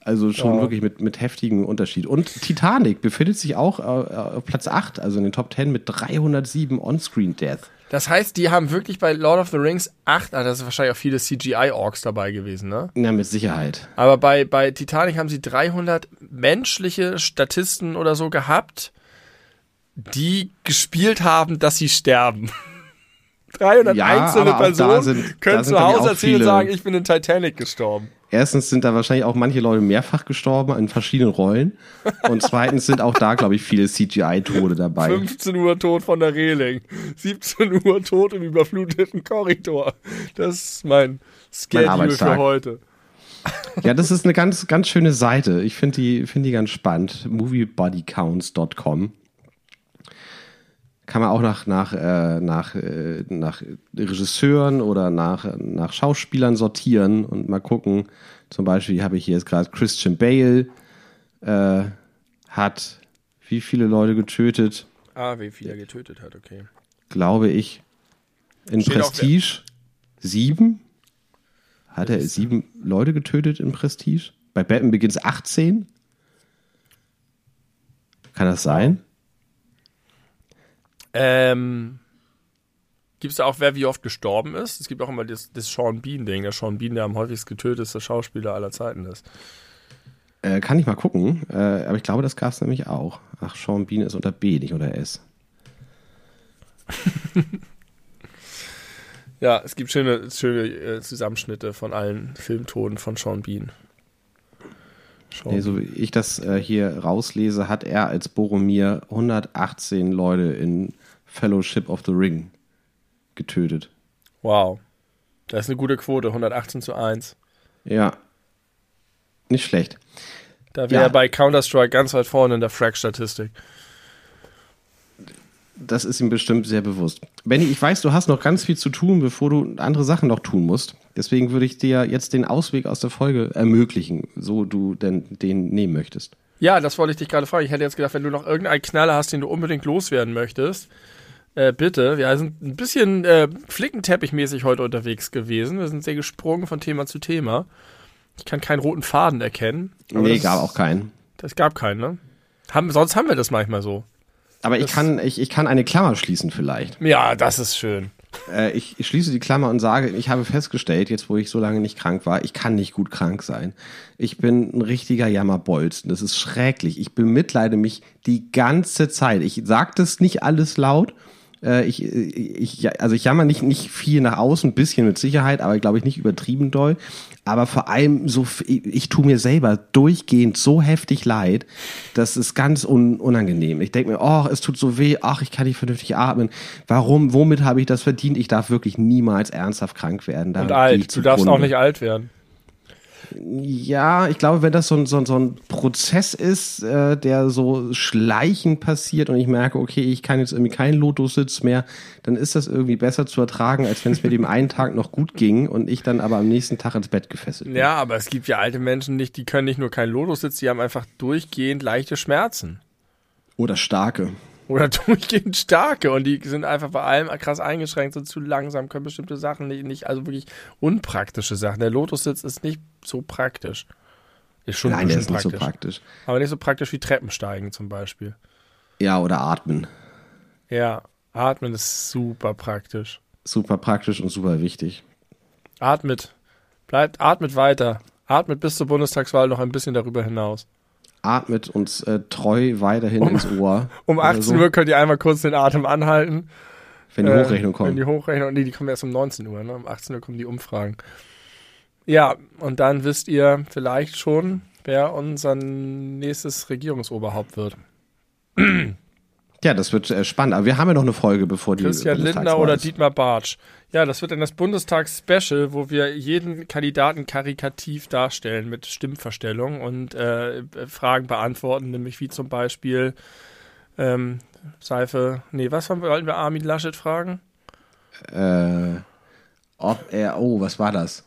Also schon Ja. wirklich mit, mit heftigem Unterschied. Und Titanic befindet sich auch äh, auf Platz 8, also in den Top 10 mit 307 On-Screen-Death. Das heißt, die haben wirklich bei Lord of the Rings acht, ah, das ist wahrscheinlich auch viele CGI-Orks dabei gewesen, ne? Ja, mit Sicherheit. Aber bei, bei Titanic haben sie 300 menschliche Statisten oder so gehabt, die gespielt haben, dass sie sterben. *laughs* 300 Ja, einzelne Personen sind- können sind, zu Hause erzählen und sagen, ich bin in Titanic gestorben. Erstens sind da wahrscheinlich auch manche Leute mehrfach gestorben in verschiedenen Rollen. Und zweitens sind auch da, glaube ich, viele CGI-Tode dabei. 15 Uhr tot von der Reling, 17 Uhr tot im überfluteten Korridor. Das ist mein Schedule für heute. Ja, das ist eine ganz, ganz schöne Seite. Ich finde die, finde die ganz spannend. Moviebodycounts.com. Kann man auch nach, nach, äh, nach, äh, nach Regisseuren oder nach, nach Schauspielern sortieren und mal gucken. Zum Beispiel habe ich hier jetzt gerade Christian Bale äh, hat wie viele Leute getötet, Ah, wie viel er getötet hat, okay. glaube ich. In Steht Prestige sieben. Hat er sieben Leute getötet in Prestige? Bei Batman Begins 18? Kann das sein? Ähm, gibt es da auch, wer wie oft gestorben ist? Es gibt auch immer das, das Sean Bean-Ding. Der Sean Bean, der am häufigst getötetste Schauspieler aller Zeiten ist. Äh, kann ich mal gucken. Äh, aber ich glaube, das gab es nämlich auch. Ach, Sean Bean ist unter B, nicht unter S. *laughs* Ja, es gibt schöne, schöne äh, Zusammenschnitte von allen Filmtonen von Sean Bean. Sean Nee, so wie ich das äh, hier rauslese, hat er als Boromir 118 Leute in Fellowship of the Ring getötet. Wow. Das ist eine gute Quote, 118 zu 1. Ja. Nicht schlecht. Da wäre Ja. er bei Counter-Strike ganz weit vorne in der Frag-Statistik. Das ist ihm bestimmt sehr bewusst. Benny, ich weiß, du hast noch ganz viel zu tun, bevor du andere Sachen noch tun musst. Deswegen würde ich dir jetzt den Ausweg aus der Folge ermöglichen, so du denn den nehmen möchtest. Ja, das wollte ich dich gerade fragen. Ich hätte jetzt gedacht, wenn du noch irgendeinen Knaller hast, den du unbedingt loswerden möchtest, äh, bitte. Wir sind ein bisschen äh, flickenteppichmäßig heute unterwegs gewesen. Wir sind sehr gesprungen von Thema zu Thema. Ich kann keinen roten Faden erkennen. nee, das, gab auch keinen. Das gab keinen, ne? Haben, sonst haben wir das manchmal so. Aber ich Das- kann, ich, ich kann eine Klammer schließen vielleicht. Ja, das ist schön. Äh, ich, ich schließe die Klammer und sage, ich habe festgestellt, jetzt wo ich so lange nicht krank war, ich kann nicht gut krank sein. Ich bin ein richtiger Jammerbolzen. Das ist schrecklich. Ich bemitleide mich die ganze Zeit. Ich sage das nicht alles laut. Äh, ich, ich, also ich jammer nicht, nicht viel nach außen, ein bisschen mit Sicherheit, aber glaube ich nicht übertrieben doll. Aber vor allem so, ich, ich tue mir selber durchgehend so heftig leid, das ist ganz un, unangenehm. Ich denke mir, oh, es tut so weh, ach, ich kann nicht vernünftig atmen. Warum, womit habe ich das verdient? Ich darf wirklich niemals ernsthaft krank werden. Da Und alt. Du darfst auch nicht alt werden. Ja, ich glaube, wenn das so ein, so ein, so ein Prozess ist, äh, der so schleichend passiert und ich merke, okay, ich kann jetzt irgendwie keinen Lotussitz mehr, dann ist das irgendwie besser zu ertragen, als wenn es mir dem *laughs* einen Tag noch gut ging und ich dann aber am nächsten Tag ins Bett gefesselt bin. Ja, aber es gibt ja alte Menschen nicht, die können nicht nur keinen Lotus-Sitz, die haben einfach durchgehend leichte Schmerzen. Oder starke. Oder *laughs* durchgehend starke und die sind einfach bei allem krass eingeschränkt, sind zu langsam, können bestimmte Sachen nicht, nicht also wirklich unpraktische Sachen. Der Lotussitz ist nicht so praktisch. Ist schon ein Nein, der ist nicht praktisch. so praktisch. Aber nicht so praktisch wie Treppensteigen zum Beispiel. Ja, oder atmen. Ja, atmen ist super praktisch. Super praktisch und super wichtig. Atmet Bleibt, atmet weiter. Atmet bis zur Bundestagswahl noch ein bisschen darüber hinaus. Atmet uns äh, treu weiterhin Um- ins Ohr. *laughs* Um 18 Also, Uhr könnt ihr einmal kurz den Atem anhalten. Wenn die Äh, Hochrechnung Wenn kommt. die Hochrechnung, nee, die kommen erst um 19 Uhr, ne? Um 18 Uhr kommen die Umfragen. Ja, und dann wisst ihr vielleicht schon, wer unser nächstes Regierungsoberhaupt wird. *clears throat* Ja, das wird äh, spannend. Aber wir haben ja noch eine Folge, bevor die Christian Lindner oder. Dietmar Bartsch. Ja, das wird dann das Bundestags-Special, wo wir jeden Kandidaten karikativ darstellen mit Stimmverstellung und äh, Fragen beantworten, nämlich wie zum Beispiel ähm, Seife, nee, was haben wir, wollten wir Armin Laschet fragen? Äh, ob er, oh, was war das?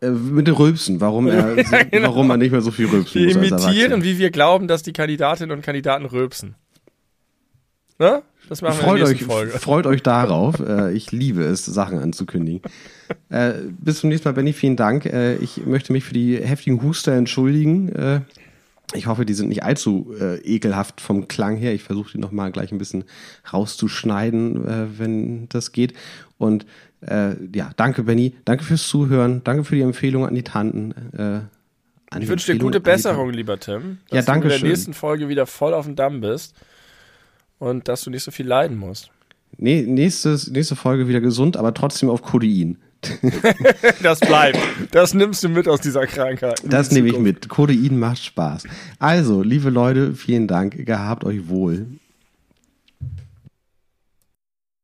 Äh, mit den Rülpsen, warum er, *laughs* genau. warum man nicht mehr so viel rülpsen Wir muss als imitieren, wie wir glauben, dass die Kandidatinnen und Kandidaten rülpsen. Ne? Das machen wir Freut in der euch, Folge. freut euch darauf. Äh, ich liebe es, Sachen anzukündigen. *laughs* äh, bis zum nächsten Mal, Benny. Vielen Dank. Äh, ich möchte mich für die heftigen Huster entschuldigen. Ich hoffe, die sind nicht allzu ekelhaft vom Klang her. Ich versuche die nochmal gleich ein bisschen rauszuschneiden, wenn das geht. Und ja, danke, Benny. Danke fürs Zuhören. Danke für die Empfehlung an die Tanten. An Ich wünsche dir gute Besserung, lieber Tim. Ja, Dass danke du in der schön. nächsten Folge wieder voll auf dem Damm bist. Und dass du nicht so viel leiden musst. Nee, nächstes, nächste Folge wieder gesund, aber trotzdem auf Codein. *laughs* Das bleibt. Das nimmst du mit aus dieser Krankheit. Das nehme ich mit. Codein macht Spaß. Also, liebe Leute, vielen Dank. Gehabt euch wohl.